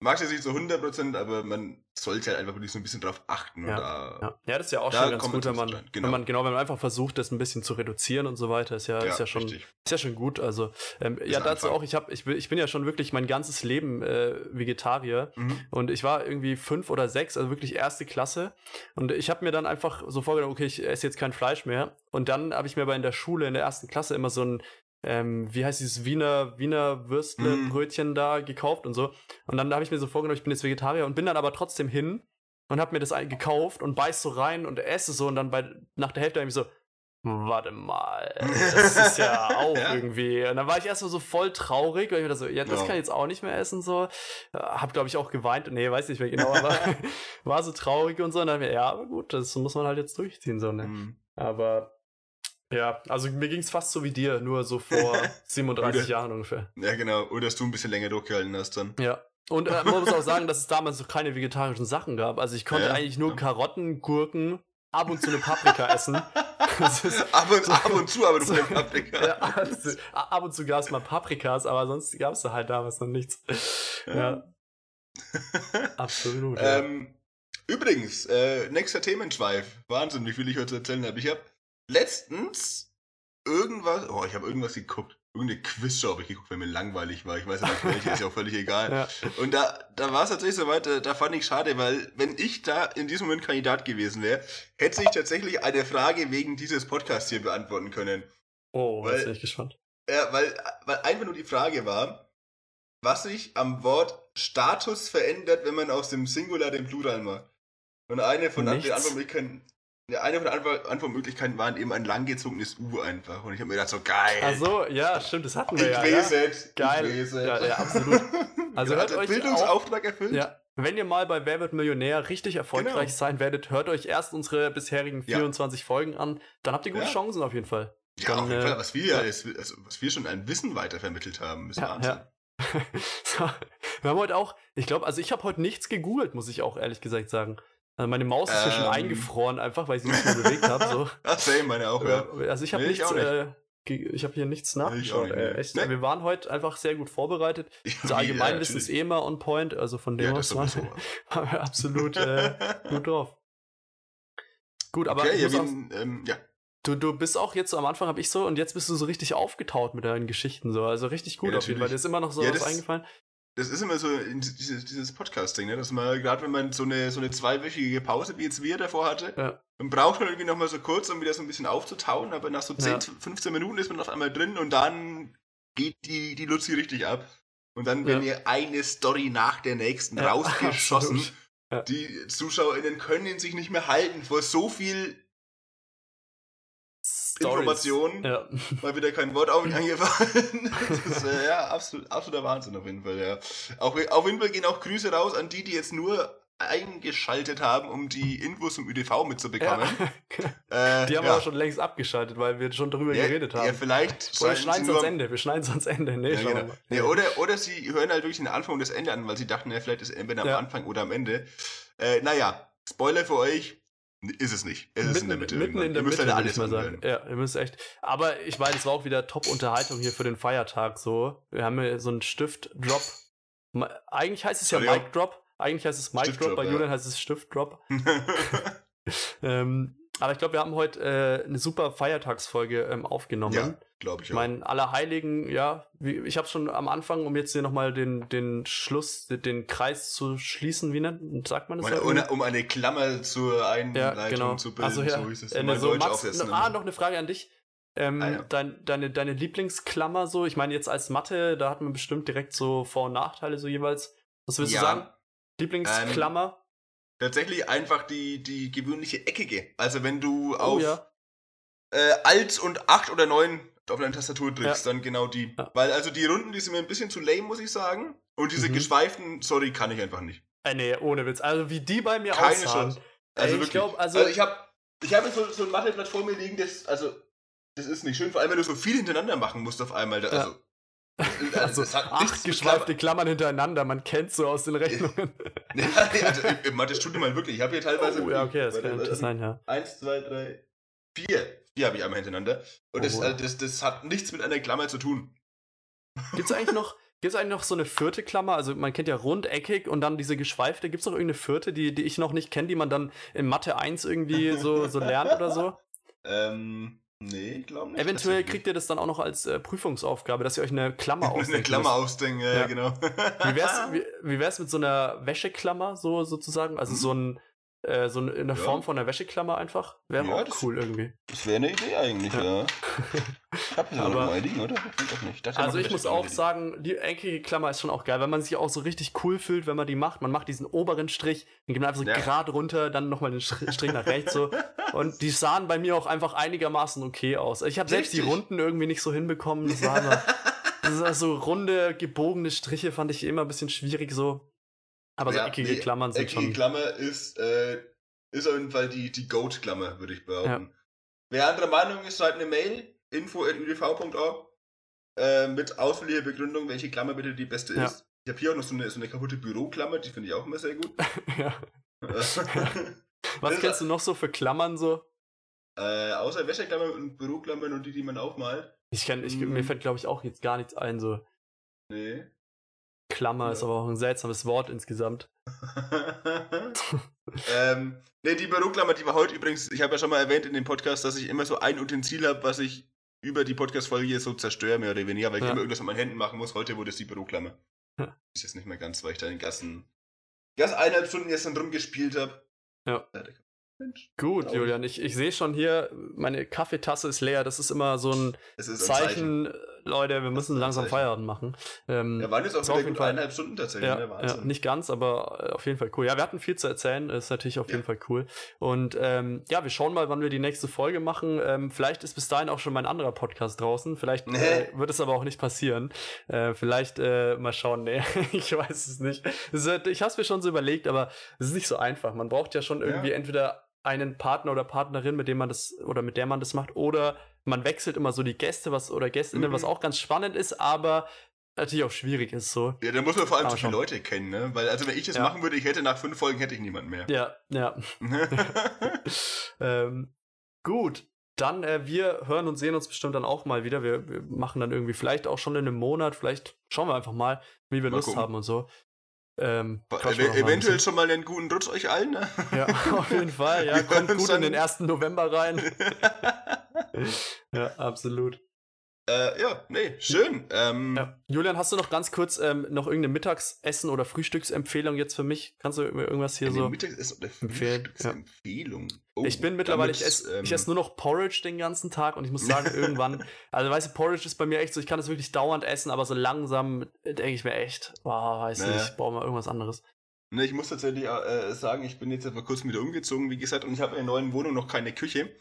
mag es jetzt nicht so 100%, aber man sollte halt einfach wirklich so ein bisschen drauf achten. Ja, da, ja. ja, das ist ja auch schon ganz gut, wenn man, genau. wenn man, genau, wenn man einfach versucht, das ein bisschen zu reduzieren und so weiter, ist ja, ja, ist ja, schon, ist ja schon gut. Also, ähm, ja, dazu Anfang. auch, ich, hab, ich, ich bin ja schon wirklich mein ganzes Leben äh, Vegetarier mhm. und ich war irgendwie fünf oder sechs, also wirklich erste Klasse. Und ich habe mir dann einfach so vorgenommen, okay, ich esse jetzt kein Fleisch mehr. Und dann habe ich mir aber in der Schule, in der ersten Klasse, immer so ein ähm, wie heißt dieses Wiener, Wiener Würstle-Brötchen mm. da gekauft und so. Und dann habe ich mir so vorgenommen, ich bin jetzt Vegetarier und bin dann aber trotzdem hin und habe mir das gekauft und beiß so rein und esse so und dann bei, nach der Hälfte habe ich so, warte mal, das ist ja auch ja. irgendwie. Und dann war ich erstmal so voll traurig, weil ich mir so, ja, das ja. kann ich jetzt auch nicht mehr essen, so. Hab, glaube ich, auch geweint, nee, weiß nicht mehr genau, aber war so traurig und so. Und dann mir, ja, aber gut, das muss man halt jetzt durchziehen, so, ne. Mhm. Aber ja, also mir ging es fast so wie dir, nur so vor 37 oder, Jahren ungefähr. Ja, genau. Oder dass du ein bisschen länger durchgehalten hast dann. Ja. Und äh, man muss auch sagen, dass es damals noch keine vegetarischen Sachen gab. Also ich konnte ja, eigentlich nur ja. Karotten, Gurken, ab und zu eine Paprika essen. ab, und, so, ab und zu, aber du so, Paprika. Ja, also, ab und zu gab es mal Paprikas, aber sonst gab es da halt damals noch nichts. Ja. Absolut. Ähm, Übrigens, äh, nächster Themenschweif. Wahnsinn, wie viel ich heute zu erzählen habe. Ich habe letztens irgendwas, oh, ich habe irgendwas geguckt. Irgendeine Quizshow habe ich geguckt, weil mir langweilig war. Ich weiß ja nicht welche, ist ja auch völlig egal. Ja. Und da, da war es tatsächlich so weit, da, da fand ich schade, weil wenn ich da in diesem Moment Kandidat gewesen wäre, hätte ich tatsächlich eine Frage wegen dieses Podcasts hier beantworten können. Oh, Weil- jetzt bin ich gespannt. Ja, weil, weil einfach nur die Frage war, was sich am Wort Status verändert, wenn man aus dem Singular den Plural macht. Und eine von den Nichts. Antwortmöglichkeiten, ja, eine von den Antwort- Antwortmöglichkeiten waren eben ein langgezogenes U einfach. Und ich habe mir gedacht, so geil. Ach so, ja, stimmt, das hatten ich wir ja. weiß ja. es. Geil. Ich weiß es. Ja, ja, absolut. Also hört euch Bildungsauftrag erfüllt? Ja. Wenn ihr mal bei Wer wird Millionär richtig erfolgreich Genau. sein werdet, hört euch erst unsere bisherigen Ja. 24 Folgen an. Dann habt ihr gute Ja. Chancen auf jeden Fall. Ja, Dann, auf jeden äh, Fall, was wir, ja. alles, also, was wir schon an Wissen weitervermittelt haben, ist Ja, Wahnsinn. ja. so, wir haben heute auch, ich glaube, also ich habe heute nichts gegoogelt, muss ich auch ehrlich gesagt sagen. Also meine Maus ist ja schon Ähm. eingefroren, einfach weil ich sie nicht mehr bewegt habe. So. Ach, same, meine auch, ja. Äh, Also ich habe Nee, ich nichts, äh, ich habe hier nichts nachgeschaut. nicht, nee. Wir waren heute einfach sehr gut vorbereitet. Also Ja, Allgemeinwissen ist natürlich. eh immer on point, also von dem Ja, aus waren waren wir absolut äh, gut drauf. Gut, aber okay, ja, auch, ähm, ja. du, du bist auch jetzt so am Anfang habe ich so und jetzt bist du so richtig aufgetaut mit deinen Geschichten so, also richtig gut Ja, auf jeden Fall. Dir ist immer noch so Ja, was eingefallen. Das ist immer so dieses, dieses Podcasting, ne? dass man, gerade wenn man so eine, so eine zweiwöchige Pause, wie jetzt wir davor hatte, Ja. man braucht man irgendwie nochmal so kurz, um wieder so ein bisschen aufzutauen, aber nach so 10, Ja. 15 Minuten ist man auf einmal drin und dann geht die, die Luzi richtig ab. Und dann werden Ja. ihr eine Story nach der nächsten Ja, rausgeschossen. Ja. Die ZuschauerInnen können sich nicht mehr halten vor so viel Stories. Informationen. Ja. Mal wieder kein Wort auf ihn angefallen. Das ist äh, ja absolut, absoluter Wahnsinn auf jeden Fall, ja. Auch, auf jeden Fall gehen auch Grüße raus an die, die jetzt nur eingeschaltet haben, um die Infos zum ÖDV mitzubekommen. ja. Äh, Die haben ja. aber schon längst abgeschaltet, weil wir schon drüber ja, geredet haben. Ja, vielleicht oder wir schneiden sie es ans Ende. Wir schneiden es ans Ende. Nee, Ja, wir genau. nee, oder, oder sie hören halt wirklich den Anfang und das Ende an, weil sie dachten, ja, vielleicht ist entweder am. Anfang oder am Ende. Äh, naja, Spoiler für euch, ist es nicht. Es ist mitten in der Mitte. mitten irgendwann. in der Ihr müsst Mitte, halt alles mal sagen. Ja, ihr müsst echt. Aber ich meine, es war auch wieder Top-Unterhaltung hier für den Feiertag so. Wir haben hier so einen Stift-Drop. Eigentlich heißt es ja Sorry, Mic-Drop. Eigentlich heißt es Mic-Drop, bei ja. Julian heißt es Stift-Drop. ähm, aber ich glaube, wir haben heute äh, eine super Feiertagsfolge ähm, aufgenommen. ja, glaube ich auch. meine, Allerheiligen, ja, wie, ich habe schon am Anfang, um jetzt hier nochmal den, den Schluss, den, Kreis zu schließen, wie nennt, sagt man das? Um da eine, irgendwie? um eine Klammer zur Einleitung ja, genau. zu bilden, also, ja, so hieß es. äh, so, Max, aufsetzen. ah, noch eine Frage an dich. Ähm, Ah, ja. dein, deine, deine Lieblingsklammer so, ich meine jetzt als Mathe, da hat man bestimmt direkt so Vor- und Nachteile so jeweils. Was willst Ja. du sagen? Lieblingsklammer? Tatsächlich einfach die, die gewöhnliche eckige. Also wenn du oh auf ja. äh, Alt und 8 oder 9 auf deine Tastatur drückst, dann genau die. Ja. Weil also die Runden, die sind mir ein bisschen zu lame, muss ich sagen. Und diese Mhm. geschweiften, sorry, kann ich einfach nicht. Äh, nee, ohne Witz. Also wie die bei mir Keine aussahen. Chance. Ey, Also ich wirklich. glaub, also- also, ich habe ich hab jetzt so, so ein Matheblatt vor mir liegen, das, also, das ist nicht schön, vor allem wenn du so viel hintereinander machen musst auf einmal. Da, Ja. also, Also, das hat acht geschweifte Klammern hintereinander, man kennt so aus den Rechnungen. Ja, also, im- Mathe-Studium mal wirklich. Ich habe hier teilweise. oh, ja, okay, das kann das sein, ja. Eins, zwei, drei, vier. Vier habe ich einmal hintereinander. Und das, Oh. äh, das, das hat nichts mit einer Klammer zu tun. Gibt's eigentlich noch, gibt's eigentlich noch so eine vierte Klammer? Also man kennt ja rundeckig und dann diese geschweifte. Gibt's noch irgendeine vierte, die, die ich noch nicht kenne, die man dann in Mathe 1 irgendwie so, so lernt oder so? Ähm, nee, glaube nicht. Eventuell kriegt ihr das dann auch noch als äh, Prüfungsaufgabe, dass ihr euch eine Klammer ausdenkt. eine Klammer ausdenken, ja, Ja. genau. Wie wär's, wie, wie wär's mit so einer Wäscheklammer, so sozusagen? Also so ein, äh, so in der Ja. Form von einer Wäscheklammer einfach? Wäre Ja, auch das- cool irgendwie. Das wäre eine Idee eigentlich, Ja. ja. Ich habe hier Aber- noch mal liegen, oder? Ich nicht. Das Also ich muss auch sagen, die eckige Klammer ist schon auch geil, weil man sich auch so richtig cool fühlt, wenn man die macht. Man macht diesen oberen Strich, den geht man einfach so gerade runter, dann nochmal den Strich nach rechts so. Und die sahen bei mir auch einfach einigermaßen okay aus. Ich habe selbst die. Runden irgendwie nicht so hinbekommen. Das war immer, das so runde, gebogene Striche fand ich immer ein bisschen schwierig so. Aber so Ja, eckige nee, Klammern sind Eckige schon. Klammer ist, äh, ist auf jeden Fall die, die Goat-Klammer, würde ich behaupten. Wer anderer Meinung ist, schreibt eine Mail, info.udv.org, äh, mit ausführlicher Begründung, welche Klammer bitte die beste Ja. ist. Ich habe hier auch noch so eine, so eine kaputte Büroklammer, die finde ich auch immer sehr gut. ja. Was kennst du noch so für Klammern so? äh, außer Wäscheklammern und Büroklammern und die, die man aufmalt. Ich kenn, ich, Mm. mir fällt glaube ich auch jetzt gar nichts ein so. Nee. Klammer ist Ja. aber auch ein seltsames Wort insgesamt. ähm, ne, die Büroklammer, die war heute übrigens, ich habe ja schon mal erwähnt in dem Podcast, dass ich immer so ein Utensil habe, was ich über die Podcast-Folge so zerstöre, mehr oder weniger, weil ich Ja. immer irgendwas mit meinen Händen machen muss. Heute wurde es die Büroklammer. Ja. Ist jetzt nicht mehr ganz, weil ich da in den Gassen Gas eineinhalb Stunden gestern rumgespielt habe. Ja. Mensch, Gut. Julian, ich, ich sehe schon hier, meine Kaffeetasse ist leer. Das ist immer so ein ist ein Zeichen, Leute, wir müssen langsam. Feierabend machen. Ähm, Ja, waren jetzt auch ist auf wieder jeden gut Fall- eineinhalb Stunden tatsächlich, Ja, ne? ja, nicht ganz, aber äh, auf jeden Fall cool. Ja, wir hatten viel zu erzählen, ist natürlich auf jeden Ja. Fall cool. Und ähm, ja, wir schauen mal, wann wir die nächste Folge machen. Ähm, vielleicht ist bis dahin auch schon mein anderer Podcast draußen. Vielleicht Nee. äh, wird es aber auch nicht passieren. Äh, vielleicht äh, mal schauen. Nee, ich weiß es nicht. Ist, ich habe es mir schon so überlegt, aber es ist nicht so einfach. Man braucht ja schon irgendwie Ja. entweder einen Partner oder Partnerin, mit dem man das oder mit der man das macht, oder man wechselt immer so die Gäste, was oder Gästinnen, Mhm. was auch ganz spannend ist, aber natürlich auch schwierig ist so. Ja, da muss man vor allem so viele. Leute kennen, ne? Weil, also wenn ich das Ja. machen würde, ich hätte nach fünf Folgen hätte ich niemanden mehr. Ja, ja. ähm, gut, dann äh, wir hören und sehen uns bestimmt dann auch mal wieder. Wir, wir machen dann irgendwie vielleicht auch schon in einem Monat, vielleicht schauen wir einfach mal, wie wir Mal Lust gucken. haben und so. Ähm, Ev mal eventuell bisschen. schon mal einen guten Rutsch euch allen, ne? Ja, auf jeden Fall. Ja, Wir kommt gut in den 1. November rein. ja, absolut. äh, ja, nee, schön. Ähm, Ja. Julian, hast du noch ganz kurz ähm, noch irgendeine Mittagsessen- oder Frühstücksempfehlung jetzt für mich? Kannst du mir irgendwas hier eine so? Mittagessen oder Frühstücksempfehlung. Oh, ich bin mittlerweile, ich esse ähm, ich ess nur noch Porridge den ganzen Tag und ich muss sagen, irgendwann, also weißt du, Porridge ist bei mir echt so, ich kann das wirklich dauernd essen, aber so langsam denke ich mir echt, boah, weiß Naja. nicht, brauchen wir irgendwas anderes. Ne, ich muss tatsächlich äh, sagen, ich bin jetzt vor kurzem wieder umgezogen, wie gesagt, und ich habe in der neuen Wohnung noch keine Küche.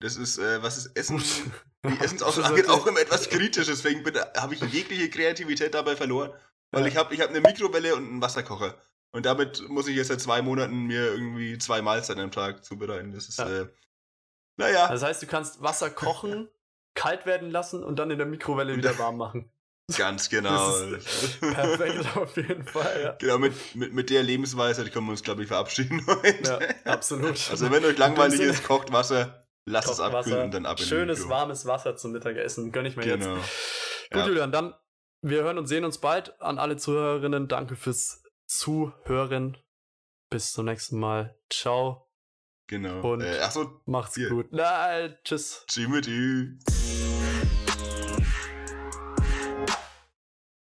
Das ist, äh, was ist Essen? Die Essensauswahl angeht, auch immer etwas kritisch, deswegen habe ich jegliche Kreativität dabei verloren. Weil Ja. ich habe ich hab eine Mikrowelle und einen Wasserkocher. Und damit muss ich jetzt seit zwei Monaten mir irgendwie zwei Mahlzeiten am Tag zubereiten. Das ist, Ja. äh, naja, Das heißt, du kannst Wasser kochen, kalt werden lassen und dann in der Mikrowelle wieder warm machen. ganz genau. Perfekt, auf jeden Fall, ja. Genau, mit, mit, mit der Lebensweise können wir uns, glaube ich, verabschieden heute. Ja, absolut. Also wenn euch langweilig ist, kocht Wasser, lasst es abkühlen und dann ab in Schönes, warmes Wasser zum Mittagessen, gönn ich mir jetzt. Genau. Gut, Ja. Julian, dann wir hören und sehen uns bald. An alle Zuhörerinnen, danke fürs Zuhören. Bis zum nächsten Mal. Ciao. Genau. Und- äh, achso, Macht's Hier. gut. Na, tschüss. tschüss